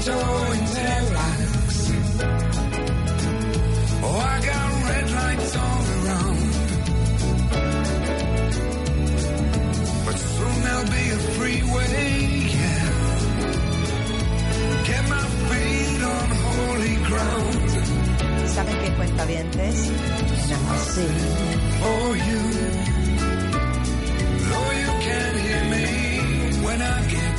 tiptoe in taillights. Oh, I got red lights all around. But soon there'll be a freeway, yeah. Get my feet on holy ground. ¿Saben qué cuenta cuentavientes? Nací. for oh, you. Though you can't hear me when I get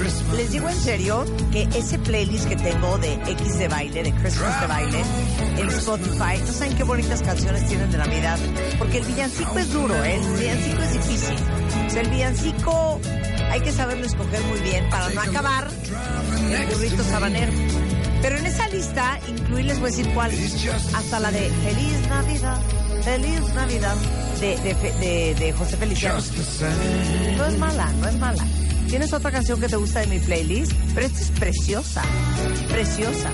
Les digo en serio que ese playlist que tengo de X de baile, de Christmas de baile, en Spotify, no saben qué bonitas canciones tienen de Navidad. Porque el villancico es duro, ¿eh? el villancico es difícil. O sea, el villancico hay que saberlo escoger muy bien para no acabar el burrito sabanero. Pero en esa lista incluí, les voy a decir cuál, hasta la de Feliz Navidad, Feliz Navidad, de, de, de, de José Feliciano. No es mala, no es mala. Tienes otra canción que te gusta de mi playlist, pero esta es preciosa, preciosa.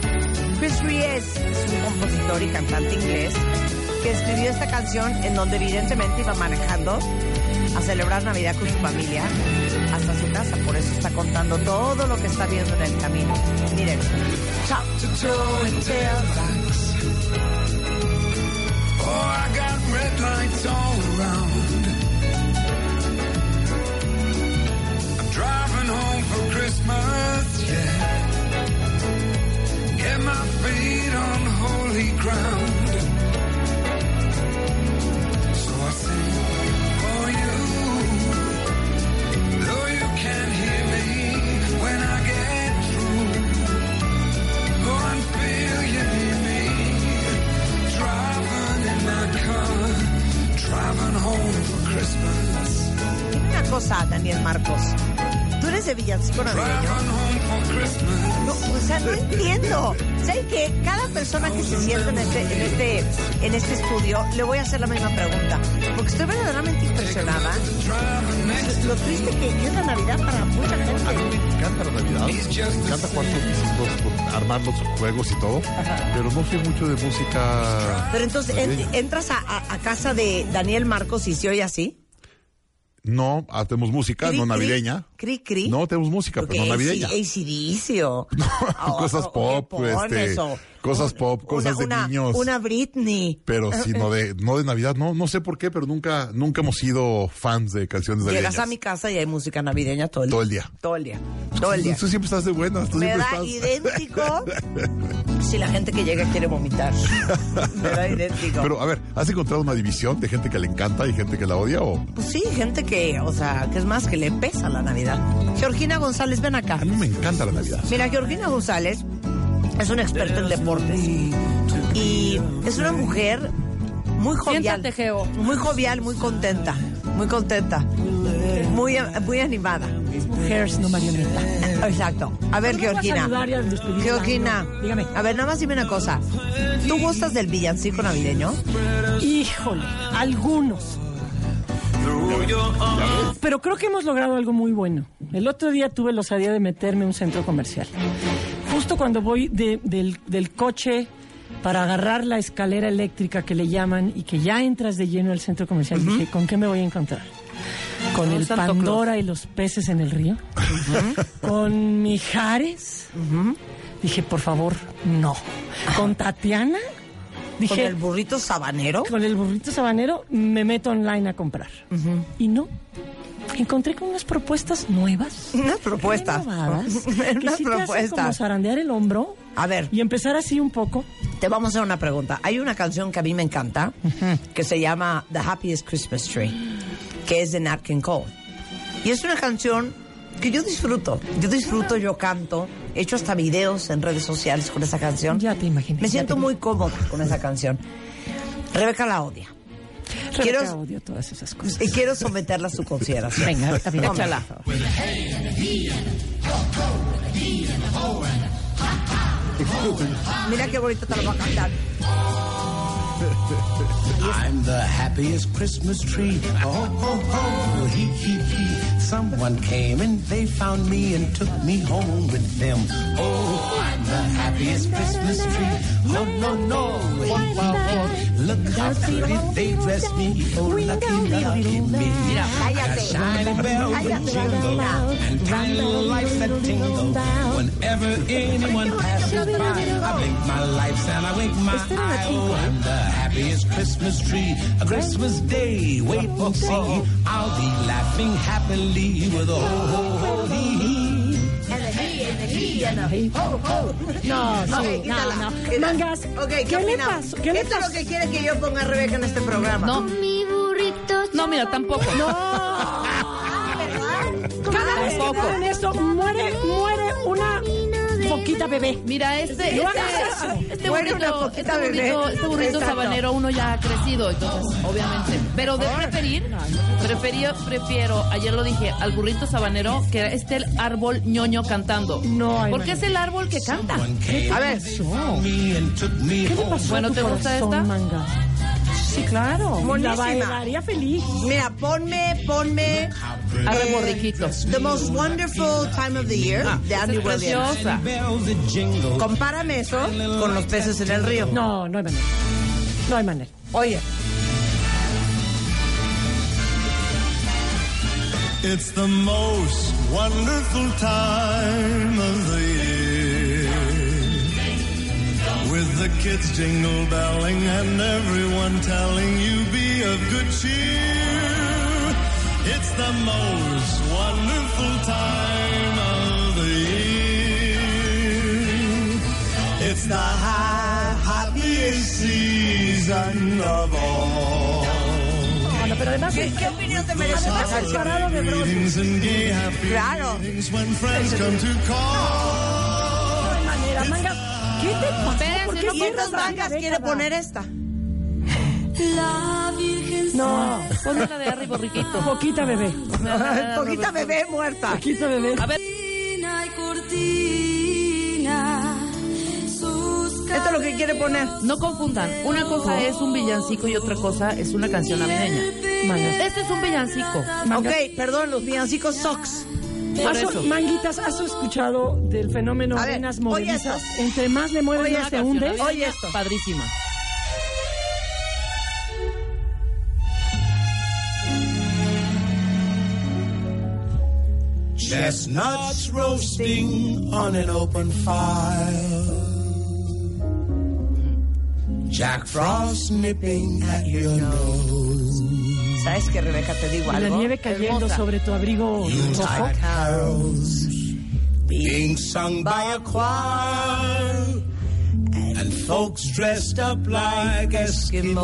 Chris Ries es un compositor y cantante inglés que escribió esta canción en donde evidentemente iba manejando a celebrar Navidad con su familia hasta su casa. Por eso está contando todo lo que está viendo en el camino. Miren. Taillights. Oh, I got red lights all around. Driving home for Christmas, yeah. Get my feet on holy ground. So I sing for you. Though you can't hear me when I get through. Go and feel you near me. Driving in my car, driving home for Christmas. Una cosa, Daniel Marcos. ¿Tú eres de villancico navideño? No, o sea, no entiendo. ¿Saben que cada persona que se sienta en este, en este, en este estudio le voy a hacer la misma pregunta? Porque estoy verdaderamente impresionada. Lo triste que es la Navidad para mucha A mí gente. me encanta la Navidad, me encanta jugar con mis hijos, armar los juegos y todo, pero no soy mucho de música. Pero entonces en- entras a, a- a casa de Daniel Marcos y se oye así. No, tenemos música, no navideña. Cri, cri. No, tenemos música, pero no navideña. ACDC o... o- cosas pop, este, cosas pop, cosas de una- niños. Una Britney. Pero sí, no de, no de Navidad, no, no sé por qué, pero nunca, nunca hemos sido fans de canciones navideñas. Llegas a mi casa y hay música navideña todo el, Todo el día. Todo el día. Todo el día. Tú siempre estás de buenas, tú Me siempre da estás. idéntico si la gente que llega quiere vomitar. Me da idéntico. Pero a ver, ¿has encontrado una división de gente que le encanta y gente que la odia o? Pues sí, gente que, o sea, que es más que le pesa la Navidad. Georgina González, ven acá. A mí me encanta la Navidad. Mira, Georgina González es una experta en deportes y es una mujer muy jovial. Siéntate, Geo. Muy jovial, muy contenta, muy contenta, muy, muy animada. Mujeres, no marioneta. Exacto. A ver, Georgina. Georgina. Dígame. a ver, nada más dime una cosa. ¿Tú gustas del villancico navideño? Híjole, algunos. Pero creo que hemos logrado algo muy bueno. El otro día tuve la osadía de meterme en un centro comercial. Justo cuando voy de- del, del coche para agarrar la escalera eléctrica que le llaman y que ya entras de lleno al centro comercial, dije, ¿con qué me voy a encontrar? Con el Santo Pandora y los peces en el río. Con Mijares. Dije, por favor, no. Con Tatiana. Dije, ¿Con el burrito sabanero? con el burrito sabanero me meto online a comprar. Y no. Encontré con unas propuestas nuevas. Unas propuestas. renovadas, Unas sí hacen como propuestas. zarandear el hombro A ver, y empezar así un poco. te vamos a hacer una pregunta. Hay una canción que a mí me encanta que se llama The Happiest Christmas Tree, que es de Nat King Cole. Y es una canción que yo disfruto. Yo disfruto, yo canto. He hecho hasta videos en redes sociales con esa canción. Ya te imaginé. Me siento muy cómoda con esa canción. Rebeca la odia. Rebeca, quiero- odio todas esas cosas. Y quiero someterla a su consideración. Venga, Toma. échala. Mira qué bonito te lo va a cantar. I'm the happiest Christmas tree. Oh, oh, oh, he, he, he. Someone came and they found me and took me home with them. Oh, I'm the happiest Christmas tree. Oh, no, no, por favor. Look how pretty they dress me. Oh, lucky, lucky me. I got shiny bells that jingle and tiny lights that tingle. Whenever anyone passes by, I blink my lights and I wink my eye. Oh, I'm the happiest Christmas tree. A Christmas day, wait and see. I'll be laughing happily with a ho, ho, ho, hee, hee. No, sí, no, no. Mangas, Ok, ¿qué, ¿qué le pasó? ¿Qué le Esto es lo que quiere que yo ponga a Rebeca en este programa. No, Mi burrito. no, mira, tampoco. Cada vez que Tampoco. ponen eso, muere, muere una foquita bebé. Mira, este, No este, hagas eso. este una burrito, este burrito, este burrito sabanero uno ya ha crecido, entonces, obviamente. Pero de preferir, prefiero, ayer lo dije, al burrito sabanero, que esté el árbol ñoño cantando. No, Porque es el árbol que canta. A ver, ¿Qué home. pasó Bueno, ¿te gusta esta? Manga? Sí, claro. Buenísima. La bailaría feliz. mira, ponme, ponme Arre Eh, borriquito. The Most Wonderful Time of the Year de Esa Andy Williams. preciosa. Compárame eso con los peces en el río. No, no hay manera. No hay manera. Oye, It's the most wonderful time of the year. With the kids jingle belling and everyone telling you be of good cheer. It's the most wonderful time of the year. It's the high, happiest season of all. Bueno, pero además, ¿qué, qué opinión te merece esta además el canción? parado de bronce. Greetings and gay happy Claro. meetings when friends come to call. No hay manera. Manga, ¿qué te pasó? ¿Por qué cierras quiere poner esta. La Virgen No, Ponme la de Arre borriquito. poquita bebé. Poquita bebé muerta. Poquita bebé. A ver, Esto es lo que quiere poner. no confundan. Una cosa es un villancico y otra cosa es una canción navideña. Manga. Este es un villancico. Manga. Ok, perdón, los villancicos socks. Por ¿Has- eso. Manguitas, ¿has escuchado del fenómeno ver, venas movedizas? Entre más le mueves, más se hunde. Oye esto. Padrísima. Chestnuts roasting on an open fire. Jack Frost nipping at your nose. ¿Sabes qué, Rebeca? Te digo Y la algo. nieve cayendo Hermosa. sobre tu abrigo rojo. Being sung by a choir. And folks dressed up like Eskimos.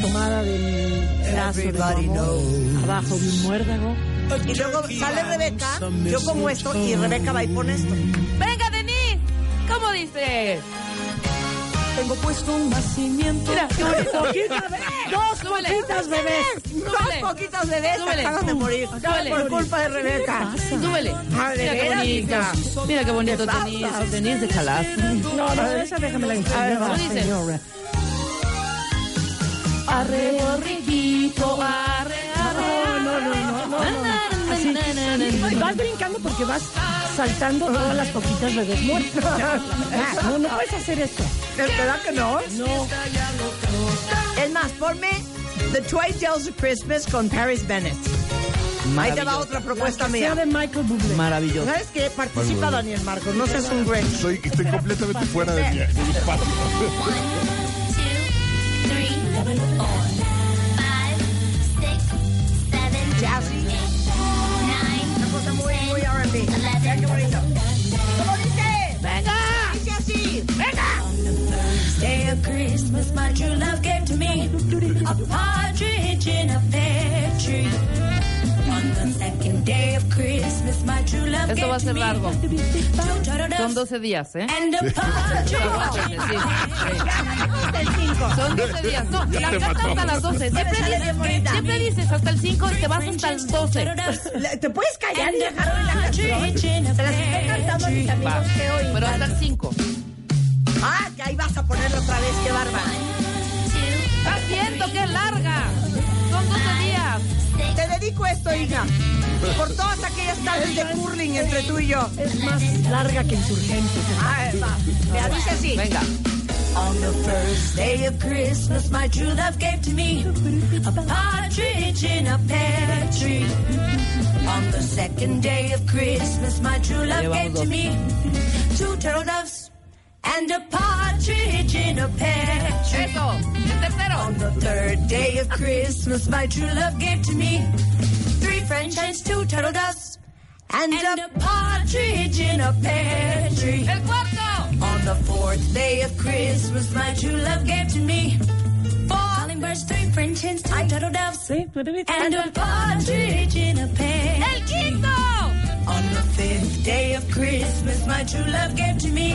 Tomada del brazo de abajo de un muérdago. Y luego sale Rebeca, yo como esto, y Rebeca va y pone esto. Venga, Denise. ¿Cómo dice? Tengo puesto un nacimiento. Mira, qué bonito. Poquita bebé. Dos poquitas bebés. Dos poquitos bebés acaban de morir. Por culpa de Rebeca. Súbele. Ah, ¿de Mira qué hija? Mira qué bonito. Denise. Denise de Calas. No, no, esa déjame la señora. Arre, borriquito, arre, arre. No, no, no, no, Vas brincando porque vas saltando todas las poquitas bebés muertas. No, no puedes hacer esto. ¿Verdad que no? No. Es más, ponme The Twilight Tales of Christmas con Paris Bennett. Ahí te va otra propuesta mía. de Michael Bublé. Maravilloso. ¿Sabes qué? Participa Daniel Marcos, no seas un Grinch. Soy, estoy completamente fuera de mi, de mi espacio. Jazzy. Christmas, my true love gave to me a partridge in a pear tree. On the second day of Christmas, my true love Esto va a gave to ser me largo. Son 12 días, ¿eh? and a partridge. Son 12 días. No, la canta hasta las 12. Siempre dices, siempre dices hasta el 5 y te vas hasta el 12. Le- ¿Te puedes callar y dejar la canción? Partridge in a Se las estoy cantando a mis pear amigos que oigan. Pero hasta el 5. Ah, que ahí vas a ponerlo otra vez, qué bárbara. Estás viendo que es larga. Son 12 días. Te dedico esto, hija. Por todas aquellas tardes de curling entre tú y yo. Es más larga que insurgentes. A ver, va. Mira, dice así. Venga. On the first day of Christmas, my true love gave to me a partridge in a pear tree. On the second day of Christmas, my true love gave to me two turtle doves and a partridge in a pear tree. Eso. El tercero. On the third day of Christmas, my true love gave to me three French hens, two turtle doves, and, a partridge in a pear tree. El cuarto. On the fourth day of Christmas, my true love gave to me four calling three French hens, two turtle doves, Sí, and a partridge in a pear. El quinto. On the fifth day of Christmas, my true love gave to me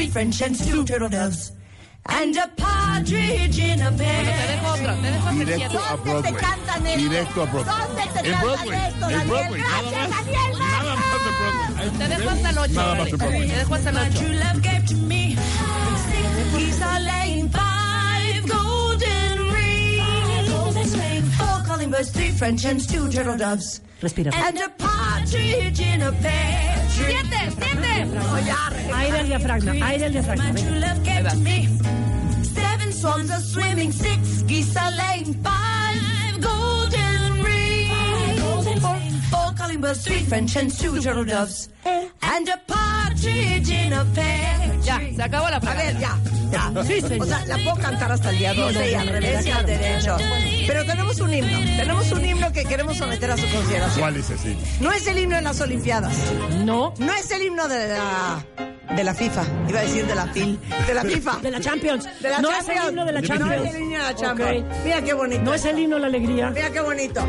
three French hens, two turtle doves, and a partridge in a pear. dejo otra. Te dejo hacer Directo quieto. a ¿Dónde te Broadway. cantan esto? Directo a Broadway. ¿Dónde te En cantan Broadway. esto, En Daniel? Broadway. Nada Gracias, más. Daniel. Nada más en Broadway. Te dejo hasta el ocho. Nada más Alex. en Broadway. Te dejo hasta el My ocho. true love gave to me six geese are laying five golden rings, four calling birds, three French hens, two turtle doves, Respira. and a partridge in a pear tree. Siete. Siete. Aire al diafragma, aire al diafragma. Seven swans are swimming, six geese are laying five golden rings, four, four calling birds, three French hens, two turtle doves, and a partridge in a pear Ya. Se acabó la A ver, ya. ya. O sea, la puedo cantar hasta el día 12 y al revés y al derecho. Pero tenemos un himno. Tenemos un himno que queremos someter a su consideración. ¿Cuál es ese? No es el himno de las Olimpiadas. No, No es el himno de la, de la FIFA. Iba a decir de la FIL. De la FIFA. de la Champions. De la no Champions. es el himno de la Champions. No es el himno de la Champions. Mira qué bonito. No es el himno de la alegría. Mira qué bonito.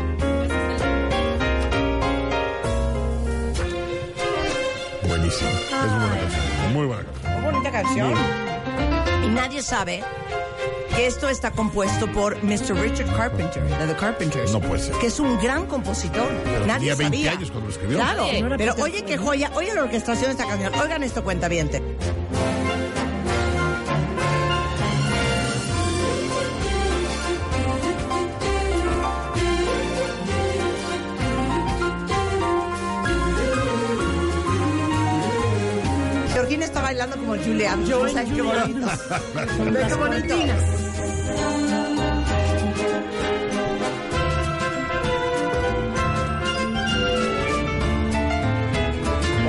Buenísimo. Es muy buena canción. Muy buena canción. Bonita canción. Y nadie sabe que esto está compuesto por Mr. Richard Carpenter, de The Carpenters. No puede ser. Que es un gran compositor. nadie tenía 20 sabía. años cuando lo escribió. Claro, Sí. Pero oye qué joya. Oye la orquestación de esta canción. Oigan esto, cuenta bien. Bailando como Julia. Yo ¿Sabes en qué bonito? Ve qué bonito.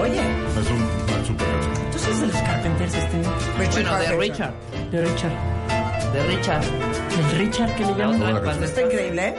Oye, Es un, super canción. Entonces de los Carpenters este. Richard Bueno, de. Richard. De Richard. De Richard. El Richard que le La llaman. Está increíble, ¿eh?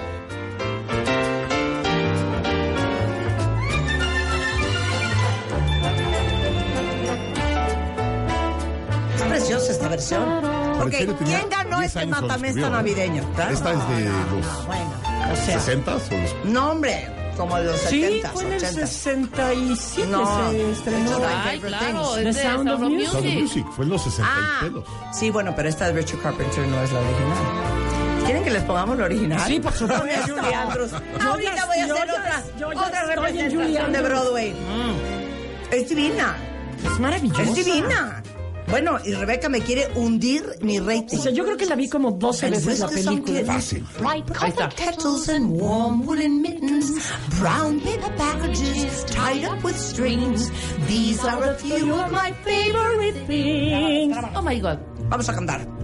Esta versión. Pero Ok, en serio tenía ¿quién ganó 10 este matamesta navideño? Esta es de los Bueno, O sea, 60 o los no, hombre, como de los sí, 70, fue en el 80. 67 No. se estrenó. Ay, claro. The Es Sound of Music. Sound of Music. Fue en los 60 Ah, y pelos. sí, bueno, pero esta de Richard Carpenter no es la original. ¿Quieren que les pongamos la original? Sí, por supuesto. Ponme a Julie Andrews. Yo Ahorita ya- voy a hacer otra, yo otra representación de. Broadway. Es divina, Es maravillosa. es divina. Bueno, y Rebeca me quiere hundir mi rating. O sea, yo creo que la vi como 12 And veces la película. Fácil. Bright kettles and warm woolen mittens, brown paper packages tied up with strings. These are a few of my favorite Things. Oh my God. Vamos a cantar.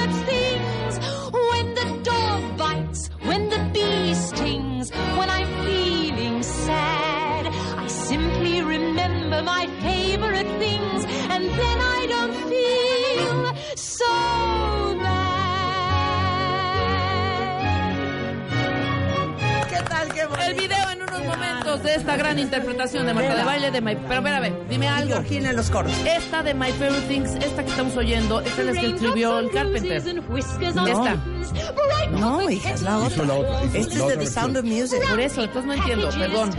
gran interpretación de Marta de baile de My... Pero, a ver, dime algo. ¿Quién en los coros? Esta de My Favorite Things, esta que estamos oyendo, esta es la que escribió el Carpenter. Esta. No, hija, es la Hizo otra. la otra. hizo Este la es de The Sound of. Music. Por eso, entonces no entiendo, perdón.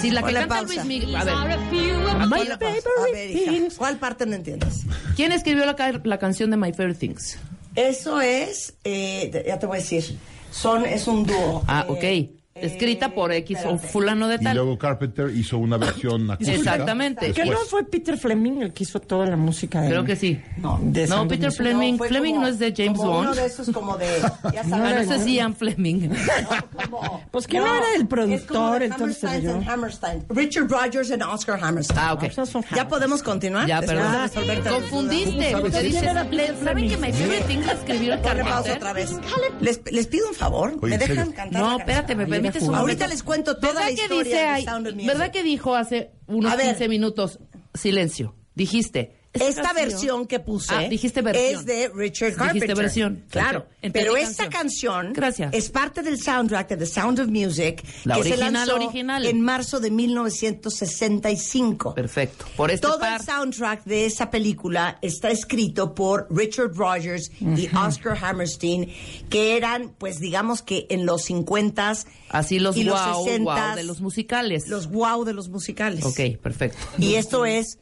Si la que Ponle canta pausa. Luis Miguel... A ver, My Ponle pausa. A ver, favorite hija, things. ¿cuál parte no entiendes? ¿quién escribió la, ca- la canción de My Favorite Things? Eso es, eh, ya te voy a decir, son, es un dúo. Ah, Eh, ok. Escrita por X o espérate. fulano de Y tal. luego Carpenter hizo una versión acústica. Exactamente. ¿Que no fue Peter Fleming el que hizo toda la música? de- Creo que sí. No, de No, Peter Music? Fleming. fue Fleming como- no es de James como Uno Bond. de esos como de, ya Ah, sabes. no, ese es Ian Fleming. como- Pues, ¿quién era el es como productor, ese Hammerstein. Richard Rogers y Oscar Hammerstein. Ah, ok. Esos son ¿Ya podemos continuar? Ya, perdón. de la Confundiste. duda. porque ¿Quién dices, era le- Peter ¿Saben que? My Favorite Things la escribió el Carpenter? otra vez. Les, les pido un favor. ¿Me ¿en dejan cantar? No, espérate, me? Permites un Ahorita les cuento toda ¿Verdad la que historia dice de Sound of Music. ¿Verdad que dijo hace unos A ver. 15 minutos silencio? Dijiste. Esta canción- versión que puse Ah, dijiste versión. es de Richard Dijiste Carpenter. versión. Claro. Entendí Pero esta canción. Gracias. es parte del soundtrack de The Sound of Music La que se original, lanzó original. en marzo de 1965. Perfecto. Por este Todo par. el soundtrack de esa película está escrito por Richard Rogers y Oscar Hammerstein, que eran, pues digamos que en los 50s Así los y los wow, 60s, wow de los musicales. los wow de los musicales. Ok, perfecto. Y esto es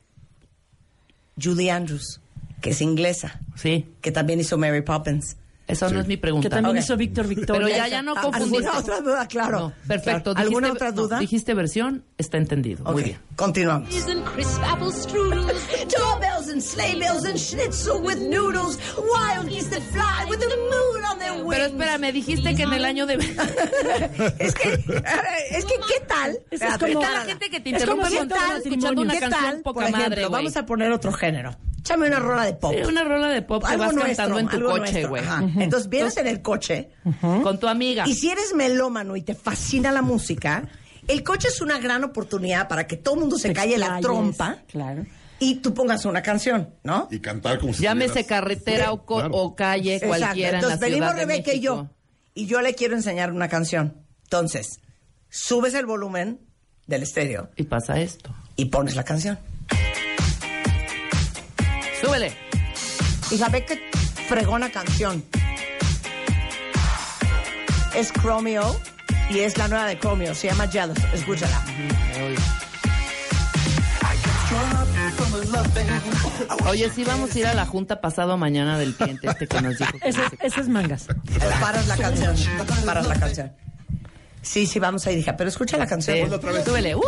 Julie Andrews, que es inglesa, Sí, que también hizo Mary Poppins. Esa no es mi pregunta. Que también Ok. hizo Víctor Victoria. Pero ya, ya no confundiste. ¿Alguna otra duda? Claro. No, perfecto. Claro. ¿Alguna Dijiste- otra no, duda? dijiste versión, está entendido. Muy Ok, bien. Continuamos. and crisp apple strudels. Doorbells and sleigh bells and schnitzel with noodles, wild geese that fly with the moon on their wings. Pero espérame, dijiste que en el año de... es que, es que, ¿qué tal? Es Espérate, como- ¿qué la gente que te Es como interrumpe si con todo tal escuchando una ¿Qué canción tal? poca Por ejemplo, madre, güey. vamos a poner otro género. Échame una rola de pop. Sí, una rola de pop que vas nuestro, cantando en tu coche, güey. Entonces vienes en el coche Con tu amiga. y si eres melómano y te fascina la música, el coche es una gran oportunidad para que todo el mundo se Te calle la trompa Claro. y tú pongas una canción, ¿no? Y cantar como si Llámese carretera o, co- Claro. o calle, Exacto. cualquiera en la Entonces venimos Ciudad de Rebeca y yo y yo le quiero enseñar una canción. Entonces, subes el volumen del estéreo Y pasa esto. y pones la canción. Súbele. Y sabe qué fregona canción. Es Chromeo y es la nueva de Chromeo. Se llama Jealous. Escúchala. Oye, sí vamos a ir a la junta pasado mañana del cliente este que nos dijo. que Ese, ese es mangas. Paras la canción. Paras la canción. Sí, sí, vamos a ir, hija. Pero escucha la canción. Sí. Súbele. ¡Uh!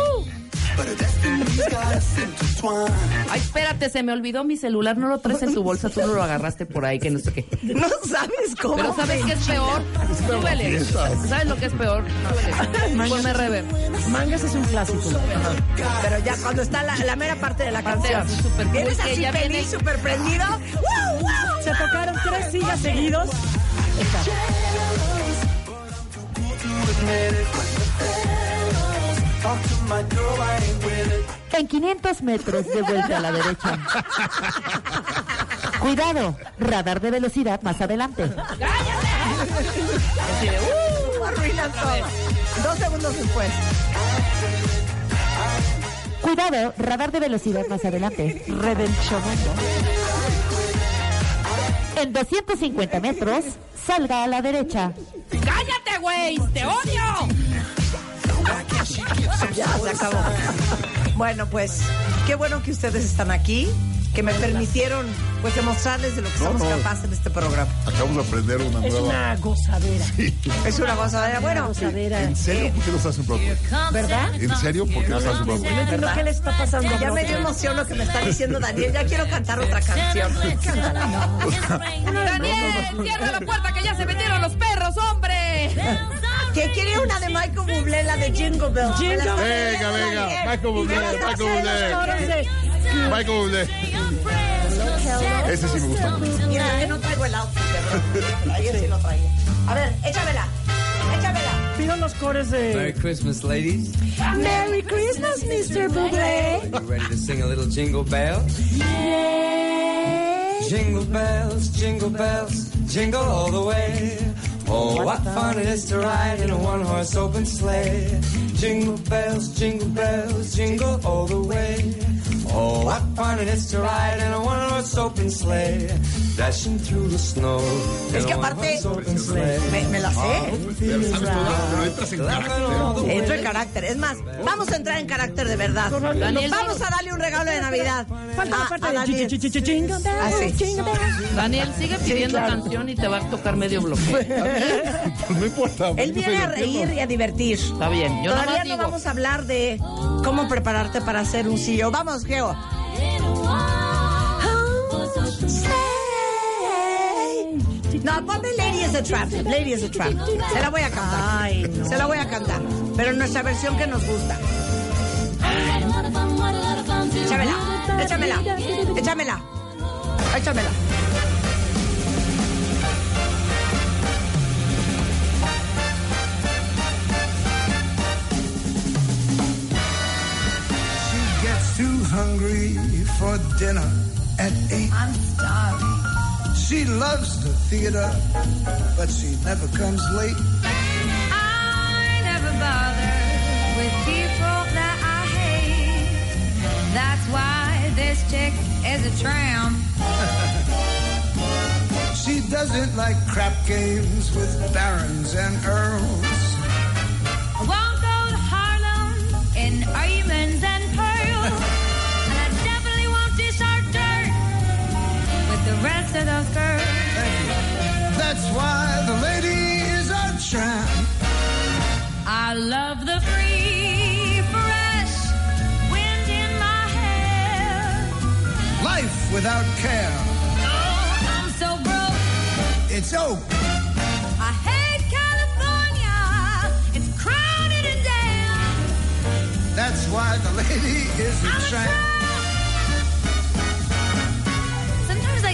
Ay, espérate, se me olvidó mi celular. No lo traes en tu bolsa, tú no lo agarraste por ahí, que no sé qué. No sabes cómo. Pero ¿sabes qué es peor? Súbele. ¿Sabes lo que es peor? Súbele. Ponme reverb. Mangas es un clásico. Pero ya cuando está la, la mera parte de la Parte canción. así Vienes así ya feliz, viene- súper prendido. ¡Wow, wow! Se tocaron tres sillas seguidos. En 500 metros de vuelta a la derecha. Cuidado, radar de velocidad más adelante. ¡uh! Todo. Dos segundos después. Cuidado, radar de velocidad más adelante. Redemption. En 250 metros, salga a la derecha. ¡Cállate, güey! ¡Te odio! Ya, se acabó. Bueno, pues, qué bueno que ustedes están aquí, que me permitieron, pues, demostrarles de lo que No, somos no. capaces en este programa. Acabamos de aprender una Es nueva. una gozadera. Es una gozadera. Bueno, Gozadera. ¿En serio? ¿Por qué nos hacen Broadway? ¿Verdad? ¿En serio? ¿Por qué nos hacen No Broadway? entiendo qué le está pasando. ya me dio emoción lo que me está diciendo Daniel. Ya quiero cantar otra canción. ¡Daniel! ¡Cierra la puerta que ya se metieron los perros, hombre! Que quiere una de Michael Bublé, la de Jingle Bell. Jingle está Venga, venga. Michael Bublé, Michael Bublé. Coros. Entonces, Michael Bublé. Ese sí me gusta. Mira, que no traigo el outfit de Ayer sí lo traía. A ver, échamela. Échamela. pido los cores Merry Christmas, ladies. Merry Christmas, Mr. Bublé. Are you ready to sing a little jingle bells? Jingle bells, jingle bells, jingle all the way. Oh, what fun it is to ride in a one-horse open sleigh. Jingle bells, jingle bells, jingle all the way. Oh, what fun it is to ride in a one-horse open sleigh. Dashing through the snow. in Es que a aparte, one-horse open sleigh. me, me la sé. Sabes pero entras en carácter. Entro en carácter. Es más, vamos a entrar en carácter de verdad. Daniel, vamos a darle un regalo de Navidad. A- a Daniel. Ah. Daniel, sigue pidiendo canción y te va a tocar medio bloque. Pues no importa. Él viene a reír y a divertir. Está bien. Yo Todavía no digo. vamos a hablar de cómo prepararte para hacer un CEO. Vamos, Geo. No, ponme Lady is a Trap. Lady is a Trap. Se la voy a cantar. Se la voy a cantar. Pero en nuestra versión que nos gusta. Échamela, échamela, échamela, échamela. Hungry for dinner at eight. I'm starving. She loves the theater, but she never comes late. I never bother with people that I hate. That's why this chick is a tramp. She doesn't like crap games with barons and earls. I won't go to Harlem in diamonds rest of those girls. That's why the lady is a tramp. I love the free, fresh wind in my hair. Life without care. Oh, I'm so broke. It's oak. I hate California. It's crowded and damn. That's why the lady is a I'm a tramp.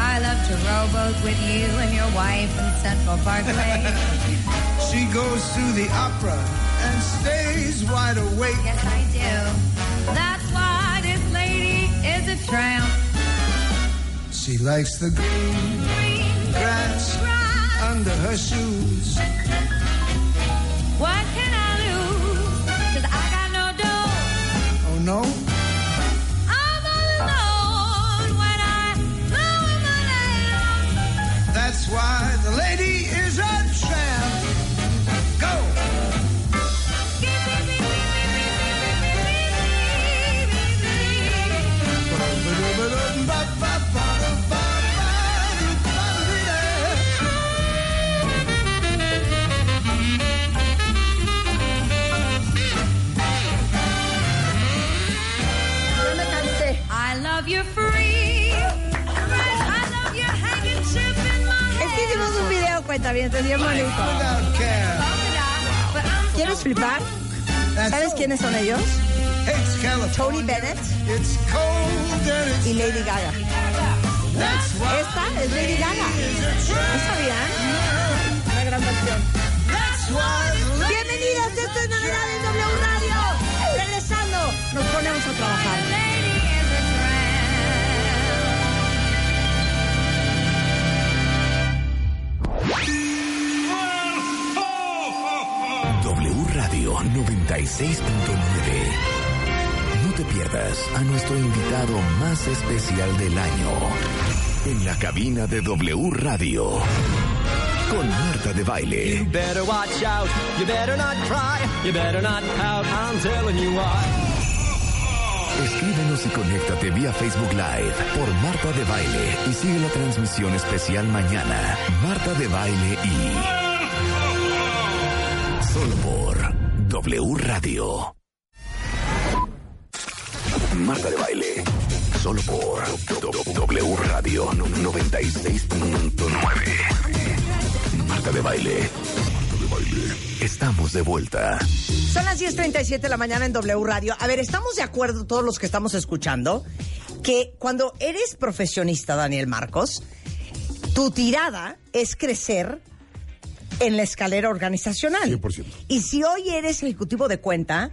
I love to rowboat with you and your wife in Central Parkway. She goes to the opera and stays wide awake. yes, I do. That's why this lady is a tramp. She likes the green Green grass grass. under her shoes. What can I lose? Cause I got no dough. Oh no, video, cuenta bien, bonito. ¿Quieres flipar? ¿Sabes quiénes son ellos? Tony Bennett y Lady Gaga. Esta es Lady Gaga. ¿No sabían? Una gran canción. Bienvenidas, esto es Navidad en W Radio. Regresando, nos ponemos a trabajar. 96.9. No te pierdas a nuestro invitado más especial del año en la cabina de W Radio con Marta de Baile. You better watch out. You better not cry. You better not pout. I'm telling you why. Escríbenos y conéctate vía Facebook Live por Marta de Baile y sigue la transmisión especial mañana. Marta de Baile y... Solo por W Radio. Marta de Baile. Solo por W Radio 96.9. Marta de Baile. Estamos de vuelta. Son las 10.37 de la mañana en W Radio. A ver, ¿estamos de acuerdo todos los que estamos escuchando que cuando eres profesionista, Daniel Marcos, tu tirada es crecer en la escalera organizacional? 100%. Y si hoy eres ejecutivo de cuenta,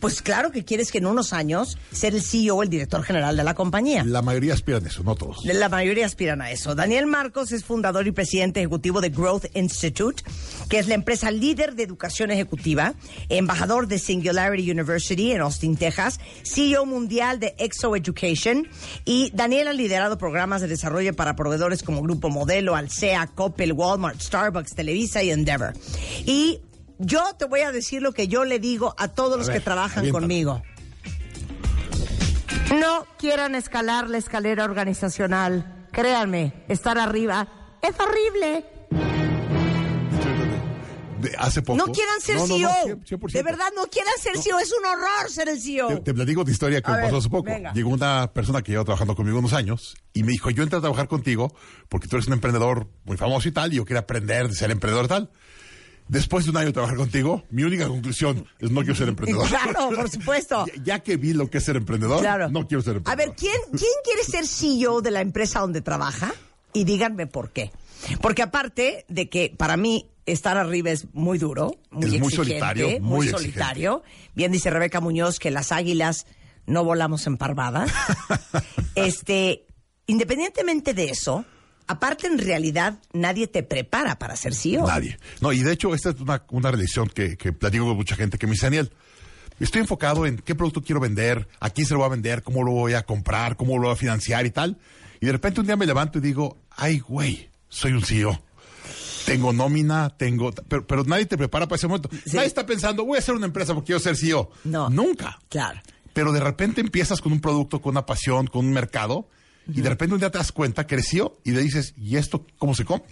pues claro que quieres que en unos años ser el CEO o el director general de la compañía. La mayoría aspiran a eso, no todos. La mayoría aspiran a eso. Daniel Marcos es fundador y presidente ejecutivo de Growth Institute, que es la empresa líder de educación ejecutiva, embajador de Singularity University en Austin, Texas, CEO mundial de Exo Education y Daniel ha liderado programas de desarrollo para proveedores como Grupo Modelo, Alsea, Coppel, Walmart, Starbucks, Televisa y Endeavor. Y yo te voy a decir lo que yo le digo a todos los ver, que trabajan conmigo. No quieran escalar la escalera organizacional. Créanme, estar arriba es horrible. De- hace poco. No quieran ser No, no, no, CEO. 100%. De verdad, no quieran ser CEO. Es un horror ser el CEO. Te, te platico otra historia que A me ver, pasó hace poco. venga. Llegó una persona que lleva trabajando conmigo unos años y me dijo, yo entré a trabajar contigo porque tú eres un emprendedor muy famoso y tal, y yo quería aprender de ser emprendedor y tal. Después de un año de trabajar contigo, mi única conclusión es no quiero ser emprendedor. Claro, por supuesto. ya, ya que vi lo que es ser emprendedor, Claro. no quiero ser A emprendedor. ver, ¿quién, ¿quién quiere ser CEO de la empresa donde trabaja? Y díganme por qué. Porque aparte de que para mí estar arriba es muy duro, muy Es muy solitario, muy, muy solitario. Bien dice Rebeca Muñoz que las águilas no volamos en parvadas. este, independientemente de eso, aparte en realidad nadie te prepara para ser CEO. Nadie. No, y de hecho, esta es una, una relación que, que platico con mucha gente que me dice, Daniel, estoy enfocado en qué producto quiero vender, a quién se lo voy a vender, cómo lo voy a comprar, cómo lo voy a financiar y tal. Y de repente un día me levanto y digo, ay, güey, soy un CEO. Tengo nómina, tengo... Pero, pero nadie te prepara para ese momento. Nadie está pensando, voy a hacer una empresa porque quiero ser CEO. No. Nunca. Claro. Pero de repente empiezas con un producto, con una pasión, con un mercado, y de repente un día te das cuenta CEO y le dices, ¿y esto cómo se come?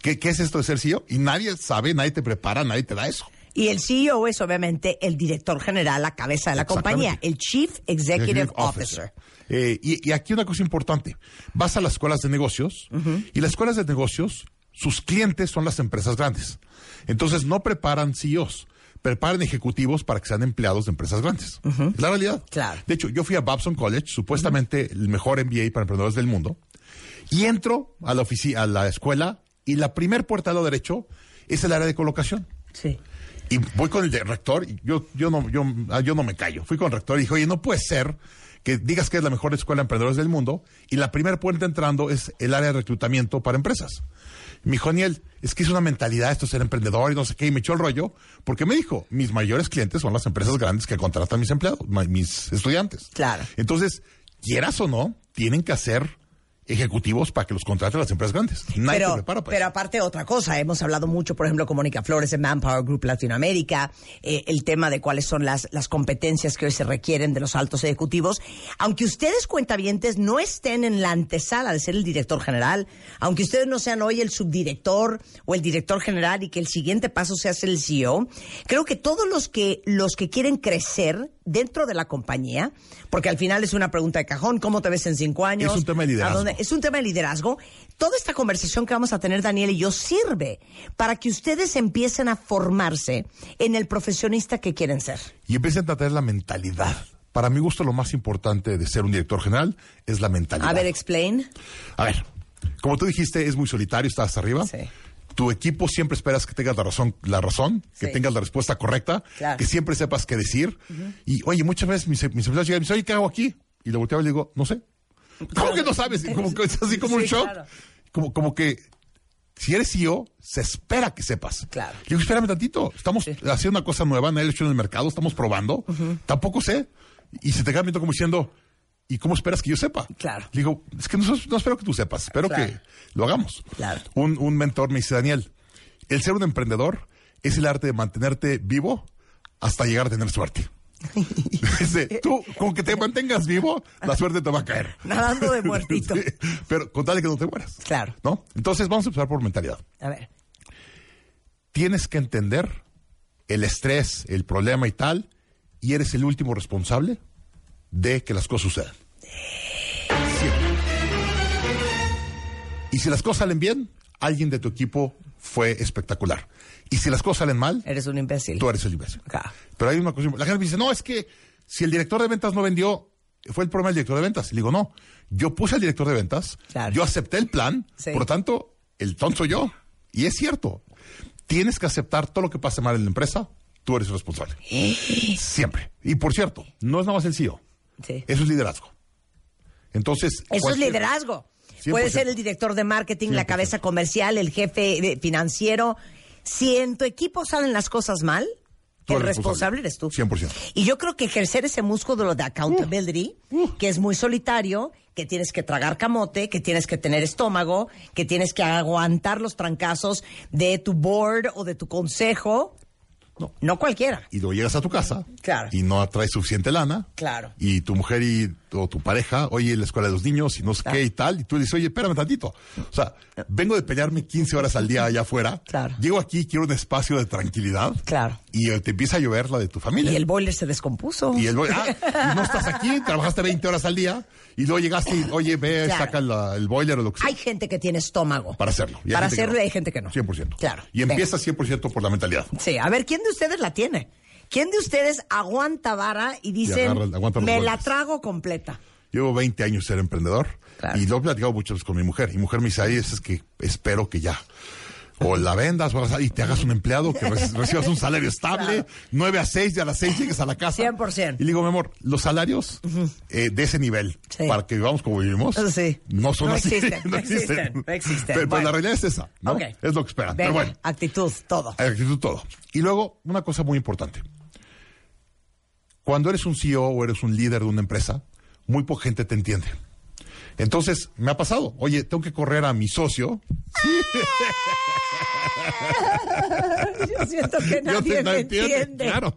¿Qué, qué es esto de ser CEO? Y nadie sabe, nadie te prepara, nadie te da eso. Y el CEO es obviamente el director general, la cabeza de la compañía, el Chief Executive, Officer. Eh, y, y aquí una cosa importante. Vas a las escuelas de negocios y las escuelas de negocios, sus clientes son las empresas grandes. Entonces no preparan CEOs, preparan ejecutivos para que sean empleados de empresas grandes. Es la realidad. Claro. De hecho, yo fui a Babson College, supuestamente el mejor MBA para emprendedores del mundo, y entro a la a la escuela, y la primer puerta a lo derecho es el área de colocación. Sí. Y voy con el de- rector y yo, yo, no, yo, ah, yo no me callo. Fui con el rector y dije, oye, no puede ser que digas que es la mejor escuela de emprendedores del mundo y la primera puerta entrando es el área de reclutamiento para empresas. Me dijo, Daniel, es que es una mentalidad esto ser emprendedor y no sé qué, y me echó el rollo, porque me dijo, mis mayores clientes son las empresas grandes que contratan mis empleados, mis estudiantes. Claro. Entonces, quieras o no, tienen que hacer ejecutivos para que los contraten las empresas grandes. Nadie Pero, prepara para pero eso. aparte otra cosa, hemos hablado mucho, por ejemplo, con Mónica Flores de Manpower Group Latinoamérica, eh, el tema de cuáles son las, las competencias que hoy se requieren de los altos ejecutivos. Aunque ustedes, cuentavientes, no estén en la antesala de ser el director general, aunque ustedes no sean hoy el subdirector o el director general y que el siguiente paso sea ser el CEO, creo que todos los que, los que quieren crecer dentro de la compañía, porque al final es una pregunta de cajón, ¿cómo te ves en cinco años? Es un tema de ¿A liderazgo. Es un tema de liderazgo. Toda esta conversación que vamos a tener Daniel y yo sirve para que ustedes empiecen a formarse en el profesionista que quieren ser. y empiecen a tener la mentalidad. Para mi gusto, lo más importante de ser un director general es la mentalidad. A ver, explain. A ver, como tú dijiste, es muy solitario, estás arriba. Sí. Tu equipo siempre esperas que tengas la razón, la razón, que tengas la respuesta correcta, Claro. que siempre sepas qué decir. Y oye, muchas veces mis, mis empleados llegan y me dicen, oye, ¿qué hago aquí? Y le volteo y le digo, no sé. ¿Cómo que no sabes? Como que es así como un shock. claro. Como, como que si eres CEO, se espera que sepas. Claro. Le digo, espérame tantito, estamos haciendo una cosa nueva, nadie lo ha hecho en el mercado, estamos probando, tampoco sé. Y se te queda viendo como diciendo, ¿y cómo esperas que yo sepa? Claro. Le digo, es que no, no espero que tú sepas, espero Claro. que lo hagamos. Claro. Un, un mentor me dice, Daniel, el ser un emprendedor es el arte de mantenerte vivo hasta llegar a tener suerte. Dice, tú, con que te mantengas vivo, la suerte te va a caer. Nadando de muertito. Sí, pero con tal de que no te mueras. Claro. ¿No? Entonces vamos a empezar por mentalidad. A ver. Tienes que entender el estrés, el problema y tal, y eres el último responsable de que las cosas sucedan. Siempre. Y si las cosas salen bien, alguien de tu equipo fue espectacular. Y si las cosas salen mal, Eres un imbécil. tú eres el imbécil. Pero hay una cosa, la gente me dice, no, es que si el director de ventas no vendió, fue el problema del director de ventas. Le digo, no, yo puse al director de ventas, yo acepté el plan, Sí. por lo tanto, el tonto soy yo. Y es cierto, tienes que aceptar todo lo que pase mal en la empresa, tú eres el responsable. Siempre. Y por cierto, no es nada más el CEO, Sí. eso es liderazgo. Entonces, Eso es liderazgo. 100%. Puede ser el director de marketing, la 100%. cabeza comercial, el jefe eh, financiero. Si en tu equipo salen las cosas mal, el eres responsable eres tú. 100%. Y yo creo que ejercer ese músculo de accountability, que es muy solitario, que tienes que tragar camote, que tienes que tener estómago, que tienes que aguantar los trancazos de tu board o de tu consejo. No, cualquiera. Y luego llegas a tu casa Claro. y no traes suficiente lana. Claro. Y tu mujer y o tu pareja, oye, la escuela de los niños y no sé qué y tal. Y tú le dices, oye, espérame tantito. O sea, vengo de pelearme 15 horas al día allá afuera. Claro. Llego aquí, quiero un espacio de tranquilidad. Claro. Y eh, te empieza a llover la de tu familia. Y el boiler se descompuso. Y el boiler- ah, y no estás aquí, trabajaste 20 horas al día. Y luego llegaste y, oye, ve, Claro. saca la- el boiler o lo que sea. Hay gente que tiene estómago. Para hacerlo. Para hacerlo no. hay gente que no. 100%. Claro. Y Venga. empieza 100% por la mentalidad. Sí, a ver, ¿quién de ustedes la tiene? ¿Quién de ustedes aguanta vara y los me la golpes"? trago completa? Llevo 20 años ser emprendedor y lo he platicado muchas veces con mi mujer. Y mi mujer me dice, es que espero que ya o la vendas o y te hagas un empleado, que re- recibas un salario estable, 9 a 6 y a las 6 llegues a la casa. 100%. Y le digo, mi amor, los salarios eh, de ese nivel, para que vivamos como vivimos, no son No así. existen, no existen, no existen. Pero, Bueno. la realidad es esa, ¿no? Es lo que esperan. Venga, Pero bueno, actitud, todo. actitud todo. Y luego, una cosa muy importante. Cuando eres un CEO o eres un líder de una empresa, muy poca gente te entiende. Entonces, me ha pasado. Oye, tengo que correr a mi socio. Yo siento que nadie me entiende, entiende. Claro.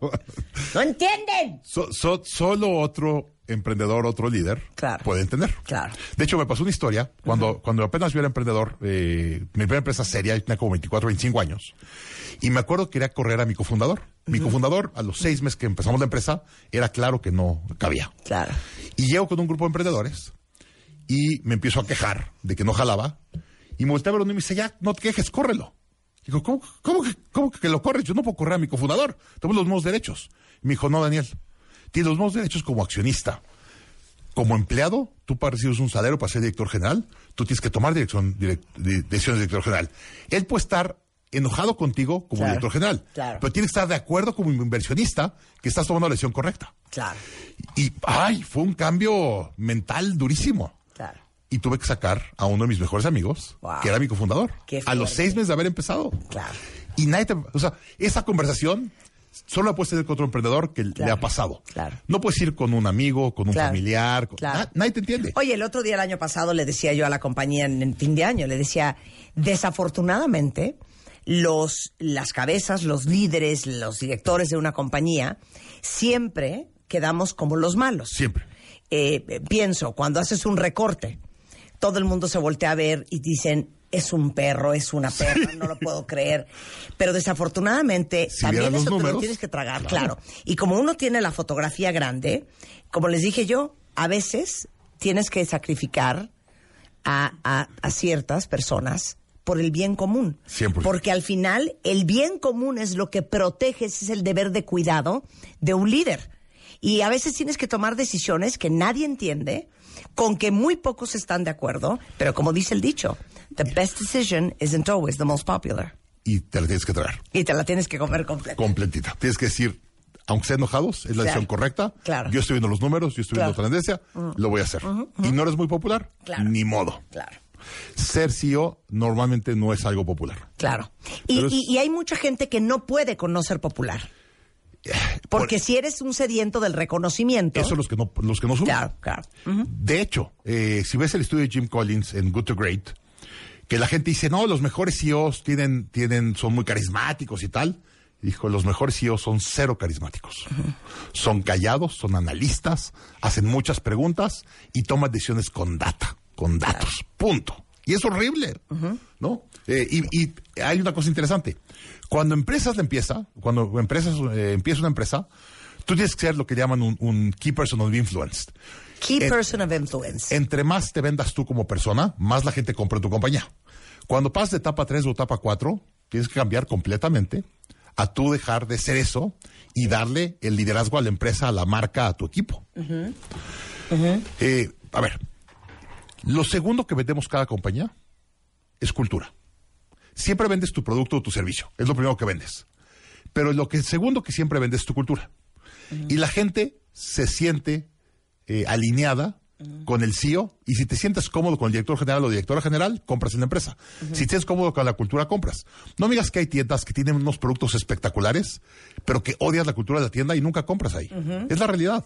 ¡No entienden! So- so- solo otro emprendedor, otro líder puede entender. Claro. De hecho, me pasó una historia. Cuando, cuando apenas yo era emprendedor, eh, mi primera empresa seria, tenía como 24, 25 años. Y me acuerdo que quería correr a mi cofundador. Mi cofundador, a los seis meses que empezamos la empresa, era claro que no cabía. Claro. Y llego con un grupo de emprendedores y me empiezo a quejar de que no jalaba. Y me voltea a ver uno y me dice, ya, no te quejes, córrelo. Digo, ¿cómo, cómo, que, cómo que lo corres? Yo no puedo correr a mi cofundador. Tenemos los mismos derechos. Y me dijo, no, Daniel, tienes los mismos derechos como accionista. Como empleado, tú recibir un salario para ser director general, tú tienes que tomar dirección, direc- de- decisiones de director general. Él puede estar enojado contigo como Claro, director general, claro. pero tienes que estar de acuerdo como inversionista que estás tomando la decisión correcta. Claro. Y, ay, fue un cambio mental durísimo. Claro. Y tuve que sacar a uno de mis mejores amigos, que era mi cofundador, a los seis meses de haber empezado. Claro. Y nadie te, o sea, esa conversación solo puedes tener con otro emprendedor que le ha pasado. Claro. No puedes ir con un amigo, con un Claro. familiar, con- Claro. na- nadie te entiende. Oye, el otro día, el año pasado, le decía yo a la compañía en, en fin de año, le decía, desafortunadamente, los, las cabezas, los líderes, los directores de una compañía, siempre quedamos como los malos. Siempre. Eh, pienso, cuando haces un recorte, todo el mundo se voltea a ver y dicen, es un perro, es una perra, no lo puedo creer. Pero desafortunadamente, Si también eso te lo tienes que tragar, claro. claro. Y como uno tiene la fotografía grande, como les dije yo, a veces tienes que sacrificar a, a- a ciertas personas por el bien común. 100%. Porque al final el bien común es lo que proteges, es el deber de cuidado de un líder. Y a veces tienes que tomar decisiones que nadie entiende, con que muy pocos están de acuerdo, pero como dice el dicho, the best decision isn't always the most popular. Y te la tienes que traer Y te la tienes que comer completa. completita. Tienes que decir, aunque estén enojados, es la Claro. decisión correcta. Claro. Yo estoy viendo los números, yo estoy viendo Claro. la tendencia, Mm. lo voy a hacer. Ujú, Y no eres muy popular, Claro. ni modo. Claro. Ser CEO normalmente no es algo popular. Claro. Y, es- y- y hay mucha gente que no puede con no ser popular. Porque si eres un sediento del reconocimiento. Eso los que no, los que no suben. Claro, claro. De hecho, eh, si ves el estudio de Jim Collins en Good to Great, que la gente dice, no, los mejores CEOs tienen, tienen, son muy carismáticos y tal. Dijo, los mejores CEOs son cero carismáticos. Son callados, son analistas, hacen muchas preguntas y toman decisiones con data, con datos. Punto. Y es horrible, ¿no? Eh, y, y hay una cosa interesante. Cuando empresas empieza, cuando empresas eh, empieza una empresa, tú tienes que ser lo que llaman un, un key person of influence. Key En- person of influence. entre más te vendas tú como persona, más la gente compra en tu compañía. Cuando pasas de etapa 3 o etapa 4, tienes que cambiar completamente a tú dejar de ser eso y darle el liderazgo a la empresa, a la marca, a tu equipo. Eh, a ver, lo segundo que vendemos cada compañía es cultura. Siempre vendes tu producto o tu servicio, es lo primero que vendes. Pero lo que segundo que siempre vendes es tu cultura. Y la gente se siente eh, alineada con el CEO y si te sientes cómodo con el director general o directora general, compras en la empresa. Si te sientes cómodo con la cultura, compras. No me digas que hay tiendas que tienen unos productos espectaculares, pero que odias la cultura de la tienda y nunca compras ahí. Es la realidad.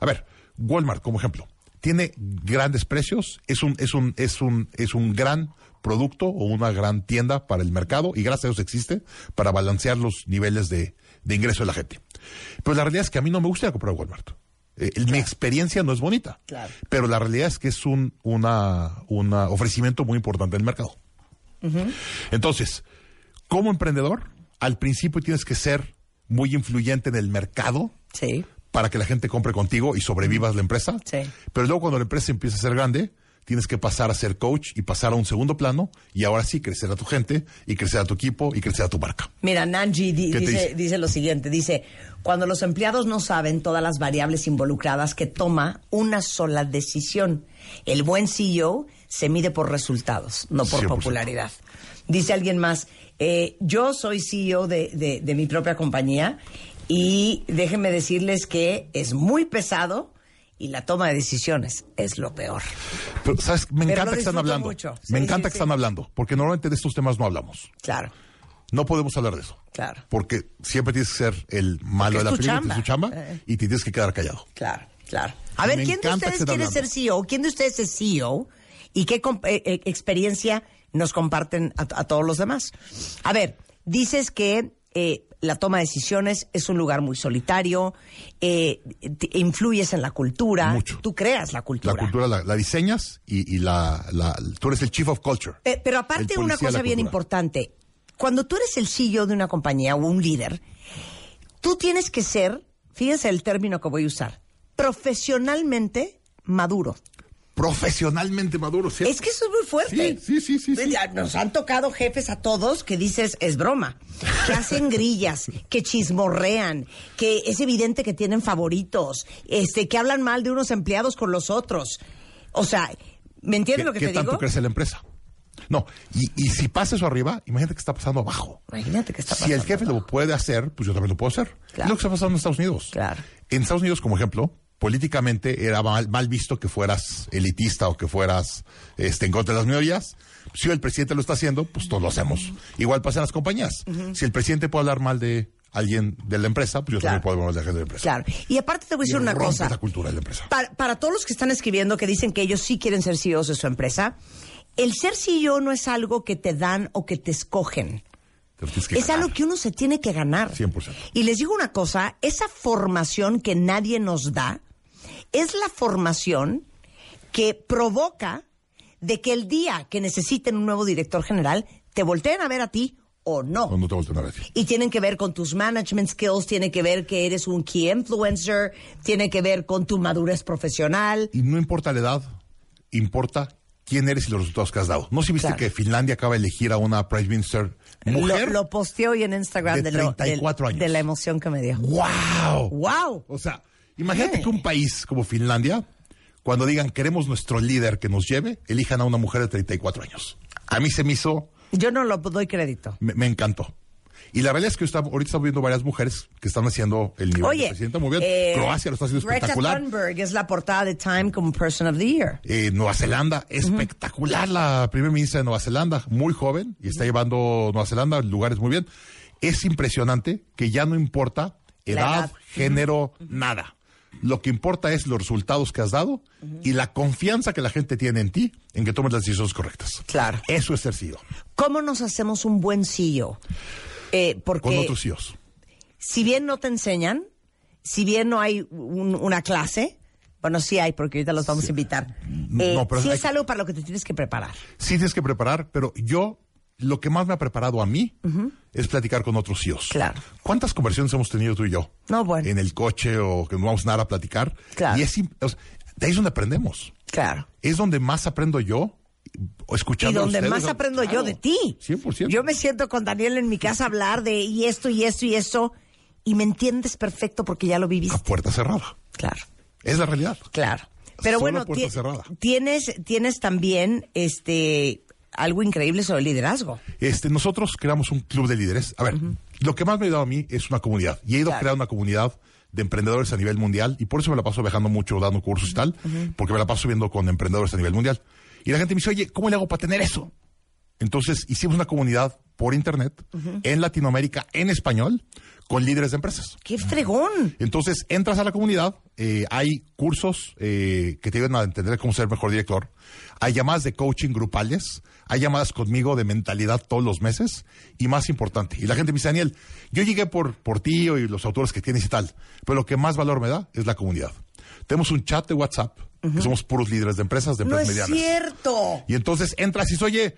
A ver, Walmart como ejemplo. Tiene grandes precios, es un, es un, es un, es un gran producto o una gran tienda para el mercado y gracias a Dios existe para balancear los niveles de, de ingreso de la gente. Pero la realidad es que a mí no me gusta comprar Walmart. Eh, Mi experiencia no es bonita, Claro. pero la realidad es que es un una, una ofrecimiento muy importante del mercado. Entonces, como emprendedor, al principio tienes que ser muy influyente en el mercado Sí. para que la gente compre contigo y sobrevivas la empresa. Sí. Pero luego cuando la empresa empieza a ser grande, tienes que pasar a ser coach y pasar a un segundo plano y ahora sí crecer a tu gente y crecer a tu equipo y crecer a tu marca. Mira, Nanji di- ¿Qué te dice, dice? dice lo siguiente, dice, cuando los empleados no saben todas las variables involucradas que toma una sola decisión, el buen CEO se mide por resultados, no por 100%. popularidad. Dice alguien más, eh, yo soy CEO de, de- de mi propia compañía y déjenme decirles que es muy pesado y la toma de decisiones es lo peor. Pero, ¿sabes? Me encanta que están hablando. mucho. Me encanta sí, que sí. están hablando, porque normalmente de estos temas no hablamos. Claro, No podemos hablar de eso. claro, Porque siempre tienes que ser el malo de la película, chamba. es tu chamba, Eh. y te tienes que quedar callado. claro, claro. A ver, Me ¿quién de ustedes quiere ser CEO? ¿Quién de ustedes es CEO? ¿Y qué eh, eh, experiencia nos comparten a, a todos los demás? A ver, dices que eh, la toma de decisiones es un lugar muy solitario, eh, influyes en la cultura, Mucho. tú creas la cultura. La cultura la, la diseñas y, y la, la- tú eres el chief of culture. Pe- Pero aparte una cosa bien importante, cuando tú eres el CEO de una compañía o un líder, tú tienes que ser, fíjense el término que voy a usar, profesionalmente maduro. Profesionalmente maduro, ¿cierto? Es que eso es muy fuerte. Sí, sí, sí, sí, sí. Ya Nos han tocado jefes a todos que dices, es broma, que hacen grillas, que chismorrean, que es evidente que tienen favoritos, este, que hablan mal de unos empleados con los otros. O sea, ¿me entiendes ¿Qué, lo que qué te tanto digo? crece la empresa? No, y, y si pasa eso arriba, imagínate que está pasando abajo. Imagínate que está Si el pasando, jefe lo puede hacer, pues yo también lo puedo hacer. Claro. Es lo que está pasando en Estados Unidos. Claro. En Estados Unidos, como ejemplo, políticamente era mal, mal visto que fueras elitista o que fueras este, en contra de las minorías. Si el presidente lo está haciendo, pues todos lo hacemos. Igual pasa en las compañías. Si el presidente puede hablar mal de alguien de la empresa, pues yo Claro. también puedo hablar mal de la gente de la empresa. Claro. Y aparte te voy a decir Y una cosa. la cultura de la empresa. Para, para todos los que están escribiendo que dicen que ellos sí quieren ser CEOs de su empresa, el ser CEO no es algo que te dan o que te escogen. Que Es ganar. algo que uno se tiene que ganar. 100%. Y les digo una cosa, esa formación que nadie nos da es la formación que provoca de que el día que necesiten un nuevo director general te volteen a ver a ti o no. Cuando te volteen a ver. Y tienen que ver con tus management skills, tiene que ver que eres un key influencer, tiene que ver con tu madurez profesional. Y no importa la edad, importa quién eres y los resultados que has dado. No si viste Claro. que Finlandia acaba de elegir a una Prime Minister mujer. Lo, lo posteé hoy en Instagram de de, lo- 34 del- años. de la emoción que me dio. ¡Wow! ¡Wow! O sea, imagínate que un país como Finlandia, cuando digan queremos nuestro líder que nos lleve, elijan a una mujer de 34 años. A mí se me hizo, Yo no lo doy crédito. me, me encantó. Y la realidad es que está- ahorita estamos viendo varias mujeres que están haciendo el nivel de Oye, presidenta muy bien. eh, Croacia lo está haciendo Greta espectacular. Thunberg es la portada de Time como Person of the Year. Eh, Nueva Zelanda, espectacular la primera ministra de Nueva Zelanda, muy joven y está llevando Nueva Zelanda a lugares muy bien. Es impresionante que ya no importa edad. género, nada. Lo que importa es los resultados que has dado y la confianza que la gente tiene en ti en que tomes las decisiones correctas. Claro. Eso es ser CEO, ¿Cómo nos hacemos un buen CEO? Eh, porque con otros CEOs. si bien no te enseñan, si bien no hay un- una clase, bueno, sí hay, porque ahorita los vamos a invitar. Eh, No, pero sí hay es algo para lo que te tienes que preparar. Sí tienes que preparar, pero yo lo que más me ha preparado a mí es platicar con otros CEOs. Claro. ¿Cuántas conversaciones hemos tenido tú y yo? No, bueno. En el coche o que nos vamos a nada a platicar. Claro. Y es, o sea, de ahí es donde aprendemos. Claro. Es donde más aprendo yo escuchando Y donde más aprendo yo de ti. 100%. Yo me siento con Daniel en mi casa a hablar de y esto y esto y esto y me entiendes perfecto porque ya lo viviste. A puerta cerrada. Claro. Es la realidad. Claro. Pero Solo bueno, puerta ti- cerrada. tienes tienes también este algo increíble sobre liderazgo. Este, nosotros creamos un club de líderes. A ver, lo que más me ha ayudado a mí es una comunidad. Y he ido Claro. crear una comunidad de emprendedores a nivel mundial. Y por eso me la paso viajando mucho, dando cursos y tal. Porque me la paso viendo con emprendedores a nivel mundial. Y la gente me dice, oye, ¿cómo le hago para tener eso? Entonces hicimos una comunidad por internet en Latinoamérica, en español, con líderes de empresas. ¡Qué fregón! Entonces entras a la comunidad, eh, hay cursos eh, que te ayudan a entender cómo ser mejor director, hay llamadas de coaching grupales, hay llamadas conmigo de mentalidad todos los meses y más importante, y la gente me dice, Daniel, yo llegué por, por ti y los autores que tienes y tal, pero lo que más valor me da es la comunidad. Tenemos un chat de WhatsApp, que somos puros líderes de empresas, de No empresas es medianas. cierto. Y entonces entras y dices, oye,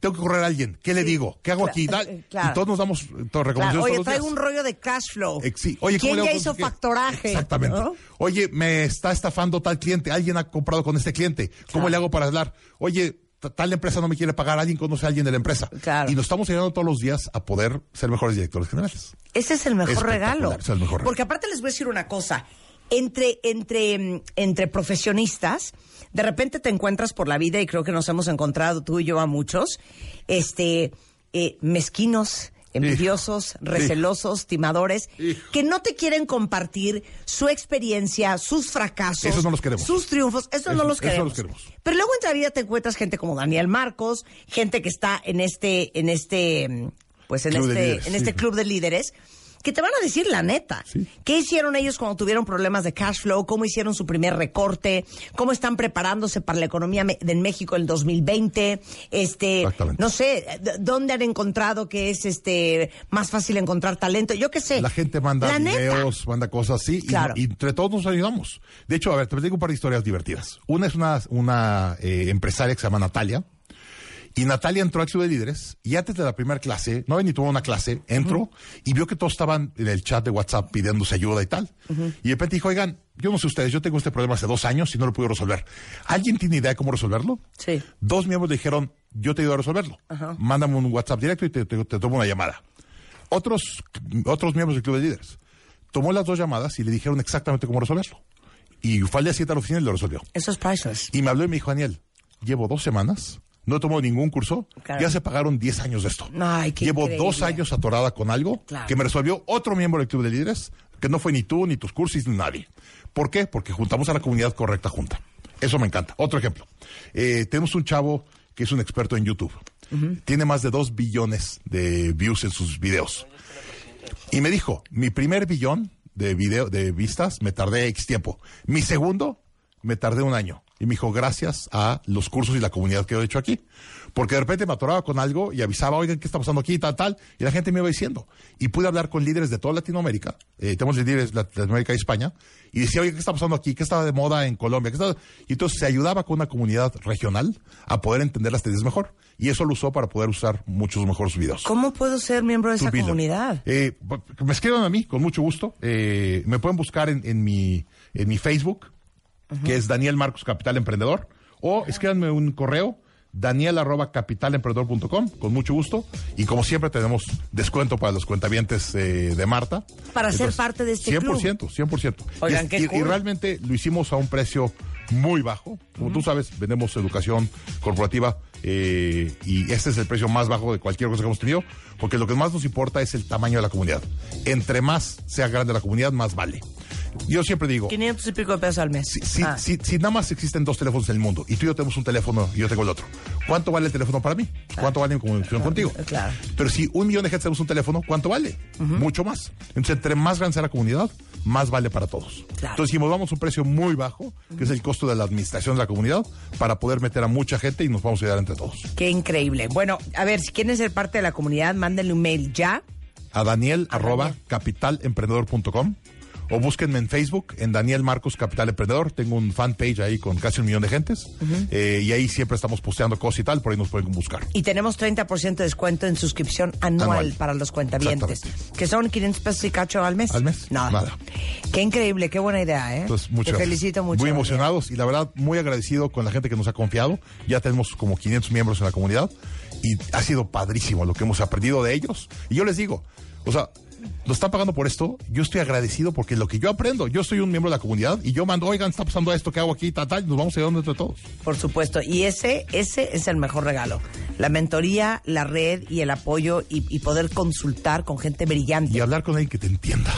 tengo que correr a alguien, ¿qué le digo? ¿Qué hago aquí? Eh, claro. Y todos nos damos eh, Claro, recomendaciones Oye, todos traigo un rollo de cash flow. Eh, sí. Oye, ¿cómo ¿Quién ya hizo factoraje? Exactamente. ¿no? Oye, me está estafando tal cliente, alguien ha comprado con este cliente, ¿cómo le hago para hablar? Oye, tal empresa no me quiere pagar, alguien conoce a alguien de la empresa. Claro. Y nos estamos ayudando todos los días a poder ser mejores directores generales. Ese es el mejor regalo. es el mejor regalo. Porque aparte les voy a decir una cosa. Entre, entre, mm, entre profesionistas, de repente te encuentras por la vida, y creo que nos hemos encontrado tú y yo a muchos, este, eh, mezquinos, envidiosos, recelosos, timadores, que no te quieren compartir su experiencia, sus fracasos, Esos no los queremos. sus triunfos, esos no Eso- los queremos. los queremos. Pero luego en la vida te encuentras gente como Daniel Marcos, gente que está en este, en este, mm, pues en Club este, líderes, en este club de líderes, que te van a decir la neta. ¿Qué hicieron ellos cuando tuvieron problemas de cash flow? ¿Cómo hicieron su primer recorte? ¿Cómo están preparándose para la economía de México el 2020? Este, Exactamente. no sé, ¿dónde han encontrado que es este más fácil encontrar talento? Yo qué sé. La gente manda La neta. videos, manda cosas así, y- Claro. y, entre todos nos ayudamos. De hecho, a ver, te platico un par de historias divertidas. Una es una, una eh, empresaria que se llama Natalia, y Natalia entró al club de líderes, y antes de la primera clase, no había ni tuvo una clase, entró y vio que todos estaban en el chat de WhatsApp pidiéndose ayuda y tal. Y de repente dijo, oigan, yo no sé ustedes, yo tengo este problema hace dos años y no lo puedo resolver. ¿Alguien tiene idea de cómo resolverlo? Sí. Dos miembros le dijeron, yo te ayudo a resolverlo. Ajá. Mándame un WhatsApp directo y te, te- te tomo una llamada. Otros, otros miembros del club de líderes tomó las dos llamadas y le dijeron exactamente cómo resolverlo. Y fue al día siguiente a la oficina y lo resolvió. Eso es priceless. Y me habló y me dijo, Daniel, llevo dos semanas, no he tomado ningún curso, Claro. ya se pagaron 10 años de esto. Ay, qué llevo increíble. dos años atorada con algo Claro. que me resolvió otro miembro del club de líderes, que no fue ni tú, ni tus cursos, ni nadie. ¿Por qué? Porque juntamos a la comunidad correcta junta. Eso me encanta. Otro ejemplo. Eh, tenemos un chavo que es un experto en YouTube. Tiene más de dos billones de views en sus videos. Y me dijo, mi primer billón de video, de vistas, me tardé X tiempo. Mi segundo, me tardé un año. Y me dijo, gracias a los cursos y la comunidad que he hecho aquí. Porque de repente me atoraba con algo y avisaba, oigan, ¿qué está pasando aquí? Tal, tal. Y la gente me iba diciendo. Y pude hablar con líderes de toda Latinoamérica. Eh, tenemos líderes de Latinoamérica y España. Y decía, oye, ¿qué está pasando aquí? ¿Qué estaba de moda en Colombia? Y entonces se ayudaba con una comunidad regional a poder entender las tendencias mejor. Y eso lo usó para poder usar muchos mejores videos. ¿Cómo puedo ser miembro de esa comunidad? Eh, me escriban a mí, con mucho gusto. Eh, me pueden buscar en, en mi, en mi Facebook, que es Daniel Marcos Capital Emprendedor, o escríbanme un correo, daniel arroba capitalemprendedor.com, con mucho gusto. Y como siempre tenemos descuento para los cuentavientes eh, de Marta. Para ser parte de este 100%, 100%. Oigan, y, es- qué y- y cool. realmente lo hicimos a un precio muy bajo. Como tú sabes, vendemos educación corporativa eh, y este es el precio más bajo de cualquier cosa que hemos tenido, porque lo que más nos importa es el tamaño de la comunidad. Entre más sea grande la comunidad, más vale. Yo siempre digo, 500 y pico de pesos al mes. si, Ah. si- si nada más existen dos teléfonos en el mundo y tú y yo tenemos un teléfono y yo tengo el otro, ¿cuánto vale el teléfono para mí? ¿Cuánto vale mi comunicación contigo? Claro. Pero si un millón de gente tenemos un teléfono, ¿cuánto vale? Mucho más. Entonces, entre más grande sea la comunidad, más vale para todos. Claro. Entonces, si nos vamos a un precio muy bajo, que es el costo de la administración de la comunidad, para poder meter a mucha gente y nos vamos a ayudar entre todos. Qué increíble. Bueno, a ver, si quieren ser parte de la comunidad, mándenle un mail ya. A Daniel, arroba capitalemprendedor.com o búsquenme en Facebook, en Daniel Marcos Capital Emprendedor. Tengo un fanpage ahí con casi un millón de gentes. Eh, y ahí siempre estamos posteando cosas y tal, por ahí nos pueden buscar. Y tenemos 30% de descuento en suscripción anual, Anual. para los cuentavientes, que son 500 pesos y cacho al mes. Al mes, Nada. nada. Qué increíble, qué buena idea, ¿eh? Entonces, muchas Te felicito mucho. Muy emocionados y la verdad muy agradecido con la gente que nos ha confiado. Ya tenemos como 500 miembros en la comunidad y ha sido padrísimo lo que hemos aprendido de ellos. Y yo les digo, o sea, nos están pagando por esto, yo estoy agradecido porque lo que yo aprendo, yo soy un miembro de la comunidad y yo mando, oigan, está pasando esto, ¿qué hago aquí? Tal, tal, nos vamos ayudando entre todos. Por supuesto, y ese, ese es el mejor regalo. La mentoría, la red y el apoyo y, y poder consultar con gente brillante. Y hablar con alguien que te entienda.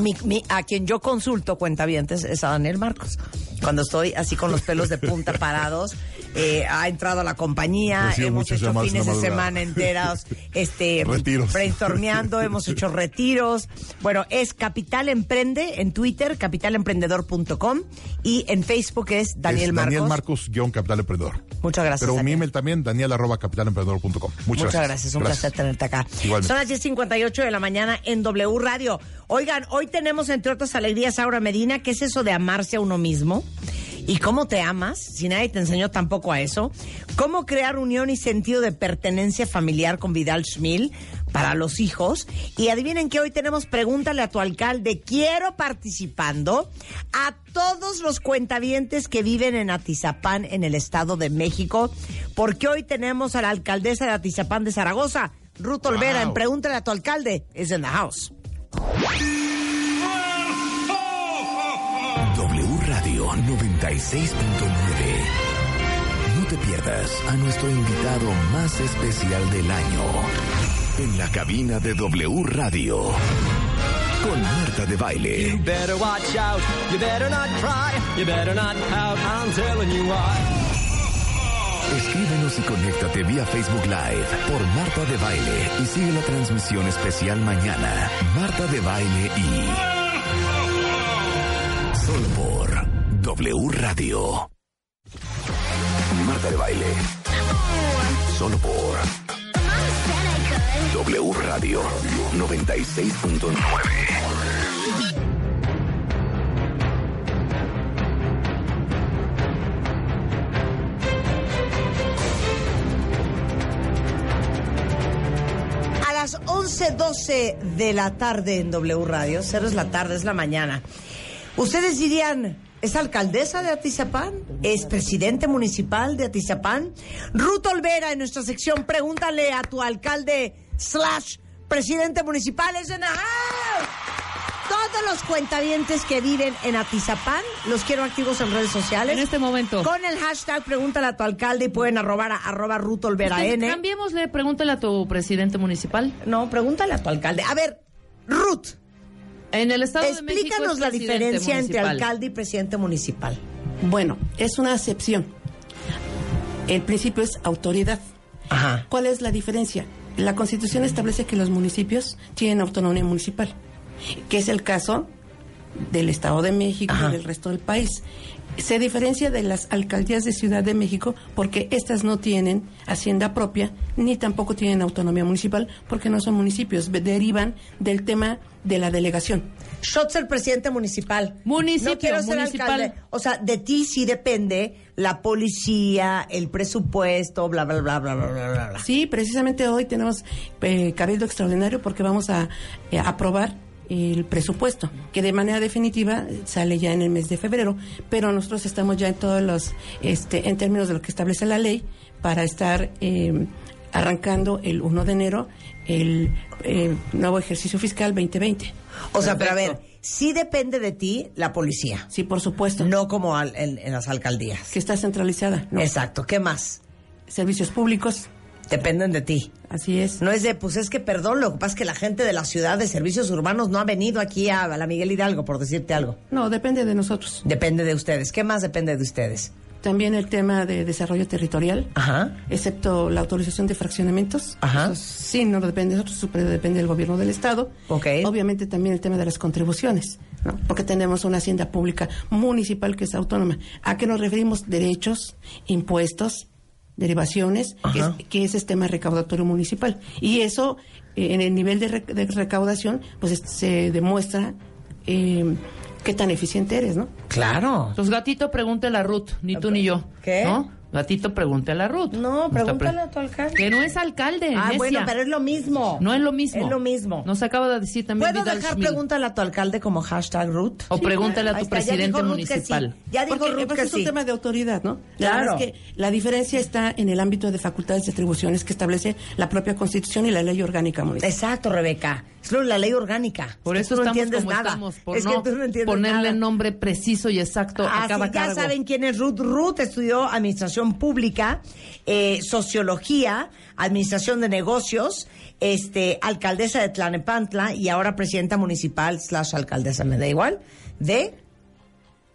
Mi- mi- a quien yo consulto cuentavientes es a Daniel Marcos. Cuando estoy así con los pelos de punta parados, eh, ha entrado a la compañía, Recibo hemos hecho fines de semana enteras, este, Retiros. brainstormeando, hemos hecho retiros. Bueno, es Capital Emprende en Twitter, capitalemprendedor.com y en Facebook es Daniel Es Marcos. Daniel Marcos, guion Capital Emprendedor. Muchas gracias. Pero mi email también, daniel arroba capitalemprendedor.com. Muchas, Muchas gracias, un placer tenerte acá. Igualmente. Son las 10.58 de la mañana en W Radio. Oigan, hoy tenemos entre otras alegrías a Aura Medina. ¿Qué es eso de amarse a uno mismo? ¿Y cómo te amas? Si nadie te enseñó tampoco a eso. ¿Cómo crear unión y sentido de pertenencia familiar con Vidal Schmil para los hijos? Y adivinen que hoy tenemos Pregúntale a tu alcalde. Quiero participando a todos los cuentavientes que viven en Atizapán, en el Estado de México, porque hoy tenemos a la alcaldesa de Atizapán de Zaragoza, Ruth Olvera, en Pregúntale a tu alcalde. Es en the house. 96.9. No te pierdas a nuestro invitado más especial del año. En la cabina de W Radio. Con Marta de Baile. You better watch out. You better not cry. You better not pout. I'm telling you why. Escríbenos y conéctate vía Facebook Live por Marta de Baile y sigue la transmisión especial mañana. Marta de Baile y. W Radio. Marta de Baile. Solo por W Radio 96.9. A las 11.12 de la tarde en W Radio, cero es la tarde, es la mañana. Ustedes dirían, ¿es alcaldesa de Atizapán? ¿Es presidente municipal de Atizapán? Ruth Olvera, en nuestra sección, pregúntale a tu alcalde slash presidente municipal. Es en. Todos los cuentavientes que viven en Atizapán, los quiero activos en redes sociales. En este momento. Con el hashtag pregúntale a tu alcalde y pueden arrobar a arroba Ruth Olvera N. Cambiémosle, pregúntale a tu presidente municipal. No, pregúntale a tu alcalde. A ver, Ruth, En el Estado de México explícanos la diferencia entre alcalde y presidente municipal. Bueno, es una acepción. El principio es autoridad. Ajá. ¿Cuál es la diferencia? La Constitución establece que los municipios tienen autonomía municipal, que es el caso del Estado de México Ajá. y del resto del país se diferencia de las alcaldías de Ciudad de México porque estas no tienen hacienda propia ni tampoco tienen autonomía municipal porque no son municipios, derivan del tema de la delegación. Shots el presidente municipal. Municipio, no quiero ser. Alcalde. O sea, de ti sí depende la policía, el presupuesto, bla, bla, bla, bla, bla, bla. bla. Sí, precisamente hoy tenemos eh, cabildo extraordinario porque vamos a eh, aprobar el presupuesto, que de manera definitiva sale ya en el mes de febrero, pero nosotros estamos ya en todos los, este, en términos de lo que establece la ley, para estar eh, arrancando el 1 de enero el eh, nuevo ejercicio fiscal 2020. O sea, pero a ver, sí depende de ti la policía. Sí, por supuesto. No como al- en, en las alcaldías. Que está centralizada. ¿no? Exacto. ¿Qué más? Servicios públicos. Dependen de ti. Así es. No es de, pues es que perdón, lo que pasa es que la gente de la ciudad de servicios urbanos no ha venido aquí a, a la Miguel Hidalgo, por decirte algo. No, depende de nosotros. Depende de ustedes. ¿Qué más depende de ustedes? También el tema de desarrollo territorial. Ajá. excepto la autorización de fraccionamientos. Ajá. Eso sí, no depende de nosotros, eso depende del gobierno del Estado. Ok. Obviamente también el tema de las contribuciones, ¿no? porque tenemos una hacienda pública municipal que es autónoma. ¿A qué nos referimos? Derechos, impuestos, derivaciones, que es, que es tema recaudatorio municipal. Y eso, eh, en el nivel de, rec- de recaudación, pues es- se demuestra eh, qué tan eficiente eres, ¿no? Claro. Pues gatito, pregúntale a Ruth, ni tú ni yo. ¿Qué? ¿No? Gatito, pregúntale a Ruth. No, pregúntale pre- a tu alcalde. Que no es alcalde. Ah, necia. bueno, pero es lo mismo. No es lo mismo. Es lo mismo. Nos acaba de decir también ¿Puedo Vidal dejar Schmil. pregúntale a tu alcalde como hashtag Ruth? O pregúntale a tu está, ya presidente dijo Ruth que sí. municipal. Ya dijo Porque Ruth pues, que es un sí. tema de autoridad, ¿no? La Claro. verdad es que la diferencia está en el ámbito de facultades y atribuciones que establece la propia Constitución y la ley orgánica municipal. Exacto, Rebeca. Es lo- la ley orgánica. Por Es que eso tú no entiendes nada. estamos, por es no, que tú no entiendes ponerle nada. nombre preciso y exacto a Ah, cada ya cargo. saben quién es Ruth. Ruth estudió administración pública, eh, sociología, administración de negocios, este, alcaldesa de Tlanepantla y ahora presidenta municipal slash alcaldesa, me da igual, de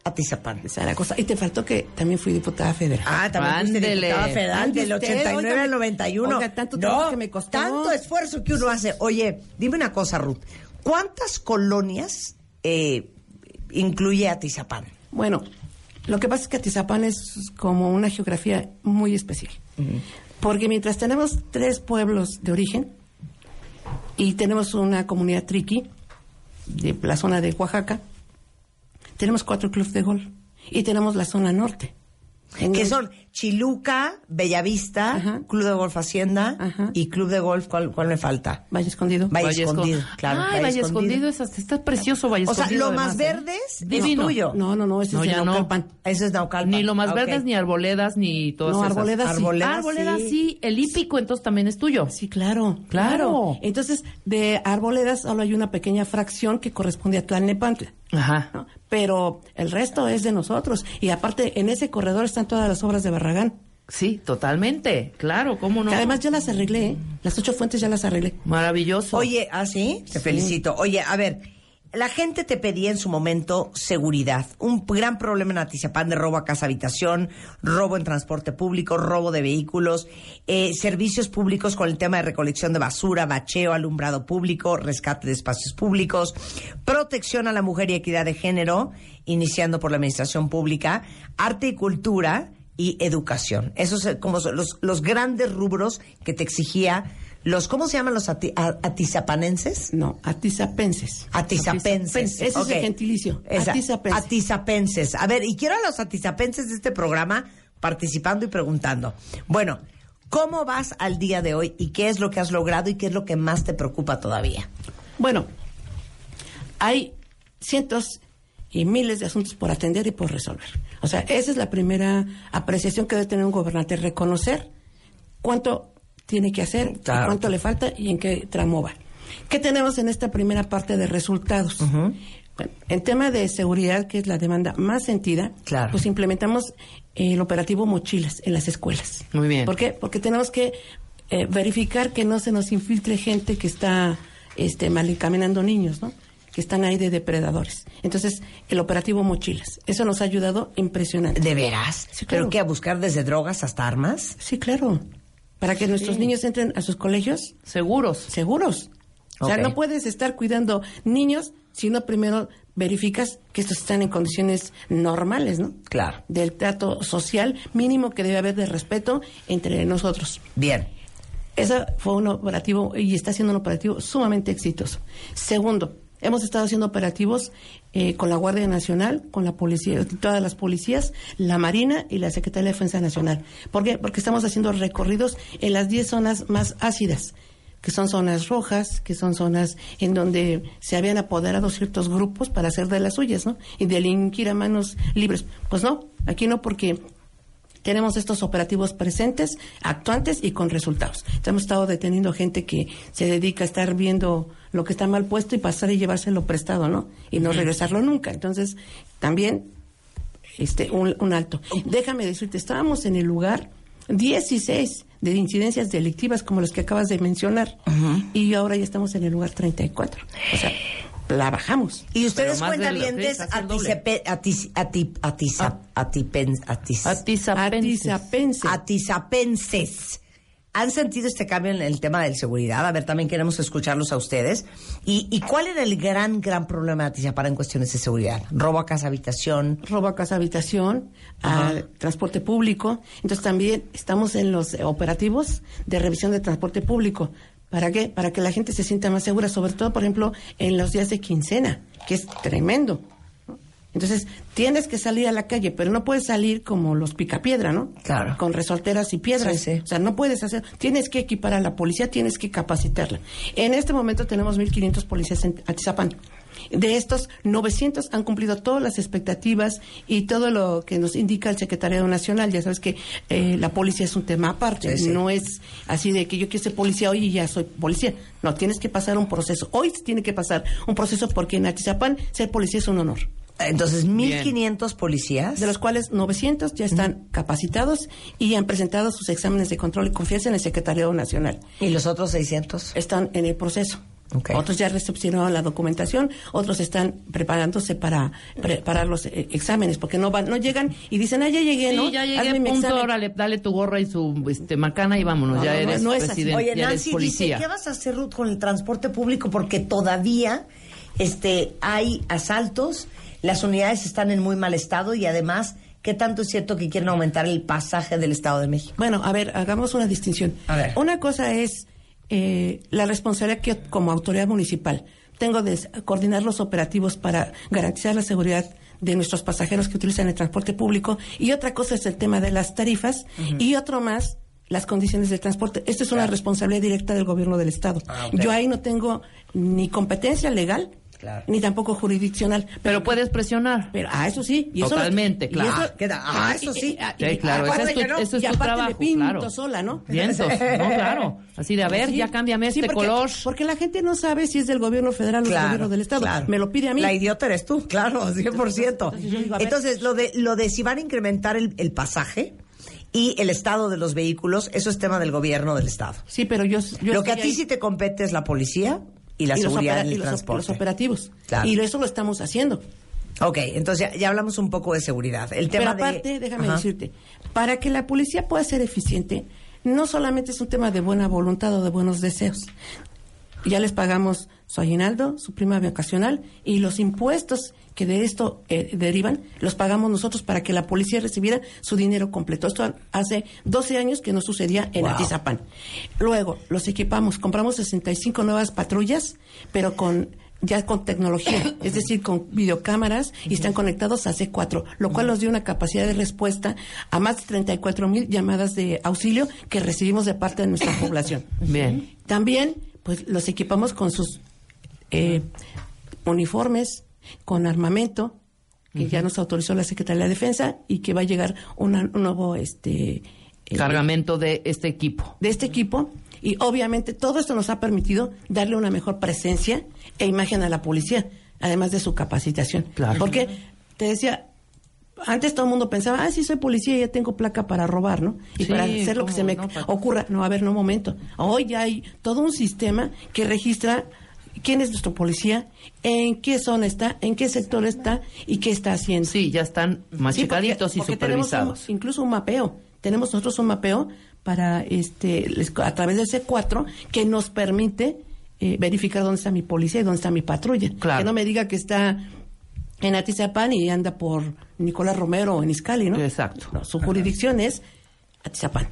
Atizapán. Esa era la cosa. Y te faltó que también fui diputada federal. Ah, también fuiste Ándele. diputada federal del usted, 89 oiga, al 91. oiga, tanto trabajo que me costó. Tanto esfuerzo que uno hace. Oye, dime una cosa, Ruth. ¿Cuántas colonias eh, incluye Atizapán? Bueno, lo que pasa es que Atizapán es como una geografía muy especial. Porque mientras tenemos tres pueblos de origen y tenemos una comunidad triqui de la zona de Oaxaca, tenemos cuatro clubes de golf y tenemos la zona norte. Que son Chiluca, Bellavista, Ajá. Club de Golf Hacienda Ajá. y Club de Golf, ¿cuál, cuál me falta? Valle Escondido. Valle, Valle Escondido, Esco- claro. Ay, Valle Escondido, es hasta- está precioso Valle O sea, Escondido. lo más además, ¿eh? verdes Divino. es tuyo. No, no, no, ese No, es ya el no. Naucalpan. Eso es Naucalpan. Ni lo más Ok. verdes, ni arboledas, ni todas No, esas. arboledas sí. Arboledas Ah, arboledas sí. sí. El hípico entonces también es tuyo. Sí, claro, Claro. Entonces, de arboledas solo hay una pequeña fracción que corresponde a Tlalnepantla. Ajá. ¿no? Pero el resto es de nosotros. Y aparte, en ese corredor están todas las obras de Barragán. Sí, totalmente. Claro, ¿cómo no? Que además ya las arreglé, ¿eh? Las ocho fuentes ya las arreglé. Maravilloso. Oye, ¿ah, sí? Te felicito. Oye, a ver, la gente te pedía en su momento seguridad. Un gran problema en Atizapán de robo a casa habitación, robo en transporte público, robo de vehículos, eh, servicios públicos con el tema de recolección de basura, bacheo, alumbrado público, rescate de espacios públicos, protección a la mujer y equidad de género, iniciando por la administración pública, arte y cultura y educación. Esos son como los, los grandes rubros que te exigía los, ¿cómo se llaman los ati- a- atizapanenses? No, atizapenses. Atizapenses. Ese es el gentilicio. Esa, Atizapenses. Atizapenses. A ver, y quiero a los atizapenses de este programa participando y preguntando. Bueno, ¿cómo vas al día de hoy y qué es lo que has logrado y qué es lo que más te preocupa todavía? Bueno, hay cientos y miles de asuntos por atender y por resolver. O sea, esa es la primera apreciación que debe tener un gobernante, reconocer cuánto tiene que hacer, Claro. cuánto le falta y en qué tramo va. ¿Qué tenemos en esta primera parte de resultados? Bueno, en tema de seguridad, que es la demanda más sentida, Claro. pues implementamos el operativo Mochilas en las escuelas. Muy bien. ¿Por qué? Porque tenemos que eh, verificar que no se nos infiltre gente que está este, mal encaminando niños, ¿no? Que están ahí de depredadores. Entonces, el operativo Mochilas. Eso nos ha ayudado impresionante. ¿De veras? Sí, claro. ¿Pero qué? ¿A buscar desde drogas hasta armas? Sí, claro. Para que nuestros niños entren a sus colegios Seguros. seguros. O sea, no puedes estar cuidando niños si no primero verificas que estos están en condiciones normales, ¿no? Claro. Del trato social mínimo que debe haber de respeto entre nosotros. Bien. Ese fue un operativo y está siendo un operativo sumamente exitoso. Segundo, hemos estado haciendo operativos eh, con la Guardia Nacional, con la policía, todas las policías, la Marina y la Secretaría de Defensa Nacional. ¿Por qué? Porque estamos haciendo recorridos en las 10 zonas más ácidas que son zonas rojas, que son zonas en donde se habían apoderado ciertos grupos para hacer de las suyas, ¿no? Y delinquir a manos libres. Pues no, aquí no, porque tenemos estos operativos presentes, actuantes y con resultados. Hemos estado deteniendo gente que se dedica a estar viendo lo que está mal puesto y pasar y llevárselo prestado, ¿no? Y no regresarlo nunca. Entonces, también este un, un alto. Déjame decirte, estábamos en el lugar 16 de incidencias delictivas como las que acabas de mencionar y ahora ya estamos en el lugar 34. O sea, la bajamos. Y ustedes cuentan de lo que bien es, hace el doble. atizapenses, Atizapenses. ¿Han sentido este cambio en el tema de seguridad? A ver, también queremos escucharlos a ustedes. ¿Y, y cuál era el gran, gran problema de Atizapán en cuestiones de seguridad? ¿Robo a casa, habitación? robo a casa habitación, a transporte público. Entonces también estamos en los operativos de revisión de transporte público ¿Para qué? Para que la gente se sienta más segura, sobre todo, por ejemplo, en los días de quincena, que es tremendo. Entonces, tienes que salir a la calle, pero no puedes salir como los picapiedra, ¿no? Claro. Con resorteras y piedras. Sí, sí. O sea, no puedes hacer, tienes que equipar a la policía, tienes que capacitarla. En este momento tenemos 1.500 policías en Atizapán. De estos, 900 han cumplido todas las expectativas y todo lo que nos indica el Secretariado Nacional. Ya sabes que eh, la policía es un tema aparte, Sí, sí. no es así de que yo quiero ser policía hoy y ya soy policía. No, tienes que pasar un proceso. Hoy tiene que pasar un proceso porque en Atizapán ser policía es un honor. Entonces, 1.500 policías. De los cuales 900 ya están capacitados y han presentado sus exámenes de control y confianza en el Secretariado Nacional. ¿Y los otros 600? Están en el proceso. Ok. Otros ya recepcionaron la documentación, otros están preparándose para preparar los eh, exámenes, porque no van, no llegan y dicen, ah, ya llegué, Sí, ¿no? ya llegué, Hazme punto, órale, dale tu gorra y su este, macana y vámonos, No, ya no, eres no es presidente, Oye, ya eres Nancy dice, policía. ¿qué vas a hacer, Ruth, con el transporte público? Porque todavía este, hay asaltos, las unidades están en muy mal estado y además, ¿qué tanto es cierto que quieren aumentar el pasaje del Estado de México? Bueno, a ver, hagamos una distinción. A ver. Una cosa es eh, la responsabilidad que como autoridad municipal tengo de coordinar los operativos para garantizar la seguridad de nuestros pasajeros que utilizan el transporte público y otra cosa es el tema de las tarifas y otro más las condiciones de transporte. Esto es una responsabilidad directa del gobierno del Estado. Ah. Yo ahí no tengo ni competencia legal Claro. ni tampoco jurisdiccional. Pero puedes presionar. Pero, ah, eso sí. Y eso Totalmente, y claro. eso- ¿Qué tal? Ah, eso sí. y- y- Sí, claro, ese aparte es tu, no, ese es y tu aparte trabajo, pinto claro. sola, ¿no? Vientos, no, claro. Así de, a ver, Sí. ya cámbiame Sí, este porque- color. Porque la gente no sabe si es del gobierno federal o del gobierno del Estado. claro. Me lo pide a mí. La idiota eres tú, claro, 100%. Entonces yo digo. Entonces, lo de, lo de si van a incrementar el, el pasaje y el estado de los vehículos, eso es tema del gobierno del Estado. Sí, pero yo... yo lo que a ti ahí. sí te compete es la policía y la Y los seguridad opera- del y los, transporte. los operativos. Claro. Y eso lo estamos haciendo. Ok, entonces ya, ya hablamos un poco de seguridad. El tema Pero aparte, de... déjame Ajá. decirte, para que la policía pueda ser eficiente, no solamente es un tema de buena voluntad o de buenos deseos. Ya les pagamos su aguinaldo, su prima vacacional y los impuestos que de esto eh, derivan, los pagamos nosotros para que la policía recibiera su dinero completo. Esto hace 12 años que no sucedía en Wow. Atizapán. Luego, los equipamos, compramos 65 nuevas patrullas, pero con ya con tecnología, es decir, con videocámaras y están conectados a C4, lo cual nos dio una capacidad de respuesta a más de 34 mil llamadas de auxilio que recibimos de parte de nuestra población. Bien. También, pues los equipamos con sus eh, uniformes, con armamento, que ya nos autorizó la Secretaría de Defensa y que va a llegar una- un nuevo este eh, Cargamento de este equipo. de este equipo y obviamente todo esto nos ha permitido darle una mejor presencia e imagen a la policía, además de su capacitación. Claro. Porque te decía, antes todo el mundo pensaba, ah, sí soy policía y ya tengo placa para robar, ¿no? Y Sí, para hacer lo que se me No, ocurra. No, a ver, no, un momento. Hoy ya hay todo un sistema que registra quién es nuestro policía, en qué zona está, en qué sector está y qué está haciendo. Sí, ya están Sí, porque- machicaditos y porque supervisados. un- incluso un mapeo. Tenemos nosotros un mapeo para este a través del C4 que nos permite eh, verificar dónde está mi policía y dónde está mi patrulla. Claro. Que no me diga que está en Atizapán y anda por Nicolás Romero o en Iscali, ¿no? Exacto. No, su jurisdicción es Atizapán.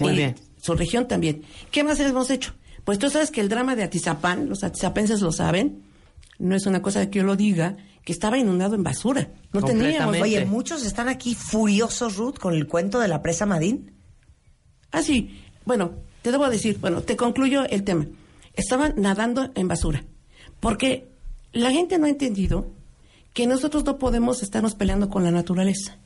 Muy Y bien. Su región también. ¿Qué más hemos hecho? Pues tú sabes que el drama de Atizapán, los atizapenses lo saben, no es una cosa que yo lo diga, que estaba inundado en basura. No teníamos. Oye, muchos están aquí furiosos, Ruth, con el cuento de la presa Madín. Ah, sí. Bueno, te debo decir, bueno, te concluyo el tema. Estaban nadando en basura. Porque la gente no ha entendido que nosotros no podemos estarnos peleando con la naturaleza.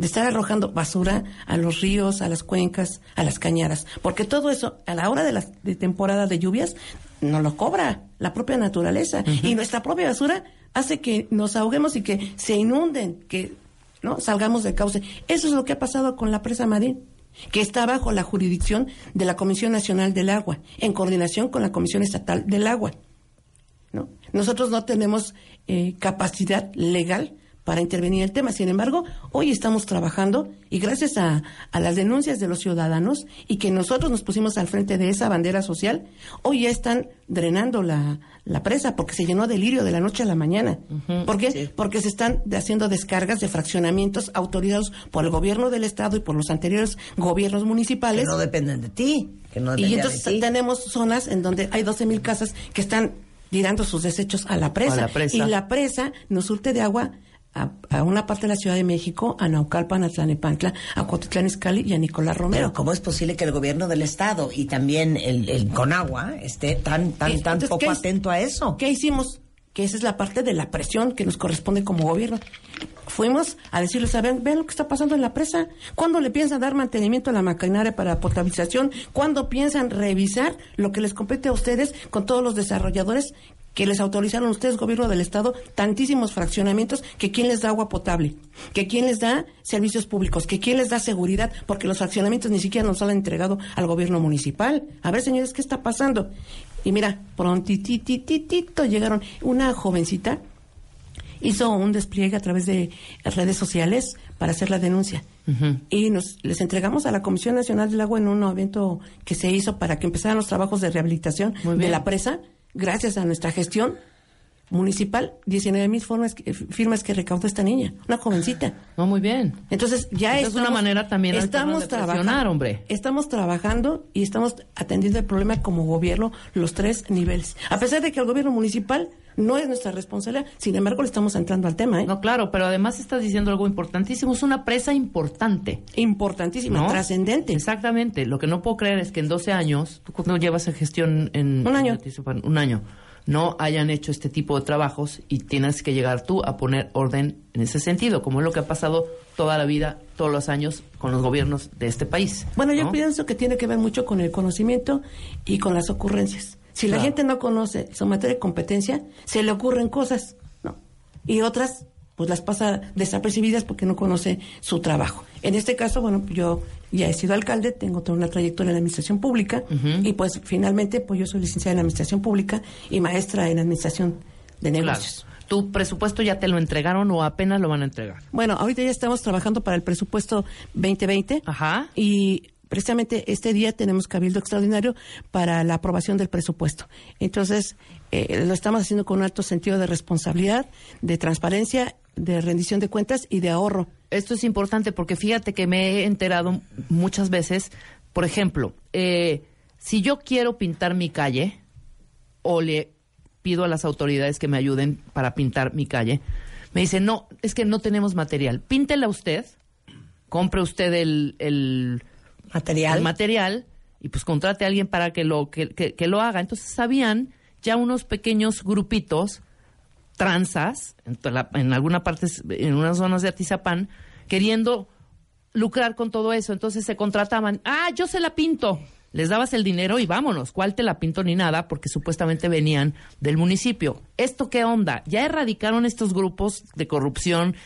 De estar arrojando basura a los ríos, a las cuencas, a las cañadas. Porque todo eso, a la hora de la de temporada de lluvias, nos lo cobra la propia naturaleza. Y nuestra propia basura hace que nos ahoguemos y que se inunden, que no salgamos del cauce. Eso es lo que ha pasado con la presa Marín que está bajo la jurisdicción de la Comisión Nacional del Agua, en coordinación con la Comisión Estatal del Agua. ¿no? Nosotros no tenemos eh, capacidad legal para intervenir en el tema. Sin embargo, hoy estamos trabajando y gracias a, a las denuncias de los ciudadanos y que nosotros nos pusimos al frente de esa bandera social, hoy ya están drenando la, la presa porque se llenó de lirio de la noche a la mañana. ¿Por qué? Porque se están haciendo descargas de fraccionamientos autorizados por el gobierno del Estado y por los anteriores gobiernos Que municipales no dependen de ti. que no y dependía de entonces ti. tenemos zonas en donde hay 12 mil casas que están tirando sus desechos a la presa. A la presa. Y la presa nos surte de agua a, a una parte de la Ciudad de México, a Naucalpan, a Tlanepantla, a Cuautitlán Izcalli y a Nicolás Romero. Pero ¿cómo es posible que el gobierno del estado y también el, el Conagua esté tan tan tan poco ¿qué es- atento a eso? ¿Qué hicimos? Que esa es la parte de la presión que nos corresponde como gobierno. Fuimos a decirles, a ver, vean lo que está pasando en la presa. ¿Cuándo le piensan dar mantenimiento a la maquinaria para potabilización? ¿Cuándo piensan revisar lo que les compete a ustedes con todos los desarrolladores que les autorizaron ustedes, gobierno del Estado, tantísimos fraccionamientos, que quién les da agua potable, que quién les da servicios públicos, que quién les da seguridad, porque los fraccionamientos ni siquiera nos han entregado al gobierno municipal. A ver, señores, ¿qué está pasando? Y mira, prontitititito llegaron una jovencita hizo un despliegue a través de redes sociales para hacer la denuncia. Y nos les entregamos a la Comisión Nacional del Agua en un evento que se hizo para que empezaran los trabajos de rehabilitación de la presa, gracias a nuestra gestión municipal, 19 mil firmas, que- firmas que recaudó esta niña, una jovencita. No, muy bien. Entonces, ya es una manera también estamos trabajando, hombre. Estamos trabajando y estamos atendiendo el problema como gobierno, los tres niveles. A pesar de que el gobierno municipal no es nuestra responsabilidad, sin embargo, le estamos entrando al tema, ¿eh? No, claro, pero además estás diciendo algo importantísimo. Es una presa importante. Importantísima, ¿no? trascendente. Exactamente. Lo que no puedo creer es que en 12 años, ¿tú cuándo llevas en gestión en Un año. en? Un año. No hayan hecho este tipo de trabajos y tienes que llegar tú a poner orden en ese sentido, como es lo que ha pasado toda la vida, todos los años con los gobiernos de este país. Bueno, yo pienso que tiene que ver mucho con el conocimiento y con las ocurrencias. Si la gente no conoce su materia de competencia, se le ocurren cosas, ¿no? Y otras, pues las pasa desapercibidas porque no conoce su trabajo. En este caso, bueno, yo ya he sido alcalde, tengo toda una trayectoria en la administración pública y pues finalmente, pues yo soy licenciada en administración pública y maestra en administración de Claro. negocios. ¿Tu presupuesto ya te lo entregaron o apenas lo van a entregar? Bueno, ahorita ya estamos trabajando para el presupuesto 2020. Ajá. Y precisamente este día tenemos cabildo extraordinario para la aprobación del presupuesto. Entonces, eh, lo estamos haciendo con un alto sentido de responsabilidad, de transparencia, de rendición de cuentas y de ahorro. Esto es importante porque fíjate que me he enterado muchas veces, por ejemplo, eh, si yo quiero pintar mi calle o le pido a las autoridades que me ayuden para pintar mi calle, me dicen, no, es que no tenemos material. Píntela usted, compre usted el, el Material. el material y pues contrate a alguien para que lo, que, que- que lo haga. Entonces habían ya unos pequeños grupitos transas en, en alguna parte, en unas zonas de Atizapán, queriendo lucrar con todo eso. Entonces se contrataban, ah, yo se la pinto. Les dabas el dinero y vámonos, ¿cuál te la pinto ni nada? Porque supuestamente venían del municipio. ¿Esto qué onda? ¿Ya erradicaron estos grupos de corrupción?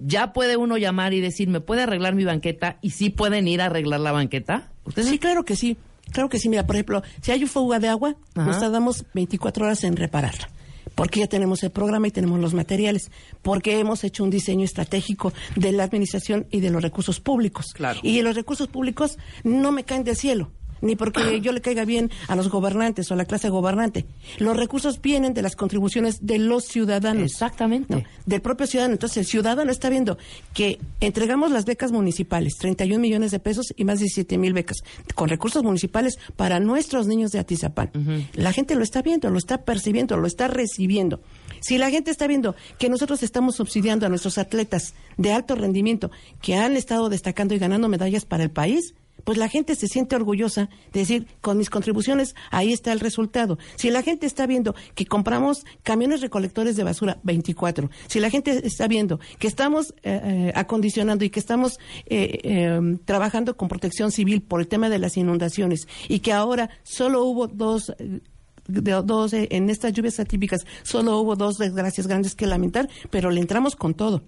¿Ya puede uno llamar y decir, ¿me puede arreglar mi banqueta? ¿Y sí pueden ir a arreglar la banqueta? Sí, claro que sí. Claro que sí. Mira, por ejemplo, si hay un fuga de agua, Ajá. nos tardamos 24 horas en repararla. Porque ya tenemos el programa y tenemos los materiales. Porque hemos hecho un diseño estratégico de la administración y de los recursos públicos. Claro. Y los recursos públicos no me caen del cielo. Ni porque yo le caiga bien a los gobernantes o a la clase gobernante. Los recursos vienen de las contribuciones de los ciudadanos. Exactamente. No, del propio ciudadano. Entonces, el ciudadano está viendo que entregamos las becas municipales, 31 millones de pesos y más de 17 mil becas, con recursos municipales para nuestros niños de Atizapán. La gente lo está viendo, lo está percibiendo, lo está recibiendo. Si la gente está viendo que nosotros estamos subsidiando a nuestros atletas de alto rendimiento que han estado destacando y ganando medallas para el país, pues la gente se siente orgullosa de decir, con mis contribuciones, ahí está el resultado. Si la gente está viendo que compramos camiones recolectores de basura 24, si la gente está viendo que estamos eh, eh, acondicionando y que estamos eh, eh, trabajando con protección civil por el tema de las inundaciones y que ahora solo hubo dos... eh, de dos, eh, en estas lluvias atípicas solo hubo dos desgracias grandes que lamentar, pero le entramos con todo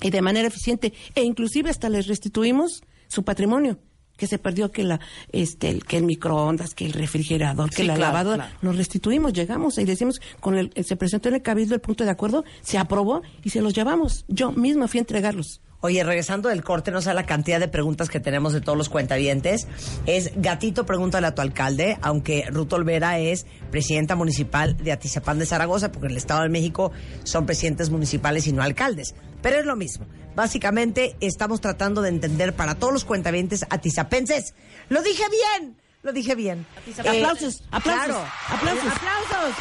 y de manera eficiente e inclusive hasta les restituimos su patrimonio que se perdió que la este el- que el microondas que el refrigerador que Sí, la claro, lavadora claro. lo restituimos llegamos y decimos con el se presentó en el cabildo el punto de acuerdo se aprobó y se los llevamos yo misma fui a entregarlos Oye, regresando del corte, no sé la cantidad de preguntas que tenemos de todos los cuentavientes. Es Gatito, pregúntale a tu alcalde, aunque Ruth Olvera es presidenta municipal de Atizapán de Zaragoza, porque en el Estado de México son presidentes municipales y no alcaldes. Pero es lo mismo. Básicamente estamos tratando de entender para todos los cuentavientes atizapenses. Lo dije bien. Lo dije bien. Aplausos, aplausos, claro. aplausos. Aplausos.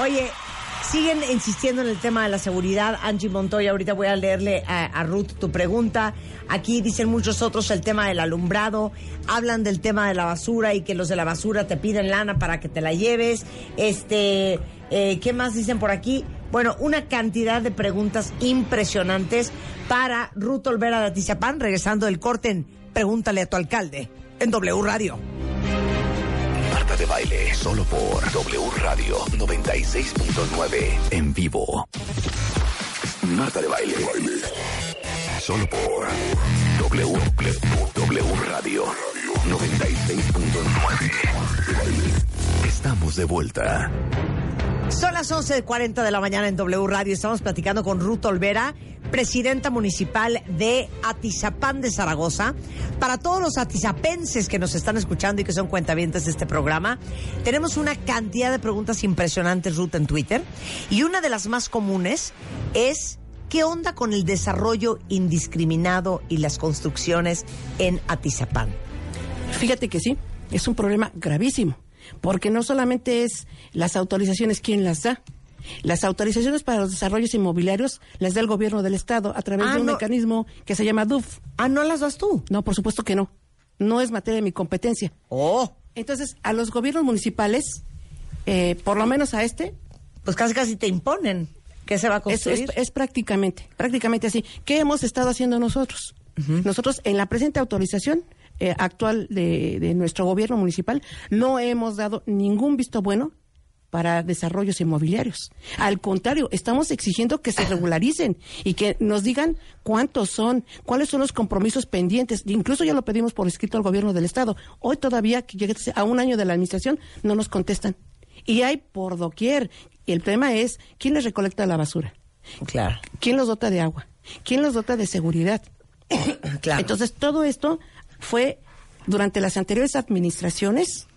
Oye, siguen insistiendo en el tema de la seguridad. Angie Montoya, ahorita voy a leerle a, Ruth tu pregunta. Aquí dicen muchos otros el tema del alumbrado. Hablan del tema de la basura y que los de la basura te piden lana para que te la lleves. Este, eh, ¿qué más dicen por aquí? Bueno, una cantidad de preguntas impresionantes para Ruth Olvera de Atizapán, regresando del corte en Pregúntale a tu alcalde en W Radio. De baile, solo por W Radio 96.9 en vivo. Marta de baile, solo por W, W Radio 96.9. Estamos de vuelta. Son las 11.40 de la mañana en W Radio. Estamos platicando con Ruth Olvera, presidenta municipal de Atizapán de Zaragoza. Para todos los atizapenses que nos están escuchando y que son cuentavientes de este programa, tenemos una cantidad de preguntas impresionantes, Ruth, en Twitter. Y una de las más comunes es, ¿qué onda con el desarrollo indiscriminado y las construcciones en Atizapán? Fíjate que sí, es un problema gravísimo, porque no solamente es las autorizaciones quien las da. Las autorizaciones para los desarrollos inmobiliarios las da el gobierno del Estado a través Ah, de un no. mecanismo que se llama DUF. Ah, ¿no las das tú? No, por supuesto que no. No es materia de mi competencia. Oh. Entonces, a los gobiernos municipales, eh, por lo menos a este, Pues casi casi te imponen que se va a construir. es- es prácticamente, prácticamente así. ¿Qué hemos estado haciendo nosotros? Nosotros, en la presente autorización eh, actual de, de nuestro gobierno municipal, no hemos dado ningún visto bueno para desarrollos inmobiliarios. Al contrario, estamos exigiendo que se regularicen y que nos digan cuántos son, cuáles son los compromisos pendientes. Incluso ya lo pedimos por escrito al gobierno del Estado. Hoy todavía, que llegue a un año de la administración, no nos contestan. Y hay por doquier. Y el problema es, ¿quién les recolecta la basura? Claro. ¿Quién los dota de agua? ¿Quién los dota de seguridad? Claro. Entonces, todo esto fue durante las anteriores administraciones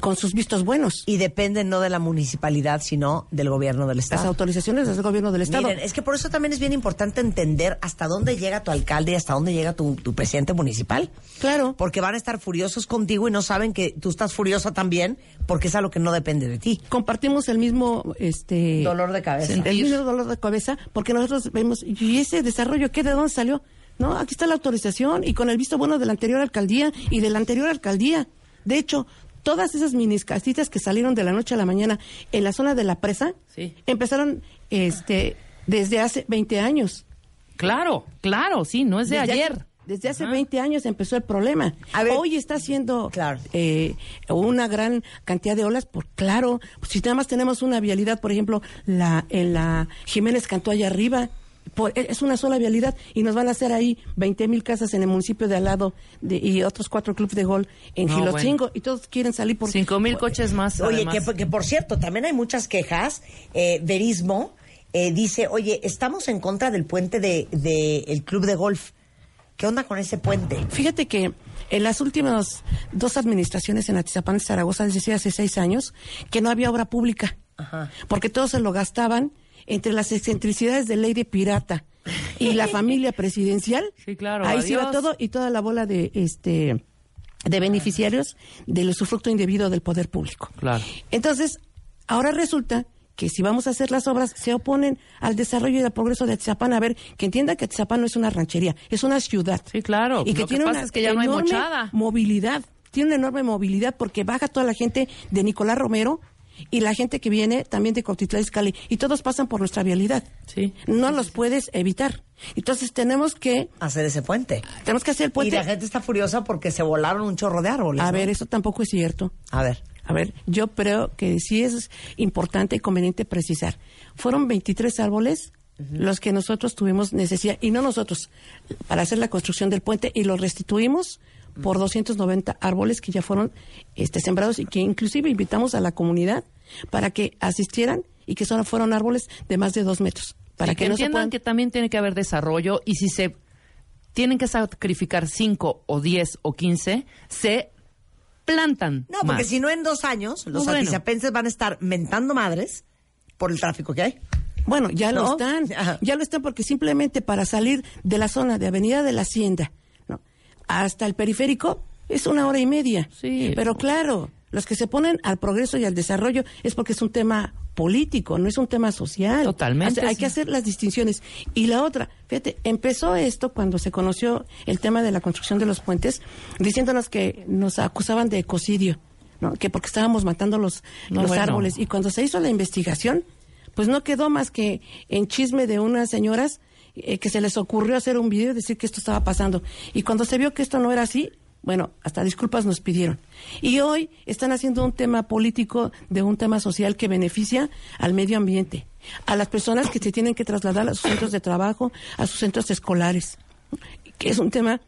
con sus vistos buenos. Y depende no de la municipalidad, sino del gobierno del Las Estado. autorizaciones del gobierno del Estado. Miren, es que por eso también es bien importante entender hasta dónde llega tu alcalde y hasta dónde llega tu, tu presidente municipal. Claro. Porque van a estar furiosos contigo y no saben que tú estás furiosa también porque es algo que no depende de ti. Compartimos el mismo este Dolor de cabeza. el mismo dolor de cabeza porque nosotros vemos y ese desarrollo qué de dónde salió no aquí está la autorización y con el visto bueno de la anterior alcaldía y de la anterior alcaldía de hecho todas esas minis casitas que salieron de la noche a la mañana en la zona de la presa Sí. empezaron este desde hace 20 años Claro, claro, sí, no es de Desde ayer. hace- desde hace 20 años empezó el problema. A ver. Hoy está haciendo Claro. eh, una gran cantidad de olas, por claro. Si nada más tenemos una vialidad, por ejemplo, la en la Jiménez Cantó allá arriba, por- e, es una sola vialidad y nos van a hacer ahí 20 mil casas en el municipio de al lado de- y otros cuatro clubes de gol en No, Gilotzingo y todos quieren salir por Cinco mil coches más. Oye, que, que por cierto, también hay muchas quejas. Eh, Verismo eh, dice, oye, estamos en contra del puente de, de el club de golf. ¿Qué onda con ese puente? Fíjate que en las últimas dos administraciones en Atizapán de Zaragoza, es decir, hace seis años, que no había obra pública. Ajá. Porque todos se lo gastaban entre las excentricidades de ley de pirata y la familia presidencial. Sí, claro, Ahí se iba todo y toda la bola de este de beneficiarios del usufructo indebido del poder público. Claro. Entonces, ahora resulta que si vamos a hacer las obras, se oponen al desarrollo y al progreso de Atizapán. A ver, que entienda que Atizapán no es una ranchería, es una ciudad. Sí, claro. Y que Lo que tiene pasa una es que ya no hay enorme movilidad. Tiene una enorme movilidad porque baja toda la gente de Nicolás Romero y la gente que viene también de Cuautitlán Izcalli y todos pasan por nuestra vialidad. Sí. No los puedes evitar. Entonces tenemos que Hacer ese puente. tenemos que hacer el Y puente. la gente está furiosa porque se volaron un chorro de árboles. A ¿no? ver, eso tampoco es cierto. A ver. A ver, yo creo que sí es importante y conveniente precisar. Fueron 23 árboles los que nosotros tuvimos necesidad, y no nosotros, para hacer la construcción del puente, y los restituimos por 290 árboles que ya fueron este, sembrados y que inclusive invitamos a la comunidad para que asistieran y que solo fueron árboles de más de dos metros. Para Sí, que, que no se entiendan puedan... que también tiene que haber desarrollo y si se tienen que sacrificar 5 o 10 o 15, se plantan. No, porque más. si no en dos años, los bueno. atizapenses van a estar mentando madres por el tráfico que hay. Bueno, ya lo ¿No? están, ya lo están porque simplemente para salir de la zona de Avenida de la Hacienda, ¿no? Hasta el periférico es una hora y media. Sí. Pero claro, los que se ponen al progreso y al desarrollo es porque es un tema político, no es un tema social. Totalmente, Hay sí. que hacer las distinciones. Y la otra, fíjate, empezó esto cuando se conoció el tema de la construcción de los puentes, diciéndonos que nos acusaban de ecocidio, ¿no? que porque estábamos matando los, No, los bueno. árboles. Y cuando se hizo la investigación, pues no quedó más que en chisme de unas señoras eh, que se les ocurrió hacer un video y decir que esto estaba pasando. Y cuando se vio que esto no era así, bueno, hasta disculpas nos pidieron. Y hoy están haciendo un tema político de un tema social que beneficia al medio ambiente, a las personas que se tienen que trasladar a sus centros de trabajo, a sus centros escolares, que es un tema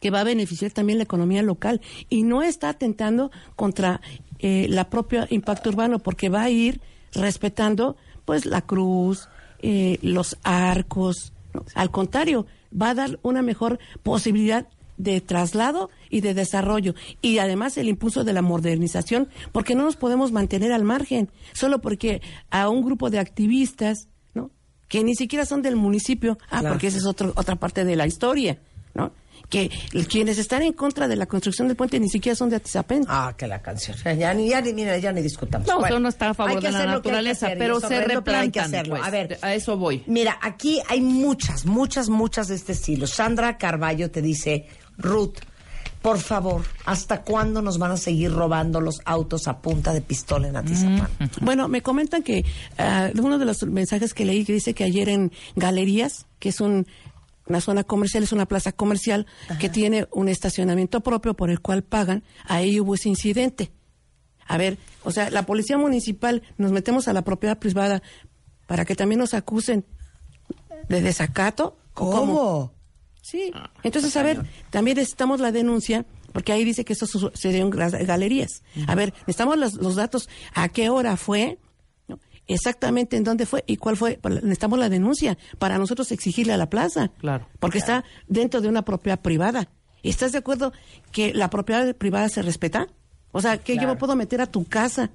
que va a beneficiar también la economía local y no está atentando contra eh, la propia impacto urbano porque va a ir respetando pues la cruz, eh, los arcos, ¿no? al contrario, va a dar una mejor posibilidad de traslado y de desarrollo y además el impulso de la modernización porque no nos podemos mantener al margen solo porque a un grupo de activistas ¿no? que ni siquiera son del municipio ah Claro. porque esa es otro- otra parte de la historia ¿no? Que quienes están en contra de la construcción del puente ni siquiera son de Atizapén Ah, que la canción. Ya ni, ya ni, mira, ya ni discutamos. No, Bueno, uno está a favor de la naturaleza, hacer, pero se horrendo, pero hay que replantan, hacerlo. pues. A ver, A eso voy. Mira, aquí hay muchas, muchas, muchas de este estilo. Sandra Carballo te dice, Ruth, por favor, ¿hasta cuándo nos van a seguir robando los autos a punta de pistola en Atizapán? Bueno, me comentan que ah, uno de los mensajes que leí que dice que ayer en Galerías, que es un- una zona comercial, es una plaza comercial que tiene un estacionamiento propio por el cual pagan, ahí hubo ese incidente. A ver, o sea, la policía municipal nos metemos a la propiedad privada para que también nos acusen de desacato. ¿o ¿Cómo? Sí. Entonces, a ver, también necesitamos la denuncia, porque ahí dice que eso su- sucedió en gra- galerías. A ver, necesitamos los, los datos, a qué hora fue. Exactamente en dónde fue y cuál fue. Para- Necesitamos la denuncia para nosotros exigirle a la plaza. Claro. Porque está dentro de una propiedad privada. ¿Estás de acuerdo que la propiedad privada se respeta? O sea, que yo Claro. me puedo meter a tu casa.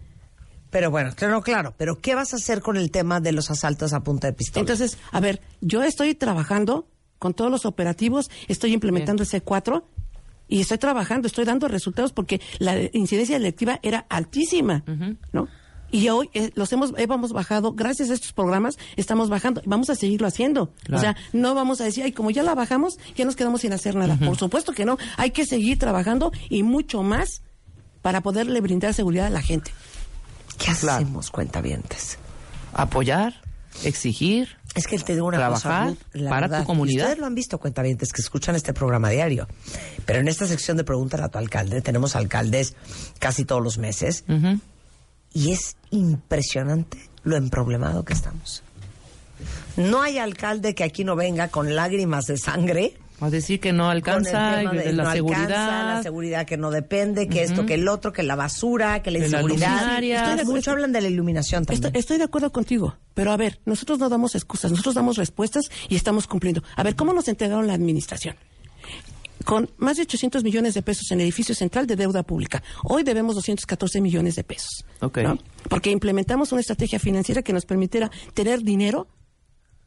Pero bueno, claro, claro. Pero ¿qué vas a hacer con el tema de los asaltos a punta de pistola? Entonces, a ver, yo estoy trabajando con todos los operativos, estoy implementando ese 4 y estoy trabajando, estoy dando resultados porque la incidencia electiva era altísima, ¿no? Y hoy eh, los hemos, hemos bajado, gracias a estos programas, estamos bajando, vamos a seguirlo haciendo. Claro. O sea, no vamos a decir, ay, como ya la bajamos, ya nos quedamos sin hacer nada. Por supuesto que no, hay que seguir trabajando y mucho más para poderle brindar seguridad a la gente. ¿Qué hacemos, cuentavientes? Apoyar, exigir. Es que te digo una Trabajar cosa, Ruth, la para tu verdad, comunidad. Ustedes lo han visto, cuentavientes, que escuchan este programa diario. Pero en esta sección de Pregúntale a tu alcalde, tenemos alcaldes casi todos los meses. Ujú. Y es impresionante lo emproblemado que estamos. No hay alcalde que aquí no venga con lágrimas de sangre. A decir que no alcanza de de la no alcanza, seguridad. la seguridad que no depende, que esto, que el otro, que la basura, que la la inseguridad. luminaria. Estoy de- mucho hablan de la iluminación también. Estoy, estoy de acuerdo contigo, pero a ver, nosotros no damos excusas, nosotros damos respuestas y estamos cumpliendo. A ver, ¿cómo nos entregaron la administración? Con más de 800 millones de pesos en el edificio central de deuda pública. Hoy debemos 214 millones de pesos. Ok. ¿no? Porque implementamos una estrategia financiera que nos permitiera tener dinero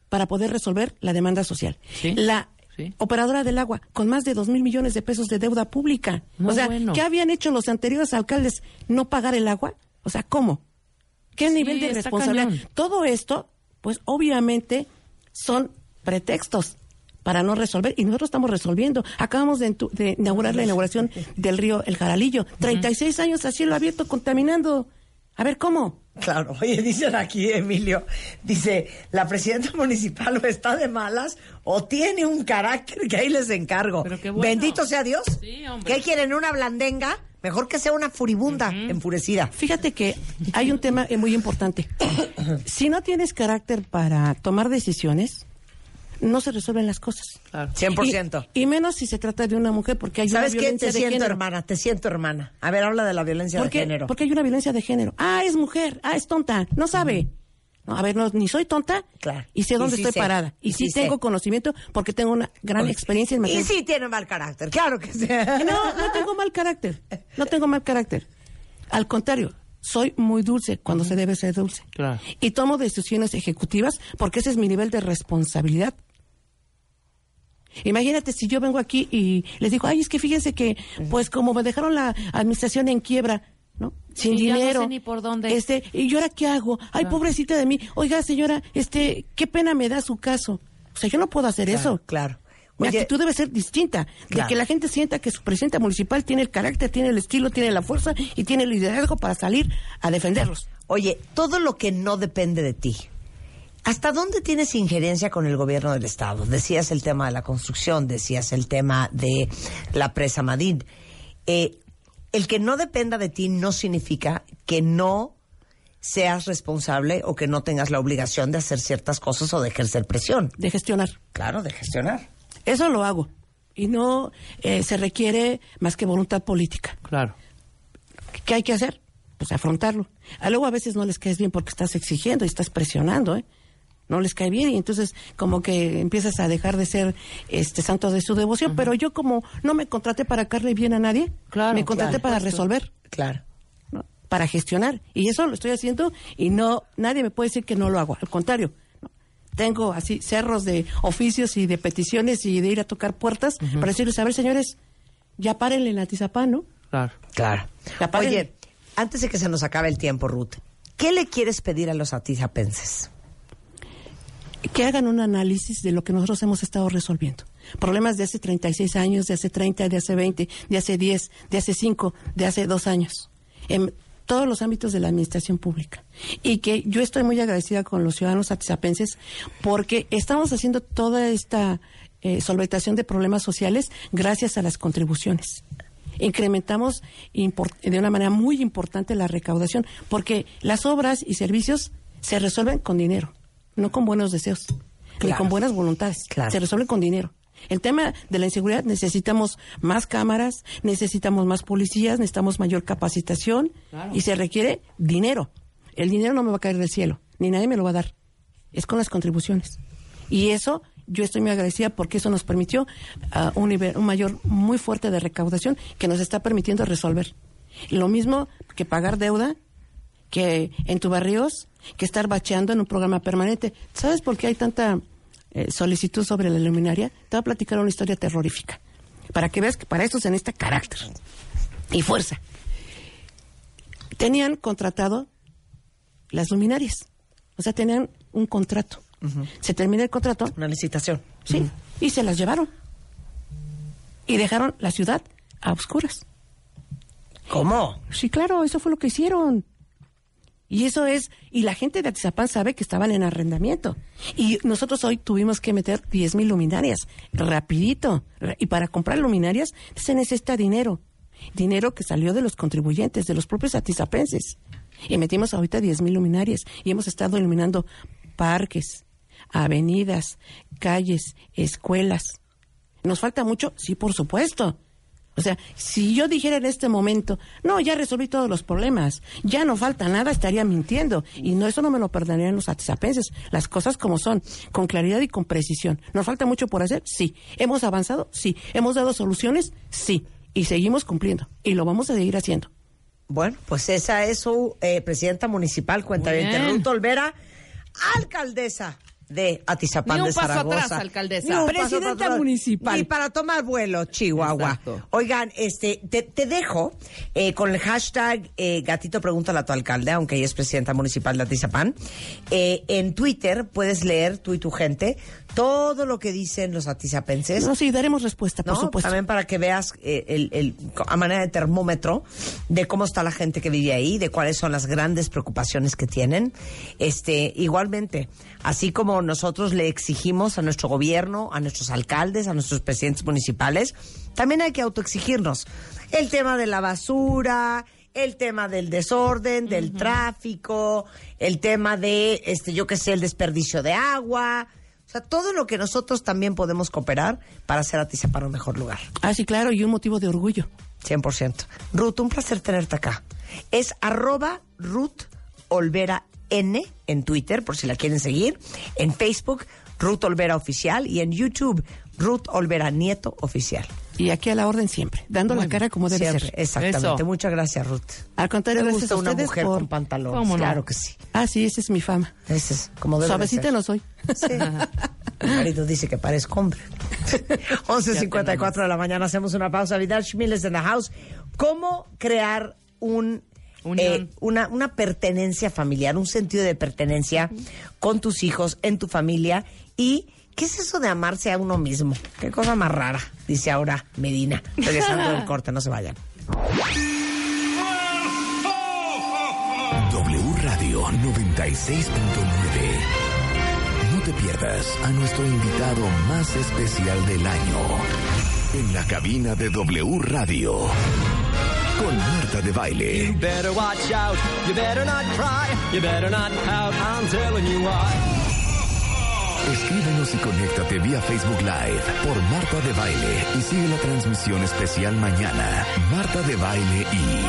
para poder resolver la demanda social. Sí, La sí. operadora del agua, con más de 2 mil millones de pesos de deuda pública. Muy o sea, bueno. ¿qué habían hecho los anteriores alcaldes? ¿No pagar el agua? O sea, ¿cómo? ¿Qué Sí, nivel de responsabilidad? cañón. Todo esto, pues obviamente son pretextos para no resolver y nosotros estamos resolviendo. Acabamos de, inaugurar la inauguración del río El Jaralillo. 36 años a cielo abierto contaminando. A ver, ¿cómo? Claro, oye, dicen aquí, Emilio, dice, la presidenta municipal o está de malas o tiene un carácter que ahí les encargo. Pero qué bueno. Bendito sea Dios. Sí, hombre. ¿Qué quieren? ¿Una blandenga? Mejor que sea una furibunda, enfurecida. Fíjate que hay un tema muy importante. si no tienes carácter para tomar decisiones, no se resuelven las cosas. Claro. 100%. Y, y menos si se trata de una mujer, porque hay ¿Sabes una qué? violencia Te de siento, género. hermana, te siento, hermana. A ver, habla de la violencia ¿Por de qué? género. Porque hay una violencia de género. Ah, es mujer. Ah, es tonta. No sabe. No, a ver, no, ni soy tonta. Claro. Y sé Y dónde sí estoy sé. parada. Y, Y sí, sí sé. tengo conocimiento porque tengo una gran experiencia en Y materia. sí tiene mal carácter, claro que sí. No, no tengo mal carácter. No tengo mal carácter. Al contrario, soy muy dulce cuando se debe ser dulce. Claro. Y tomo decisiones ejecutivas porque ese es mi nivel de responsabilidad. Imagínate si yo vengo aquí y les digo, ay, es que fíjense que, pues como me dejaron la administración en quiebra, ¿no? Sin ya no dinero. sé ni por dónde. Este, ¿y yo ahora qué hago? Ay, Claro. pobrecita de mí. Oiga, señora, este, qué pena me da su caso. O sea, yo no puedo hacer eso. Claro. Mi Oye- actitud debe ser distinta, de que la gente sienta que su presidente municipal tiene el carácter, tiene el estilo, tiene la fuerza y tiene el liderazgo para salir a defenderlos. Oye, todo lo que no depende de ti. ¿Hasta dónde tienes injerencia con el gobierno del Estado? Decías el tema de la construcción, decías el tema de la presa Madrid. Eh, el que no dependa de ti no significa que no seas responsable o que no tengas la obligación de hacer ciertas cosas o de ejercer presión. De gestionar. Claro, de gestionar. Eso lo hago. Y no eh, se requiere más que voluntad política. Claro. ¿Qué hay que hacer? Pues afrontarlo. A luego a veces no les caes bien porque estás exigiendo y estás presionando, ¿eh? No les cae bien y entonces como que empiezas a dejar de ser este santo de su devoción. Pero yo como no me contraté para caerle bien a nadie, me contraté claro, para resolver. Claro. ¿no? Para gestionar. Y eso lo estoy haciendo y no nadie me puede decir que no lo hago. Al contrario, ¿no? tengo así cerros de oficios y de peticiones y de ir a tocar puertas para decirles, a ver, señores, ya párenle en la tizapán, ¿no? Claro. Claro. Oye, antes de que se nos acabe el tiempo, Ruth, ¿qué le quieres pedir a los atizapenses? Que hagan un análisis de lo que nosotros hemos estado resolviendo. Problemas de hace 36 años, de hace 30, de hace 20, de hace 10, de hace 5, de hace 2 años, en todos los ámbitos de la administración pública. Y que yo estoy muy agradecida con los ciudadanos atizapenses porque estamos haciendo toda esta eh, solventación de problemas sociales gracias a las contribuciones. Incrementamos de una manera muy importante la recaudación porque las obras y servicios se resuelven con dinero, no con buenos deseos, ni con buenas voluntades. Claro. Se resuelven con dinero. El tema de la inseguridad necesitamos más cámaras, necesitamos más policías, necesitamos mayor capacitación Claro. y se requiere dinero. El dinero no me va a caer del cielo, ni nadie me lo va a dar. Es con las contribuciones. Y eso yo estoy muy agradecida porque eso nos permitió ah, un, nivel, un mayor muy fuerte de recaudación que nos está permitiendo resolver. Lo mismo que pagar deuda, que en tu barrios, que estar bacheando en un programa permanente. ¿Sabes por qué hay tanta eh, solicitud sobre la luminaria? Te voy a platicar una historia terrorífica. Para que veas que para eso se necesita carácter y fuerza. Tenían contratado las luminarias. O sea, tenían un contrato. Se termina el contrato. Una licitación. Sí. Y se las llevaron. Y dejaron la ciudad a oscuras. ¿Cómo? Sí, claro, eso fue lo que hicieron. Y eso es, y la gente de Atizapán sabe que estaban en arrendamiento. Y nosotros hoy tuvimos que meter 10 mil luminarias, rapidito. Y para comprar luminarias se necesita dinero. Dinero que salió de los contribuyentes, de los propios atizapenses. Y metimos ahorita 10 mil luminarias. Y hemos estado iluminando parques, avenidas, calles, escuelas. ¿Nos falta mucho? Sí, por supuesto. O sea, si yo dijera en este momento, no, ya resolví todos los problemas, ya no falta nada, estaría mintiendo. Y no, eso no me lo perdonarían los atizapenses. Las cosas como son, con claridad y con precisión. ¿Nos falta mucho por hacer? Sí. ¿Hemos avanzado? Sí. ¿Hemos dado soluciones? Sí. Y seguimos cumpliendo. Y lo vamos a seguir haciendo. Bueno, pues esa es su eh, presidenta municipal, cuenta. Ruth Olvera, alcaldesa de Atizapán Ni un de paso Zaragoza. atrás, alcaldesa. Ni un Presidenta paso atrás. municipal. Y para tomar vuelo, Chihuahua. Exacto. Oigan, este, te, te dejo eh, con el hashtag eh, Gatito Pregúntale a tu alcalde, aunque ella es presidenta municipal de Atizapán. Eh, en Twitter puedes leer, tú y tu gente, todo lo que dicen los atizapenses. No, sí, daremos respuesta, por ¿no? supuesto. También para que veas eh, el, el- a manera de termómetro de cómo está la gente que vive ahí, de cuáles son las grandes preocupaciones que tienen. Este, igualmente, así como nosotros le exigimos a nuestro gobierno, a nuestros alcaldes, a nuestros presidentes municipales, también hay que autoexigirnos. El tema de la basura, el tema del desorden, del tráfico, el tema de, este, yo qué sé, el desperdicio de agua. O sea, todo lo que nosotros también podemos cooperar para hacer Atizapán un mejor lugar. Ah, sí, claro, y un motivo de orgullo. 100%. Ruth, un placer tenerte acá. Es arroba Ruth Olvera N en Twitter, por si la quieren seguir. En Facebook, Ruth Olvera Oficial. Y en YouTube, Ruth Olvera Nieto Oficial. Y aquí a la orden siempre, dando la cara como debe Siempre, ser. Exactamente. Eso. Muchas gracias, Ruth. Al contrario, Me gracias gusta a una mujer por... con pantalones. ¿Cómo no? Claro que sí. Ah, sí, esa es mi fama. Ese es como debe de Suavecita ser. no soy. Sí. Mi marido dice que parezco hombre. 11.54 de la mañana, hacemos una pausa. Vidal Schmiles en the house. ¿Cómo crear un eh, una, una pertenencia familiar, un sentido de pertenencia con tus hijos, en tu familia? ¿Y qué es eso de amarse a uno mismo? Qué cosa más rara, dice ahora Medina. Regresando del corte, no se vayan. W Radio 96.9. No te pierdas a nuestro invitado más especial del año. En la cabina de W Radio. Con Marta de Baile. You better watch out. You better not cry. You better not pout. I'm telling you why. Escríbenos y conéctate vía Facebook Live por Marta de Baile y sigue la transmisión especial mañana. Marta de Baile y.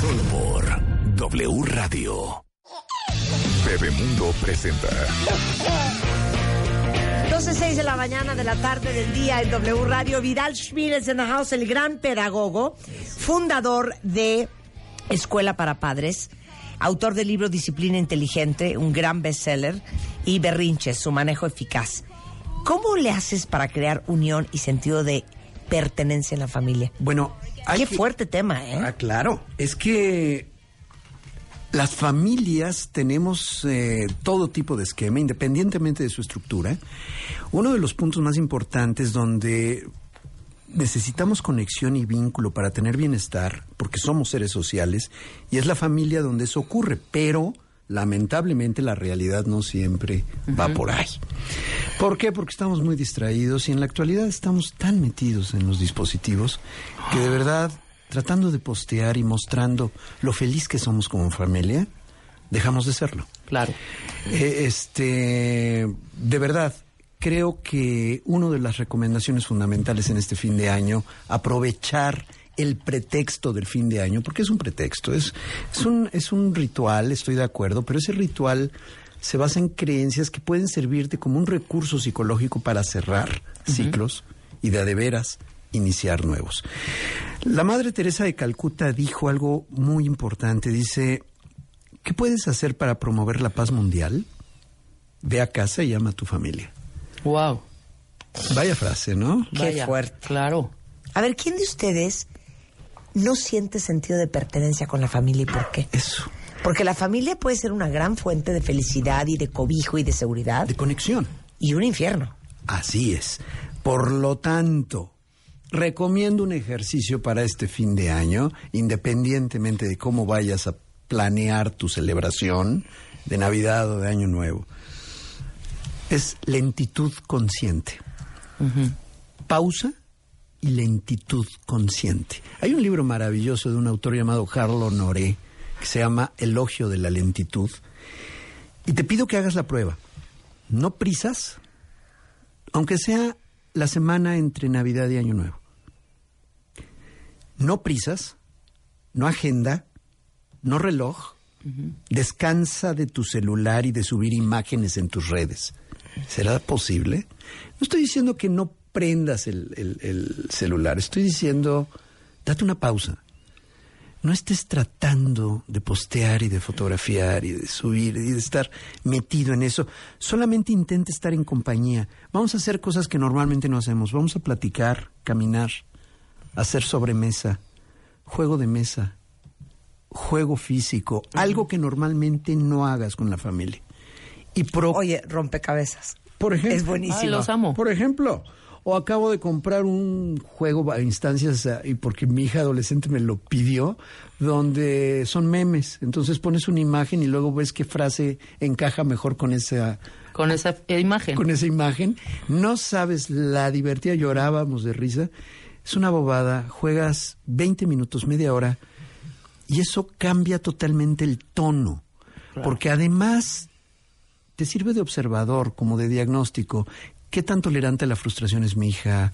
Solo por W Radio. Bebemundo presenta. 12.06 de la mañana, de la tarde, del día en W Radio. Vidal Schmiles en el gran pedagogo, fundador de Escuela para Padres, autor del libro Disciplina Inteligente, un gran bestseller, y Berrinches, su manejo eficaz. ¿Cómo le haces para crear unión y sentido de pertenencia en la familia? Bueno, hay Qué que- fuerte tema, ¿eh? Ah, claro. Es que las familias tenemos eh, todo tipo de esquema, independientemente de su estructura. Uno de los puntos más importantes donde necesitamos conexión y vínculo para tener bienestar, porque somos seres sociales, y es la familia donde eso ocurre, pero lamentablemente la realidad no siempre va por ahí. ¿Por qué? Porque estamos muy distraídos y en la actualidad estamos tan metidos en los dispositivos que de verdad, tratando de postear y mostrando lo feliz que somos como familia, dejamos de serlo. Claro. Eh, este, de verdad, creo que una de las recomendaciones fundamentales en este fin de año, aprovechar el pretexto del fin de año, porque es un pretexto, es, es, un, es un ritual, estoy de acuerdo, pero ese ritual se basa en creencias que pueden servirte como un recurso psicológico para cerrar ciclos y de a de veras iniciar nuevos. La Madre Teresa de Calcuta dijo algo muy importante, dice, ¿qué puedes hacer para promover la paz mundial? Ve a casa y llama a tu familia. Wow. Vaya frase, ¿no? Qué Vaya, fuerte. Claro. A ver, ¿quién de ustedes no siente sentido de pertenencia con la familia y por qué? Eso. Porque la familia puede ser una gran fuente de felicidad y de cobijo y de seguridad. De conexión. Y un infierno. Así es. Por lo tanto, recomiendo un ejercicio para este fin de año, independientemente de cómo vayas a planear tu celebración de Navidad o de Año Nuevo. Es lentitud consciente. Pausa y lentitud consciente. Hay un libro maravilloso de un autor llamado Carlo Noré que se llama Elogio de la lentitud. Y te pido que hagas la prueba. No prisas, aunque sea la semana entre Navidad y Año Nuevo. No prisas, no agenda, no reloj. Descansa de tu celular y de subir imágenes en tus redes. ¿Será posible? No estoy diciendo que no prendas el, el- el celular, estoy diciendo, date una pausa. No estés tratando de postear y de fotografiar y de subir y de estar metido en eso. Solamente intenta estar en compañía. Vamos a hacer cosas que normalmente no hacemos. Vamos a platicar, caminar, hacer sobremesa, juego de mesa, juego físico, algo que normalmente no hagas con la familia. Y pro- Oye, rompecabezas. por ejemplo, Es buenísimo. Ay, los amo. por ejemplo, o acabo de comprar un juego a instancias eh, y porque mi hija adolescente me lo pidió, donde son memes. Entonces pones una imagen y luego ves qué frase encaja mejor con esa Con esa imagen. con esa imagen. No sabes la divertida, llorábamos de risa. Es una bobada, juegas 20 minutos, media hora y eso cambia totalmente el tono. Porque además te sirve de observador, como de diagnóstico. ¿Qué tan tolerante a la frustración es mi hija?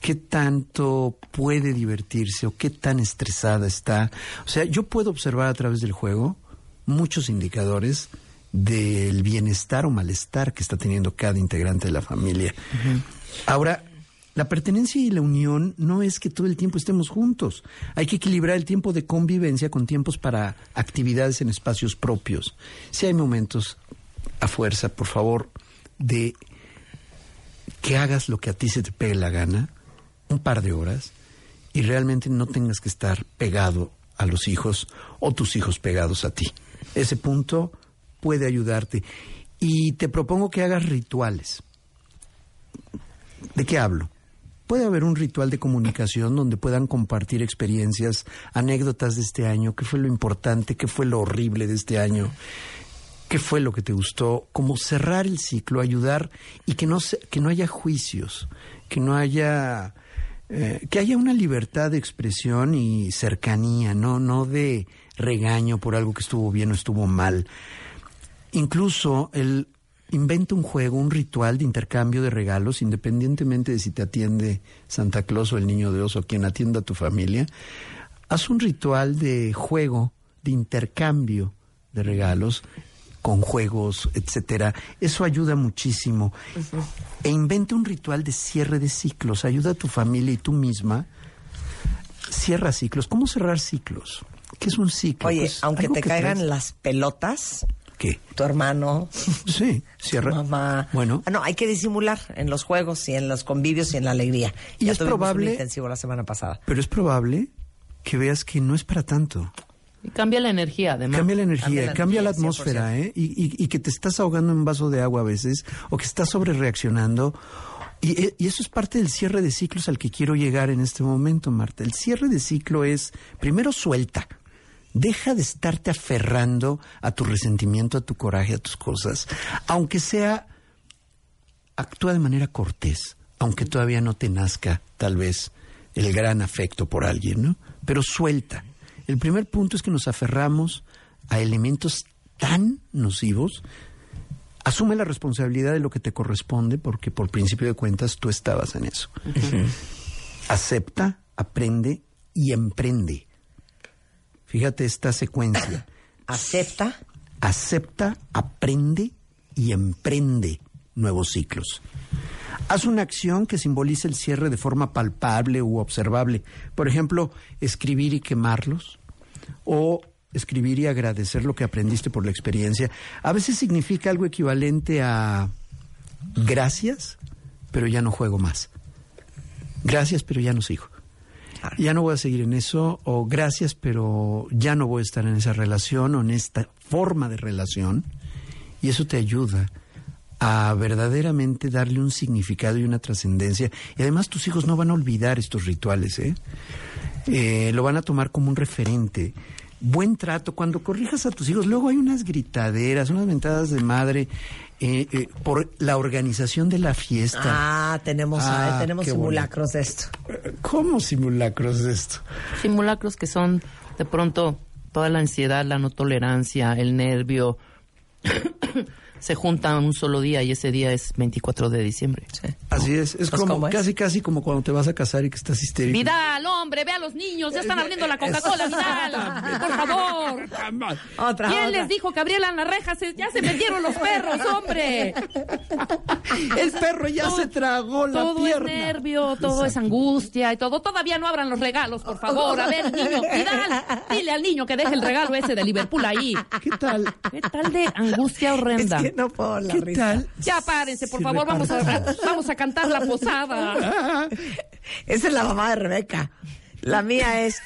¿Qué tanto puede divertirse o qué tan estresada está? O sea, yo puedo observar a través del juego muchos indicadores del bienestar o malestar que está teniendo cada integrante de la familia. Ahora, la pertenencia y la unión no es que todo el tiempo estemos juntos. Hay que equilibrar el tiempo de convivencia con tiempos para actividades en espacios propios. Si hay momentos a fuerza, por favor, de que hagas lo que a ti se te pegue la gana, un par de horas, y realmente no tengas que estar pegado a los hijos o tus hijos pegados a ti. Ese punto puede ayudarte. Y te propongo que hagas rituales. ¿De qué hablo? Puede haber un ritual de comunicación donde puedan compartir experiencias, anécdotas de este año, qué fue lo importante, qué fue lo horrible de este año, qué fue lo que te gustó, como cerrar el ciclo, ayudar y que no, se- que no haya juicios, que no haya, eh, que haya una libertad de expresión y cercanía, no, no de regaño por algo que estuvo bien o estuvo mal. Incluso el inventa un juego, un ritual de intercambio de regalos, independientemente de si te atiende Santa Claus o el Niño de Oso, quien atienda a tu familia. Haz un ritual de juego, de intercambio de regalos con juegos, etcétera. Eso ayuda muchísimo. E inventa un ritual de cierre de ciclos. Ayuda a tu familia y tú misma. Cierra ciclos. ¿Cómo cerrar ciclos? ¿Qué es un ciclo? Oye, Pues, aunque te caigan traes- las pelotas, ¿Qué? tu hermano, Sí, cierra. tu mamá. Bueno. Ah, No, hay que disimular en los juegos y en los convivios y en la alegría. Y Ya es probable- un intensivo la semana pasada. Pero es probable que veas que no es para tanto. Y cambia la energía, además. Cambia la energía, Cambia cambia, la atmósfera, ¿eh? Y, y- y que te estás ahogando en un vaso de agua a veces, o que estás sobre reaccionando. Y, eh, y eso es parte del cierre de ciclos al que quiero llegar en este momento, Marta. El cierre de ciclo es, primero suelta. Deja de estarte aferrando a tu resentimiento, a tu coraje, a tus cosas. Aunque sea, actúa de manera cortés, aunque todavía no te nazca, tal vez, el gran afecto por alguien, ¿no? Pero suelta. El primer punto es que nos aferramos a elementos tan nocivos. Asume la responsabilidad de lo que te corresponde, porque por principio de cuentas tú estabas en eso. Acepta, aprende y emprende. Fíjate esta secuencia. Acepta. Acepta, aprende y emprende nuevos ciclos. Haz una acción que simbolice el cierre de forma palpable u observable. Por ejemplo, escribir y quemarlos. O escribir y agradecer lo que aprendiste por la experiencia. A veces significa algo equivalente a gracias, pero ya no juego más. Gracias, pero ya no sigo. Ya no voy a seguir en eso, o gracias, pero ya no voy a estar en esa relación o en esta forma de relación. Y eso te ayuda a verdaderamente darle un significado y una trascendencia. Y además tus hijos no van a olvidar estos rituales, ¿eh? Eh, lo van a tomar como un referente. Buen trato, cuando corrijas a tus hijos, luego hay unas gritaderas, unas mentadas de madre eh, eh, por la organización de la fiesta. Ah, tenemos, Ah, ah, tenemos simulacros de esto. ¿Cómo simulacros de esto? Simulacros que son de pronto toda la ansiedad, la no tolerancia, el nervio, se juntan un solo día y ese día es 24 de diciembre. Así es, es Pues, como casi casi como cuando te vas a casar y que estás histérico. Vidal, hombre, ve a los niños, ya están abriendo la Coca-Cola, Vidal, por favor. Otra, ¿Quién otra. les dijo que abrieran las rejas? Ya se metieron los perros, hombre. El perro ya se tragó la todo pierna. es nervio, todo es angustia y todo. Todavía no abran los regalos, por favor. A ver, niño, Vidal, dile al niño que deje el regalo ese de Liverpool ahí. ¿Qué tal? ¿Qué tal de angustia horrenda? Es que no puedo la ¿Qué risa. tal? Ya párense, por favor, vamos a, vamos a cantar la posada. Esa es la mamá de Rebeca. La mía es.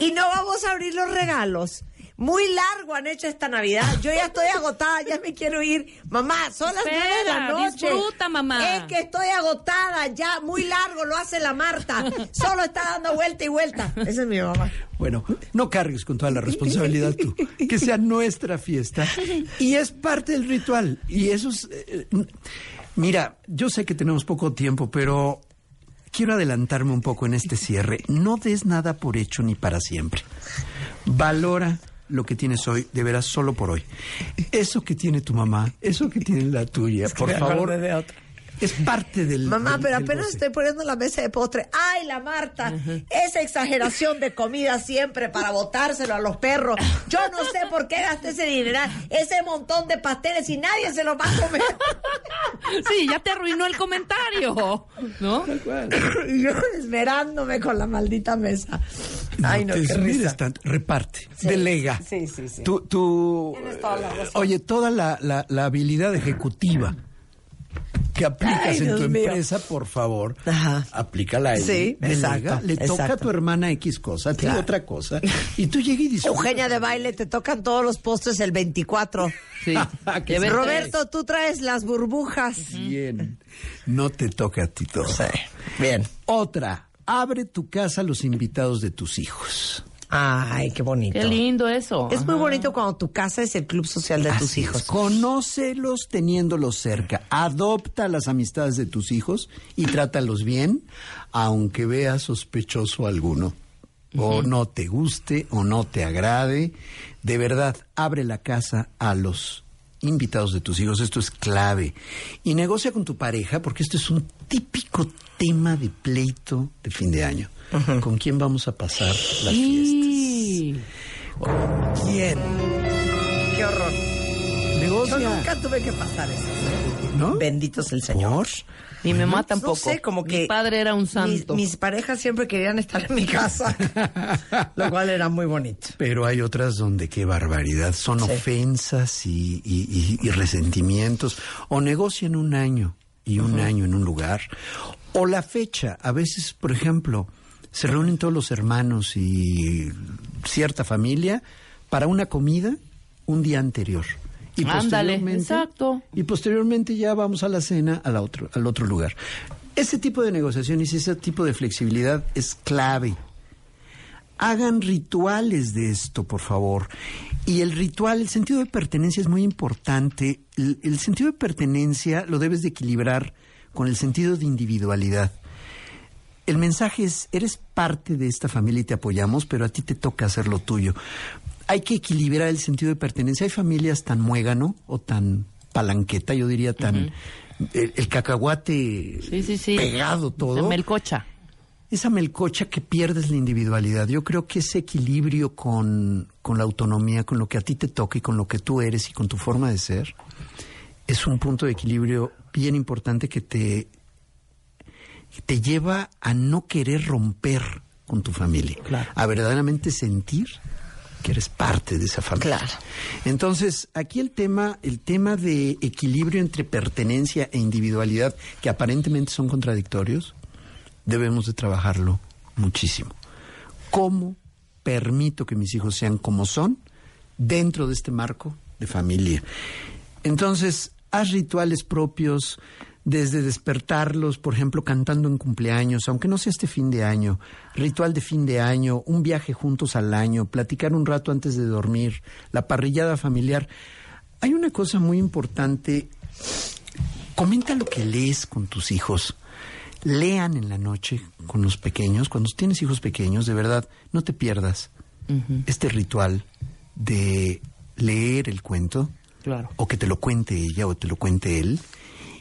Y no vamos a abrir los regalos. Muy largo han hecho esta Navidad. Yo ya estoy agotada, ya me quiero ir. Mamá, son las nueve de la noche. disfruta, mamá. Es que estoy agotada, ya muy largo lo hace la Marta. Solo está dando vuelta y vuelta. Esa es mi mamá. Bueno, no cargues con toda la responsabilidad tú. Que sea nuestra fiesta. Y es parte del ritual. Y eso es... eh, mira, yo sé que tenemos poco tiempo, pero quiero adelantarme un poco en este cierre. No des nada por hecho ni para siempre. Valora lo que tienes hoy, de veras, solo por hoy. Eso que tiene tu mamá, eso que tiene la tuya, por me acordé favor, de otra. Es parte del... Mamá, del- pero del apenas goce. estoy poniendo la mesa de postre. ¡Ay, la Marta! Esa exageración de comida siempre para botárselo a los perros. Yo no sé por qué gasté ese dineral, ese montón de pasteles y nadie se los va a comer. Sí, ya te arruinó el comentario, ¿no? Y yo esmerándome con la maldita mesa. Ay, no, te qué esmeres risa. tanto. reparte, Sí, delega. sí, sí, sí. Tú, tú- Tienes toda la razón. oye, toda la, la- la habilidad ejecutiva que aplicas Ay, en Dios tu mío. empresa, por favor, aplícala ahí. Sí, exacto, Le toca exacto. a tu hermana X cosa, a ti Claro. otra cosa. Y tú llegas y dices. Eugenia de baile, te tocan todos los postres el 24. Sí. Roberto, tú traes las burbujas. Bien. No te toca a ti todo. Bien. Otra. Abre tu casa a los invitados de tus hijos. Ay, qué bonito. Qué lindo eso. Es muy bonito cuando tu casa es el club social de tus Así es. hijos. Conócelos teniéndolos cerca. Adopta las amistades de tus hijos y trátalos bien, aunque veas sospechoso alguno. O no te guste o no te agrade. De verdad, abre la casa a los invitados de tus hijos. Esto es clave. Y negocia con tu pareja, porque esto es un típico tema de pleito de fin de año. ¿Con quién vamos a pasar las fiestas? ¿Quién? Qué horror. Negocia. Yo nunca tuve que pasar eso. ¿No? Bendito es el Señor. Mi mamá tampoco. No sé, como que Mi padre era un santo. mis parejas siempre querían estar en mi casa, lo cual era muy bonito. Pero hay otras donde qué barbaridad. Son Sí. ofensas y, y- y- y resentimientos. O negocian un año y un año en un lugar. O la fecha. A veces, por ejemplo, se reúnen todos los hermanos y cierta familia para una comida un día anterior. Y Ándale, posteriormente- exacto. Y posteriormente ya vamos a la cena a la otro, al otro lugar. Ese tipo de negociaciones y ese tipo de flexibilidad es clave. Hagan rituales de esto, por favor. Y el ritual, el sentido de pertenencia es muy importante. El, el sentido de pertenencia lo debes de equilibrar con el sentido de individualidad. El mensaje es, eres parte de esta familia y te apoyamos, pero a ti te toca hacer lo tuyo. Hay que equilibrar el sentido de pertenencia. Hay familias tan muégano o tan palanqueta, yo diría tan... el, el cacahuate Sí, sí, sí. pegado todo La melcocha. esa melcocha que pierdes la individualidad. Yo creo que ese equilibrio con, con la autonomía, con lo que a ti te toca y con lo que tú eres y con tu forma de ser, es un punto de equilibrio bien importante que te, te lleva a no querer romper con tu familia, a verdaderamente sentir que eres parte de esa familia. Claro. Entonces, aquí el tema, el tema de equilibrio entre pertenencia e individualidad, que aparentemente son contradictorios, debemos de trabajarlo muchísimo. ¿Cómo permito que mis hijos sean como son dentro de este marco de familia? Entonces, haz rituales propios, desde despertarlos, por ejemplo, cantando en cumpleaños, aunque no sea este fin de año, ritual de fin de año, un viaje juntos al año, platicar un rato antes de dormir, la parrillada familiar. Hay una cosa muy importante, comenta lo que lees con tus hijos. Lean en la noche con los pequeños, cuando tienes hijos pequeños, de verdad, no te pierdas este ritual de leer el cuento, Claro. o que te lo cuente ella o te lo cuente él,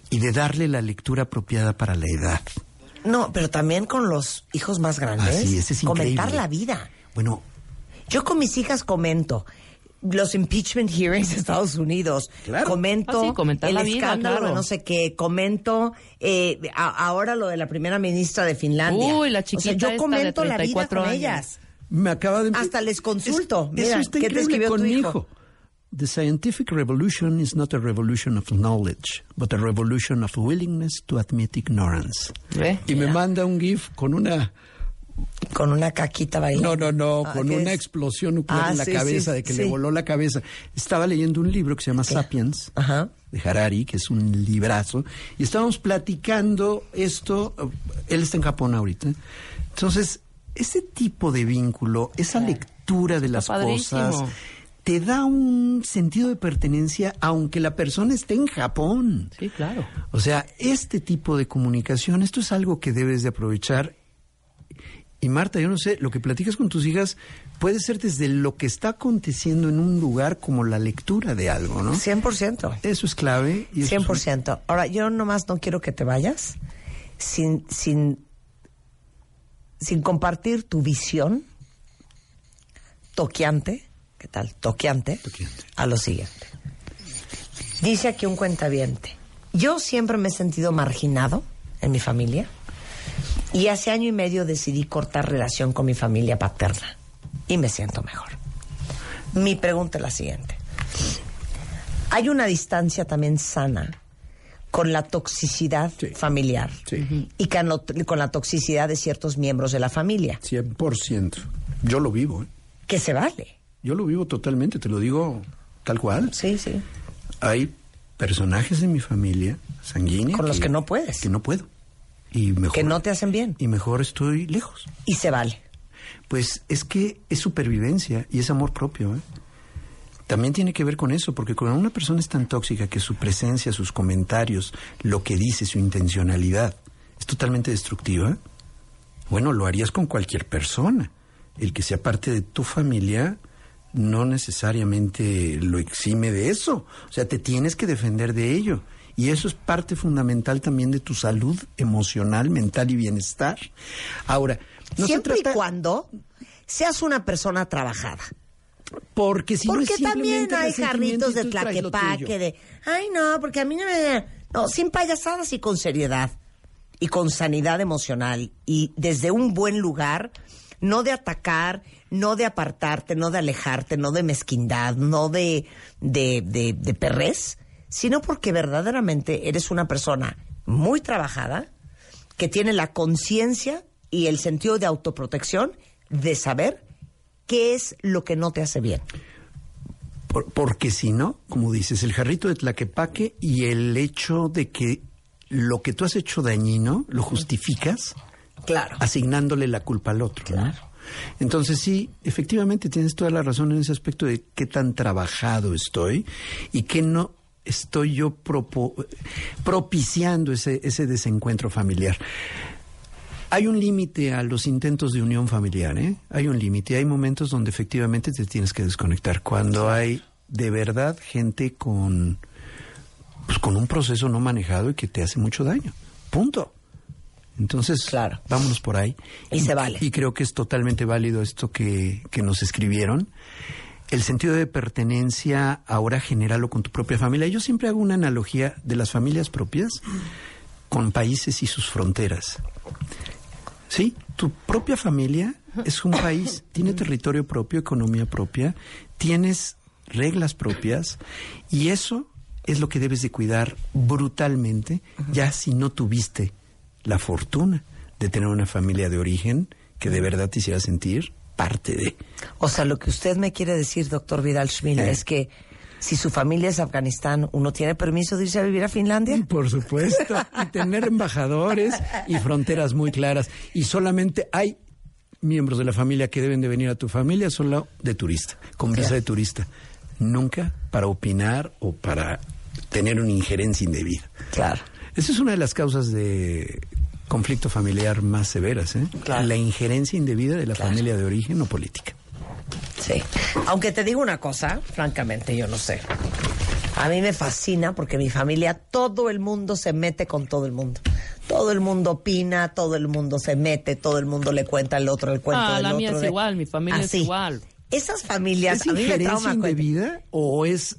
y de darle la lectura apropiada para la edad. No, pero también con los hijos más grandes. Así es, es Comentar la vida. Bueno, Yo con mis hijas comento los impeachment hearings de Estados Unidos. Comento Ah, sí, comentar el la vida, escándalo claro. de no sé qué. Comento eh, a- ahora lo de la primera ministra de Finlandia. Uy, la O sea, chiquita yo esta de comento la vida 34 con años. ellas. me acaba de... Hasta les consulto. Es- Mira, eso está ¿qué te escribió con tu hijo. The scientific revolution is not a revolution of knowledge, but a revolution of willingness to admit ignorance. ¿Ve? Y me manda un GIF con una... Con una caquita bailando. No, no, no, Ah, con ¿qué una es? explosión nuclear Ah, en la sí, cabeza, sí, de que sí. le voló la cabeza. Estaba leyendo un libro que se llama Sapiens, de Harari, que es un librazo, y estábamos platicando esto, él está en Japón ahorita. Entonces, ese tipo de vínculo, esa lectura de las padrísimo. cosas, te da un sentido de pertenencia aunque la persona esté en Japón. Sí, claro. O sea, este tipo de comunicación, esto es algo que debes de aprovechar. Y Marta, yo no sé, lo que platicas con tus hijas puede ser desde lo que está aconteciendo en un lugar como la lectura de algo, ¿no? 100%. Eso es clave. Y eso es un- 100%. Ahora, yo nomás no quiero que te vayas sin, sin, sin compartir tu visión toqueante, ¿qué tal? Toqueante, a lo siguiente. Dice aquí un cuentaviente, yo siempre me he sentido marginado en mi familia y hace año y medio decidí cortar relación con mi familia paterna y me siento mejor. Mi pregunta es la siguiente. Hay una distancia también sana con la toxicidad familiar y con, la toxicidad de ciertos miembros de la familia. 100%. Yo lo vivo. ¿eh? Que se vale. Yo lo vivo totalmente, te lo digo tal cual. Sí, sí. Hay personajes de mi familia sanguínea Con los que no puedes. Que no puedo. Y mejor, Que no te hacen bien. Y mejor estoy lejos. Y se vale. Pues es que es supervivencia y es amor propio. ¿eh? También tiene que ver con eso, porque cuando una persona es tan tóxica que su presencia, sus comentarios, lo que dice, su intencionalidad es totalmente destructiva, bueno, lo harías con cualquier persona. El que sea parte de tu familia no necesariamente lo exime de eso. O sea, te tienes que defender de ello. Y eso es parte fundamental también de tu salud emocional, mental y bienestar. Ahora, no se Siempre trata- y cuando seas una persona trabajada. Porque si no Porque es también hay jarritos de tlaquepaque de, ay no, porque a mí no me... No, sin payasadas y con seriedad. Y con sanidad emocional. Y desde un buen lugar, no de atacar, no de apartarte, no de alejarte, no de mezquindad, no de, de, de, sino porque verdaderamente eres una persona muy trabajada, que tiene la conciencia y el sentido de autoprotección de saber qué es lo que no te hace bien. Por- porque si no, como dices, el jarrito de tlaquepaque y el hecho de que lo que tú has hecho dañino lo justificas claro. asignándole la culpa al otro. ¿no? Entonces sí, efectivamente tienes toda la razón en ese aspecto de qué tan trabajado estoy y que no estoy yo propo- propiciando ese, ese desencuentro familiar. Hay un límite a los intentos de unión familiar, ¿eh? Hay un límite. Hay momentos donde efectivamente te tienes que desconectar. Cuando hay de verdad gente con, pues, con un proceso no manejado y que te hace mucho daño. Punto. Entonces, claro. vámonos por ahí. Y se vale. Y creo que es totalmente válido esto que, que nos escribieron. El sentido de pertenencia ahora genéralo con tu propia familia. Yo siempre hago una analogía de las familias propias con países y sus fronteras. Sí, tu propia familia es un país, tiene territorio propio, economía propia, tienes reglas propias y eso es lo que debes de cuidar brutalmente, ya si no tuviste la fortuna de tener una familia de origen que de verdad te hiciera sentir parte de. O sea, lo que usted me quiere decir, doctor Vidal Schmil, Eh. es que si su familia es Afganistán, ¿uno tiene permiso de irse a vivir a Finlandia? Por supuesto, y tener embajadores y fronteras muy claras. Y solamente hay miembros de la familia que deben de venir a tu familia solo de turista, con visa de turista. Nunca para opinar o para tener una injerencia indebida. Claro. Esa es una de las causas de conflicto familiar más severas, ¿eh? La injerencia indebida de la familia de origen o política. Sí. Aunque te digo una cosa, francamente, yo no sé. A mí me fascina porque mi familia, todo el mundo se mete con todo el mundo. Todo el mundo opina, todo el mundo se mete, todo el mundo le cuenta al otro el cuento Ah, del la otro. mía es de- igual, mi familia Así. es igual. Esas familias, ¿Es a mí me injerencia trauma. indebida o es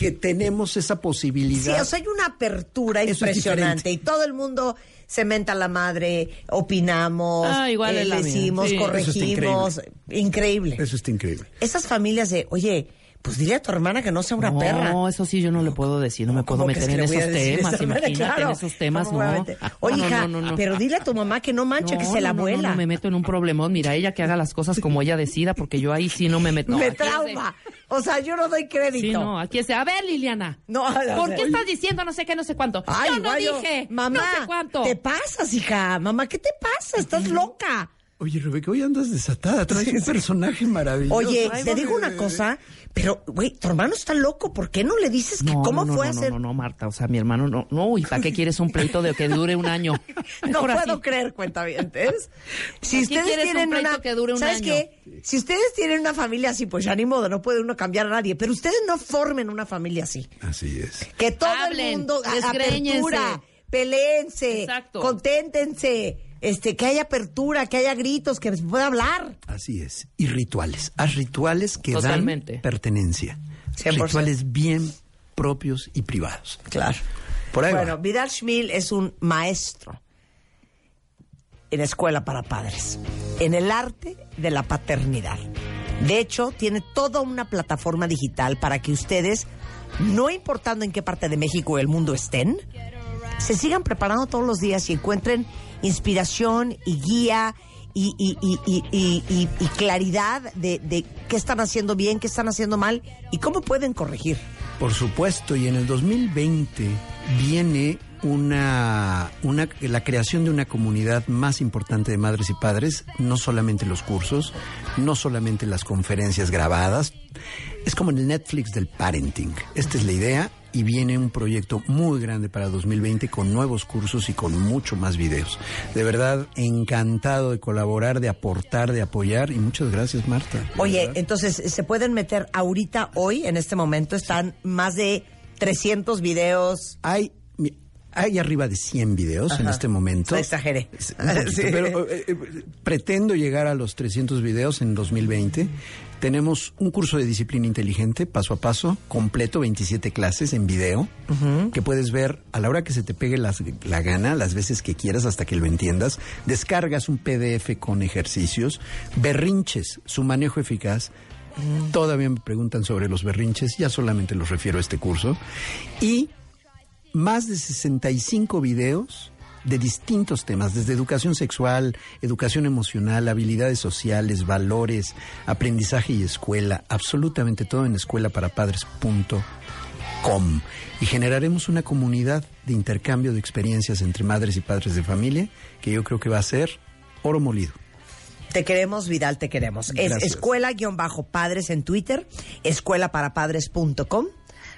que tenemos esa posibilidad? Sí, o sea, hay una apertura Eso impresionante y todo el mundo se menta la madre, opinamos, Ah, igual eh, decimos, sí. corregimos, increíble. Eso está increíble. Esas familias de, oye, pues dile a tu hermana que no sea una no, perra. eso sí yo no le puedo decir, no me puedo ¿Cómo que meter en esos temas, esa manera? imagínate Claro. en esos temas, ¿Cómo voy a no. Oye, no, hija, no, no, no. pero dile a tu mamá que no manche, que No, se la no, no, abuela. No, me meto en un problemón. Mira, ella que haga las cosas como ella decida, porque yo ahí sí no me meto. me de- trauma. O sea, yo no doy crédito. Sí, no, aquí es de, a ver, Liliana. No, a ver. ¿Por qué estás diciendo no sé qué, no sé cuánto? Ay, yo no dije, mamá, no sé cuánto. te pasas, hija. Mamá, ¿qué te pasa? Estás loca. Oye, Rebeca, hoy andas desatada, traes un personaje maravilloso. Oye, Ay, te digo una cosa, pero, güey, tu hermano está loco. ¿Por qué no le dices que No, cómo no, no, fue no, a hacer? No, no, no, Marta, o sea, mi hermano no, no, ¿y para qué quieres un pleito de que dure un año? No Mejor puedo así. creer, cuentavientes. Si ¿Para qué ustedes quieres tienen un pleito una, que dure un ¿sabes año? qué? Si ustedes tienen una familia así, pues ya ni modo, no puede uno cambiar a nadie. Pero ustedes no formen una familia así. Así es. Que todo el mundo apertura, peleense, Exacto. conténtense, este, que haya apertura, que haya gritos, que se pueda hablar. Así es. Y rituales. Haz rituales que Totalmente. dan pertenencia. 100%. Rituales bien propios y privados. Claro. Por ahí va. Bueno, Vidal Schmil es un maestro en escuela para padres, en el arte de la paternidad. De hecho, tiene toda una plataforma digital para que ustedes no importando en qué parte de México o el mundo estén, se sigan preparando todos los días y encuentren inspiración y guía y, y- y- claridad de, de qué están haciendo bien, qué están haciendo mal y cómo pueden corregir. Por supuesto, y en el 2020 viene una, una, la creación de una comunidad más importante de madres y padres, no solamente los cursos, no solamente las conferencias grabadas, es como el Netflix del parenting. Esta es la idea y viene un proyecto muy grande para 2020 con nuevos cursos y con mucho más videos. De verdad, encantado de colaborar, de aportar, de apoyar y muchas gracias Marta. Oye, verdad. entonces se pueden meter ahorita, hoy, en este momento, están más de 300 videos. Hay, hay arriba de 100 videos en este momento. Exageré. Un poquito, Sí. Pero eh, eh, pretendo llegar a los 300 videos en 2020. Tenemos un curso de disciplina inteligente, paso a paso, completo, 27 clases en video, que puedes ver a la hora que se te pegue las- la gana, las veces que quieras hasta que lo entiendas. Descargas un PDF con ejercicios, berrinches, su manejo eficaz. Todavía me preguntan sobre los berrinches, ya solamente los refiero a este curso. Y más de 65 videos de distintos temas, desde educación sexual, educación emocional, habilidades sociales, valores, aprendizaje y escuela, absolutamente todo en escuelaparapadres.com. Y generaremos una comunidad de intercambio de experiencias entre madres y padres de familia que yo creo que va a ser oro molido. Te queremos, Vidal, te queremos. Es Gracias. escuela-padres en Twitter, escuelaparapadres.com.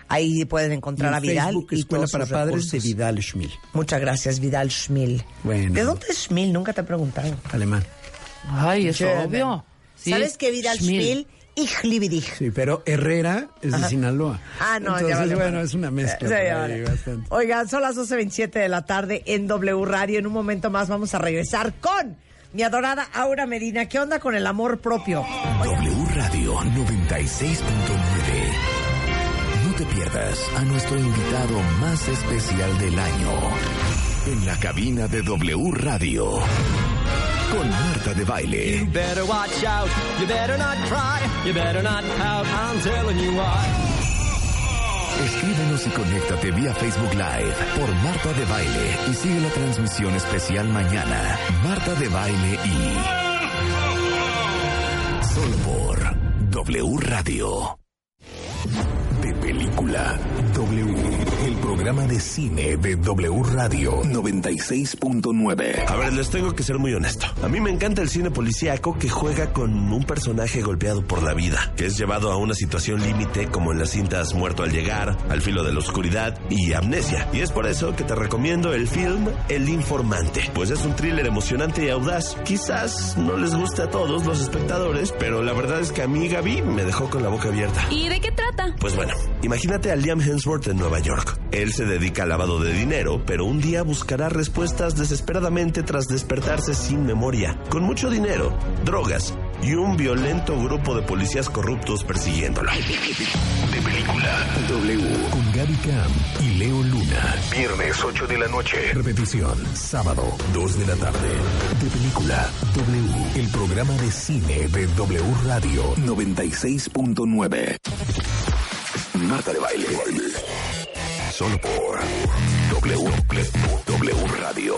Ahí pueden encontrar Y a Vidal. Facebook, y Escuela todos para sus Padres de. Vidal Schmil. Muchas gracias, Vidal Schmil. Bueno. ¿De dónde es Schmil? Nunca te he preguntado. Alemán. Ay, es obvio. Sí, ¿Sabes qué, Vidal Schmil. Schmil? Ich liebe dich. Sí, pero Herrera es de Ajá. Sinaloa. Ah, no, ya Entonces, vale, bueno, vale. es una mezcla. Sí, ahí, ya vale. bastante. Oigan, son las 12.27 de la tarde en W Radio. En un momento más vamos a regresar con mi adorada Aura Medina. ¿Qué onda con el amor propio? W Radio 96.9. Pierdas a nuestro invitado más especial del año. En la cabina de W Radio. Con Marta de Baile. You better watch out. You better not cry. You better not pout. I'm telling you why. Escríbenos y conéctate vía Facebook Live por Marta de Baile y sigue la transmisión especial mañana. Marta de Baile y. Solo por W Radio. Película W. Programa de cine de W Radio 96.9. A ver, les tengo que ser muy honesto. A mí me encanta el cine policíaco que juega con un personaje golpeado por la vida, que es llevado a una situación límite como en las cintas Muerto al llegar, Al filo de la oscuridad y Amnesia. Y es por eso que te recomiendo el film El Informante, pues es un thriller emocionante y audaz. Quizás no les guste a todos los espectadores, pero la verdad es que a mí Gaby me dejó con la boca abierta. ¿Y de qué trata? Pues bueno, imagínate a Liam Hemsworth en Nueva York. Él se dedica al lavado de dinero, pero un día buscará respuestas desesperadamente tras despertarse sin memoria, con mucho dinero, drogas y un violento grupo de policías corruptos persiguiéndolo. De película W. Con Gaby Cam y Leo Luna. Viernes 8 de la noche. Repetición. Sábado 2 de la tarde. De película W. El programa de cine de W Radio 96.9. Marta de baile. Solo por W, w Radio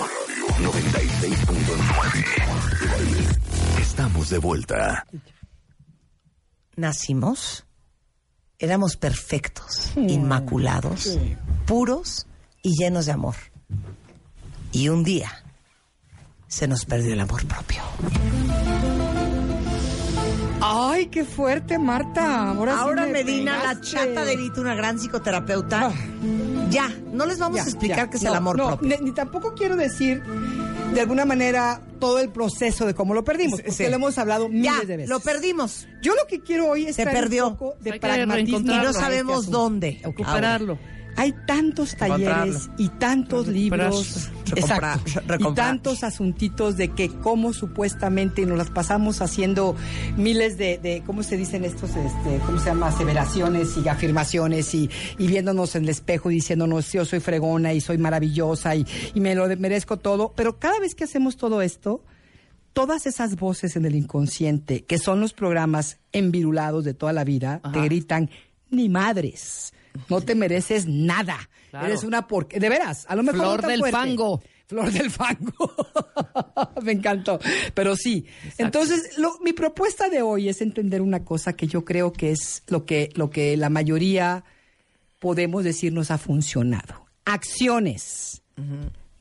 96.9. Estamos de vuelta. Nacimos, éramos perfectos, inmaculados, puros y llenos de amor. Y un día se nos perdió el amor propio. Ay, qué fuerte, Marta. Ahora, sí Ahora me Medina, la chata de Vito, una gran psicoterapeuta. Ya, no les vamos Ya, a explicar qué es No, el amor no, propio. Ni, ni tampoco quiero decir de alguna manera todo el proceso de cómo lo perdimos, porque Sí. lo hemos hablado miles Ya, de veces. lo perdimos. Yo lo que quiero hoy es Se perdió. un poco de pragmatismo. Y no este sabemos dónde. Recuperarlo. Hay tantos talleres y tantos libros Exacto. y tantos asuntitos de que cómo supuestamente nos las pasamos haciendo miles de, de ¿cómo se dicen estos, este, cómo se llama, aseveraciones y afirmaciones y, y viéndonos en el espejo y diciéndonos yo soy fregona y soy maravillosa y, y me lo merezco todo, pero cada vez que hacemos todo esto, todas esas voces en el inconsciente, que son los programas envirulados de toda la vida, te gritan, ni madres, No te mereces nada. Claro. Eres una porque de veras, a lo mejor Flor del fuerte. fango. Flor del fango. Me encantó. Pero sí. Entonces, lo- mi propuesta de hoy es entender una cosa que yo creo que es lo que, lo que la mayoría podemos decir nos ha funcionado. Acciones.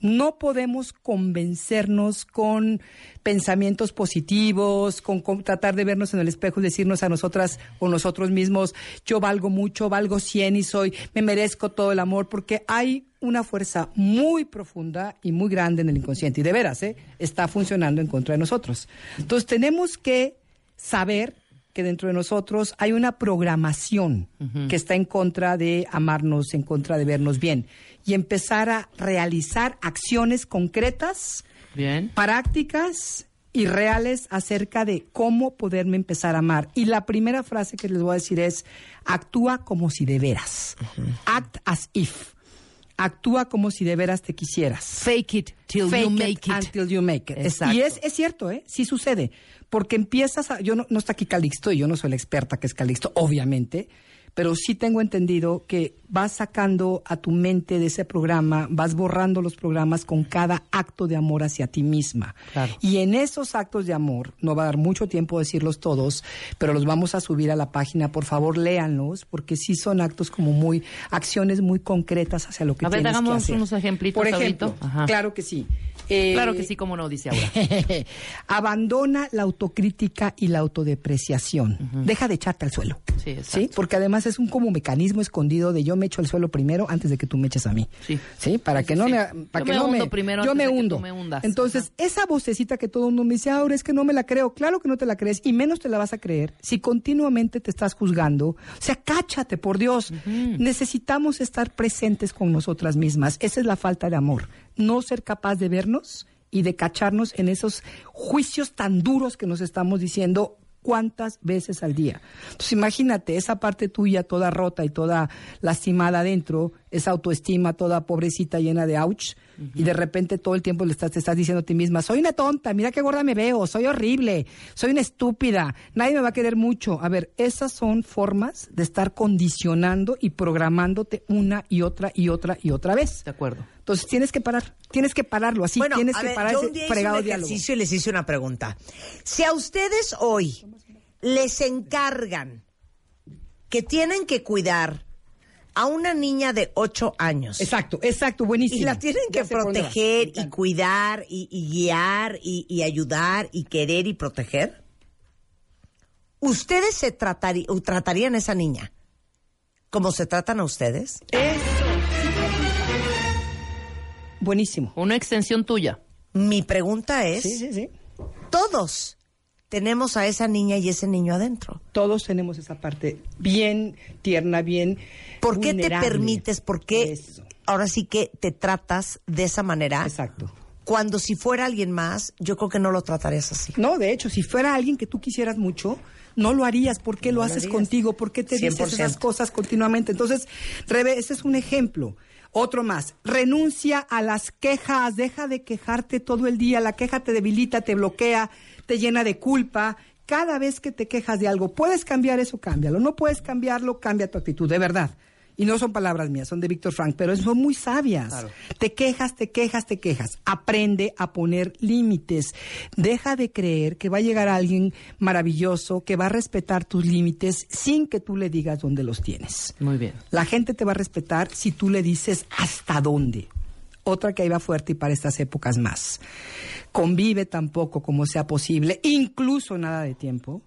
No podemos convencernos con pensamientos positivos, con, tratar de vernos en el espejo y decirnos a nosotras o nosotros mismos, yo valgo mucho, valgo 100 y soy, me merezco todo el amor, porque hay una fuerza muy profunda y muy grande en el inconsciente y de veras, ¿eh? está funcionando en contra de nosotros. Entonces tenemos que saber que dentro de nosotros hay una programación que está en contra de amarnos, en contra de vernos bien y empezar a realizar acciones concretas, Bien. prácticas y reales acerca de cómo poderme empezar a amar. Y la primera frase que les voy a decir es, actúa como si de veras. Act as if. Actúa como si de veras te quisieras. Fake it till you make it. Until you make it. Exacto. Y es, es cierto, ¿eh? Sí sucede. Porque empiezas a... Yo no, no está aquí Calixto y yo no soy la experta que es Calixto, obviamente. Pero sí tengo entendido que vas sacando a tu mente de ese programa, vas borrando los programas con cada acto de amor hacia ti misma. Claro. Y en esos actos de amor, no va a dar mucho tiempo decirlos todos, pero los vamos a subir a la página. Por favor, léanlos, porque sí son actos como muy, acciones muy concretas hacia lo que A ver, tienes que hagamos hacer. unos ejemplitos Por ejemplo, claro que sí. Eh, Claro que sí, como no, dice ahora. Abandona la autocrítica y la autodepreciación. Deja de echarte al suelo. Sí, exacto. Porque además es un como mecanismo escondido de yo me echo al suelo primero antes de que tú me eches a mí. Sí. Para que no sí. me para Yo que me no hundo primero yo antes me de que hundo. tú me. Entonces, esa vocecita que todo el mundo me dice, ahora es que no me la creo. Claro que no te la crees y menos te la vas a creer si continuamente te estás juzgando. O sea, cáchate, por Dios. Necesitamos estar presentes con nosotras mismas. Esa es la falta de amor. No ser capaz de vernos y de cacharnos en esos juicios tan duros que nos estamos diciendo cuántas veces al día. Entonces imagínate esa parte tuya toda rota y toda lastimada adentro, esa autoestima toda pobrecita llena de ouch, y de repente todo el tiempo le estás, te estás diciendo a ti misma, soy una tonta, mira qué gorda me veo, soy horrible, soy una estúpida, nadie me va a querer mucho. A ver, esas son formas de estar condicionando y programándote una y otra y otra y otra vez. De acuerdo. Entonces tienes que parar, tienes que pararlo, así bueno, tienes a que ver, parar yo ese un día hice fregado un diálogo. ejercicio y les hice una pregunta. Si a ustedes hoy les encargan que tienen que cuidar a una niña de 8 años. Exacto, exacto, buenísimo. Y la tienen que proteger y cuidar y, y guiar y, y ayudar y querer y proteger. ¿Ustedes se tratarían a esa niña como se tratan a ustedes? Buenísimo. Una extensión tuya. Mi pregunta es, Sí, sí, sí. todos tenemos a esa niña y ese niño adentro. Todos tenemos esa parte bien tierna, bien. ¿Por qué te permites, por qué Eso. ahora sí que te tratas de esa manera? Exacto. Cuando si fuera alguien más, yo creo que no lo tratarías así. No, de hecho, si fuera alguien que tú quisieras mucho, no lo harías. ¿Por qué No lo lo haces contigo? ¿Por qué te dices 100%. esas cosas continuamente? Entonces, Rebe, ese es un ejemplo. Otro más, renuncia a las quejas, deja de quejarte todo el día, la queja te debilita, te bloquea, te llena de culpa. Cada vez que te quejas de algo, puedes cambiar eso, cámbialo. No puedes cambiarlo, cambia tu actitud, de verdad. Y no son palabras mías, son de Víctor Frank, pero son muy sabias. Te quejas, te quejas, te quejas. Aprende a poner límites. Deja de creer que va a llegar alguien maravilloso que va a respetar tus límites sin que tú le digas dónde los tienes. Muy bien. La gente te va a respetar si tú le dices hasta dónde. Otra que ahí va fuerte y para estas épocas más. Convive tampoco como sea posible, incluso nada de tiempo,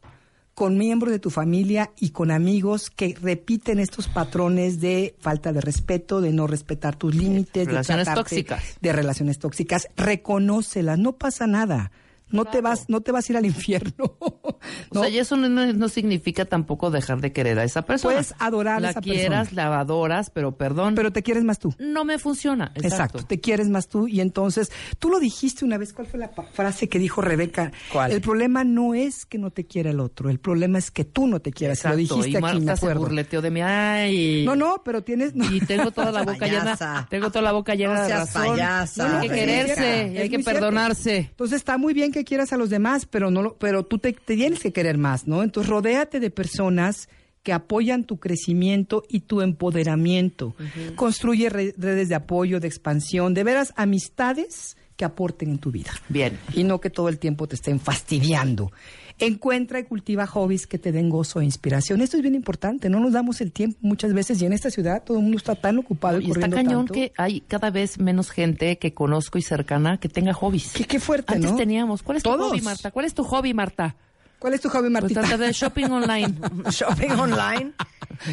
con miembros de tu familia y con amigos que repiten estos patrones de falta de respeto, de no respetar tus límites, Relaciones de tóxicas. de relaciones tóxicas. Reconócelas, no pasa nada. No te vas, no te vas a ir al infierno. O sea, y eso no, no- no significa tampoco dejar de querer a esa persona. Puedes adorar a esa quieras, persona. la adoras, pero perdón. Pero te quieres más tú. no me funciona. Exacto. Exacto. te quieres más tú y entonces tú lo dijiste una vez, ¿cuál fue la frase que dijo Rebeca? ¿Cuál? El problema no es que no te quiera el otro, el problema es que tú no te quieras. Lo Exacto. dijiste y aquí, me Marta se acuerdo. burleteó de mí. Ay. No, no, pero tienes no. Y tengo toda la boca llena. Tengo toda la boca llena No de razón. payasa. No, hay que quererse y hay que cierto. perdonarse. Entonces está muy bien que quieras a los demás, pero no lo- pero tú te, te tienes que querer más, ¿no? Entonces rodéate de personas que apoyan tu crecimiento y tu empoderamiento. Construye re- redes de apoyo, de expansión, de veras amistades que aporten en tu vida. Bien. Y no que todo el tiempo te estén fastidiando. Encuentra y cultiva hobbies que te den gozo e inspiración. Esto es bien importante. No nos damos el tiempo muchas veces y en esta ciudad todo el mundo está tan ocupado y, Y está corriendo cañón tanto. que hay cada vez menos gente que conozco y cercana que tenga hobbies. Qué, qué fuerte, Antes ¿no? teníamos. ¿Cuál es tu hobby, Marta? ¿Cuál es tu hobby, Marta? ¿Cuál es tu hobby, Martita? Pues, de shopping online. Shopping online.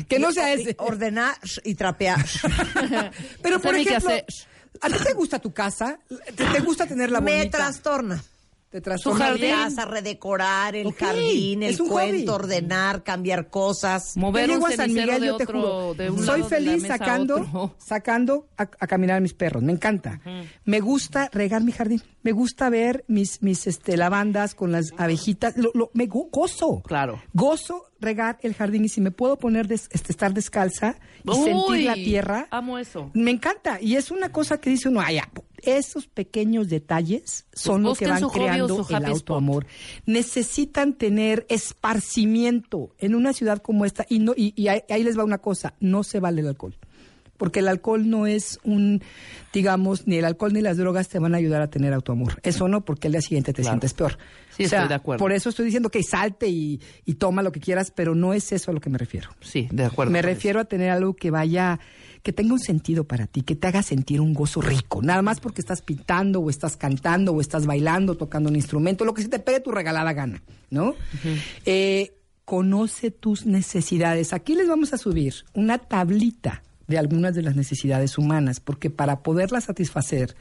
Que no sea ese. Ordenar y trapear. Pero, por ejemplo. ¿a ti te gusta tu casa? ¿Te, te gusta tenerla Me bonita? trastorna. ¿Te Su jardín. casa, redecorar el Ok, jardín, el cuento, hobby. ordenar, cambiar cosas. Mover un San Miguel, de yo te otro- juro, de un soy feliz sacando, sacando a, a caminar a mis perros, me encanta. Me gusta regar mi jardín, me gusta ver mis, mis este, lavandas con las abejitas, lo, lo- me go- gozo. Claro. Gozo regar el jardín y si me puedo poner, des- este, estar descalza y Uy, sentir la tierra, Amo eso. me encanta. Y es una cosa que dice uno, ay, ya, esos pequeños detalles son lo que busquen van creando el autoamor. Necesitan tener esparcimiento en una ciudad como esta. Y, no, y, y ahí, ahí les va una cosa, no se vale el alcohol. Porque el alcohol no es un, digamos, ni el alcohol ni las drogas te van a ayudar a tener autoamor. Eso no, porque al día siguiente te sientes peor. Sí, estoy de acuerdo. Por eso estoy diciendo que salte y, y toma lo que quieras, pero no es eso a lo que me refiero. Sí, de acuerdo. Me refiero a tener algo que vaya, que tenga un sentido para ti, que te haga sentir un gozo rico. Nada más porque estás pintando o estás cantando o estás bailando, tocando un instrumento, lo que se te pegue tu regalada gana, ¿no? Eh, conoce tus necesidades. Aquí les vamos a subir una tablita de algunas de las necesidades humanas, porque para poderlas satisfacer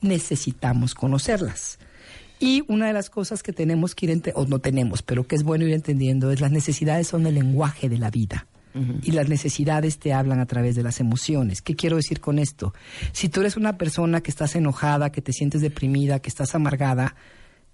necesitamos conocerlas. Y una de las cosas que tenemos que ir, o no tenemos, pero que es bueno ir entendiendo, es las necesidades son el lenguaje de la vida. Y las necesidades te hablan a través de las emociones. ¿Qué quiero decir con esto? Si tú eres una persona que estás enojada, que te sientes deprimida, que estás amargada,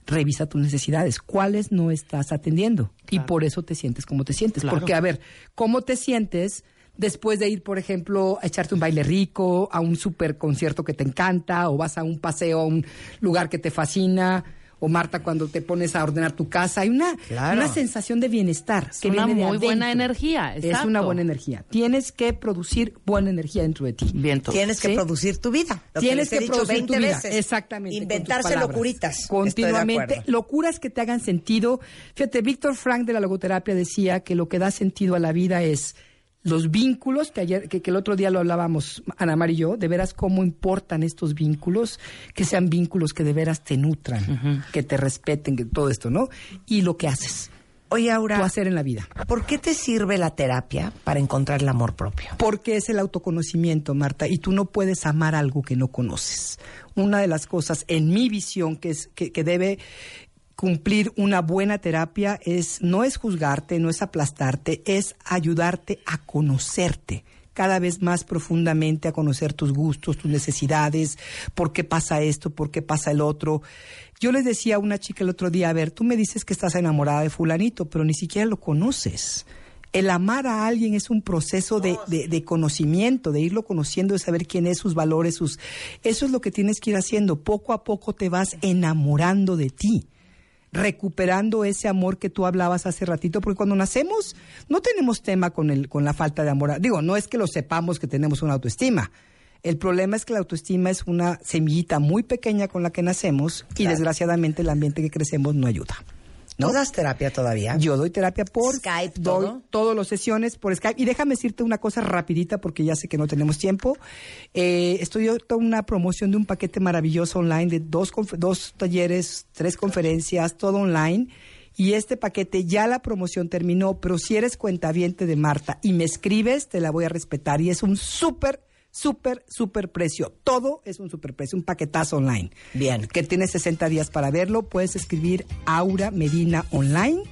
revisa tus necesidades. ¿Cuáles no estás atendiendo? Y por eso te sientes como te sientes. Claro. Porque, a ver, ¿cómo te sientes después de ir, por ejemplo, a echarte un baile rico, a un super concierto que te encanta, o vas a un paseo a un lugar que te fascina? O Marta, cuando te pones a ordenar tu casa, hay una, Claro. una sensación de bienestar. Es que una viene de muy buena energía, Es una buena energía. Tienes que producir buena energía dentro de ti. Viento. Tienes que producir tu vida. Lo Tienes que producir 20 tu vida. veces. Exactamente. Inventarse locuritas. Estoy de Continuamente. Locuras que te hagan sentido. Fíjate, Víctor Frank de la logoterapia decía que lo que da sentido a la vida es los vínculos, que ayer, que, que el otro día lo hablábamos, Ana Mar y yo, de veras cómo importan estos vínculos, que sean vínculos que de veras te nutran, que te respeten, que todo esto, ¿no? Y lo que haces. Oye, Tu Aura, hacer en la vida. ¿por qué te sirve la terapia para encontrar el amor propio? Porque es el autoconocimiento, Marta, y tú no puedes amar algo que no conoces. Una de las cosas en mi visión que, es, que, que debe cumplir una buena terapia es no es juzgarte, no es aplastarte, es ayudarte a conocerte cada vez más profundamente a conocer tus gustos, tus necesidades, por qué pasa esto, por qué pasa el otro. Yo les decía a una chica el otro día, a ver, tú me dices que estás enamorada de fulanito, pero ni siquiera lo conoces. El amar a alguien es un proceso de, de- de conocimiento, de irlo conociendo, de saber quién es, sus valores, sus... Eso es lo que tienes que ir haciendo. Poco a poco te vas enamorando de ti, recuperando ese amor que tú hablabas hace ratito, porque cuando nacemos no tenemos tema con, el, con la falta de amor. Digo, no es que lo sepamos que tenemos una autoestima. El problema es que la autoestima es una semillita muy pequeña con la que nacemos y Claro. desgraciadamente el ambiente que crecemos no ayuda. ¿No? ¿No das terapia todavía? Yo doy terapia por Skype, doy todo. todas las sesiones por Skype. Y déjame decirte una cosa rapidita porque ya sé que no tenemos tiempo. Eh, estoy ahorita una promoción de un paquete maravilloso online de dos, dos talleres, tres conferencias, todo online. Y este paquete ya la promoción terminó, pero si eres cuentaviente de Marta y me escribes, te la voy a respetar. Y es un súper, súper, súper precio. Todo es un súper precio, un paquetazo online. Bien. Que tienes 60 días para verlo. Puedes escribir Aura Medina Online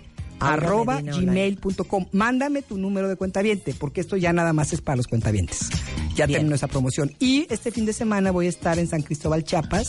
arroba gmail.com. Mándame tu número de cuentaviente, porque esto ya nada más es para los cuentavientes. Ya Bien. terminó esa promoción. Y este fin de semana voy a estar en San Cristóbal, Chiapas.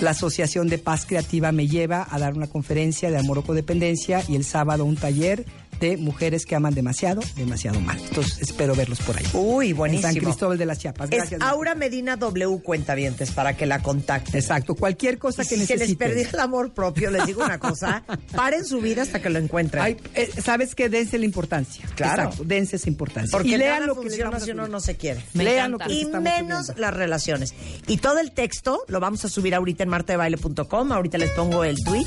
La Asociación de Paz Creativa me lleva a dar una conferencia de amor o codependencia y el sábado un taller de mujeres que aman demasiado, demasiado mal. Entonces espero verlos por ahí. Uy, buenísimo. En San Cristóbal de las Chiapas. Es Gracias. Aura Medina W Cuentavientes para que la contacten. Exacto, cualquier cosa Y que si se les necesiten. perdió el amor propio, les digo una cosa, paren su vida hasta que lo encuentren. Ay, eh, ¿Sabes qué? Dense la importancia. Claro. Exacto, dense esa importancia. Porque y lean nada lo que les si uno no se quiere. Me Lean lo que les y estamos menos subiendo. las relaciones. Y todo el texto lo vamos a subir ahorita en martadebaile.com. Ahorita les pongo el tweet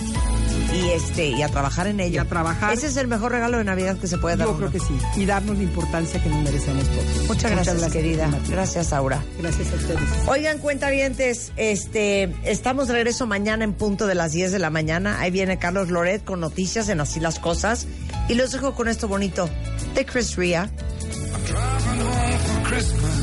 y este y a trabajar en ello. Y a trabajar. Ese es el mejor regalo de Navidad que se puede dar. Yo creo que sí. Y darnos la importancia que nos merecemos todos. Muchas gracias, querida. Marta. Gracias, Aura. Gracias a ustedes. Oigan, cuentavientes, este, estamos de regreso mañana en punto de las 10 de la mañana. Ahí viene Carlos Loret con noticias en Así las Cosas. Y los dejo con esto bonito de Chris Ria. Driving home for Christmas.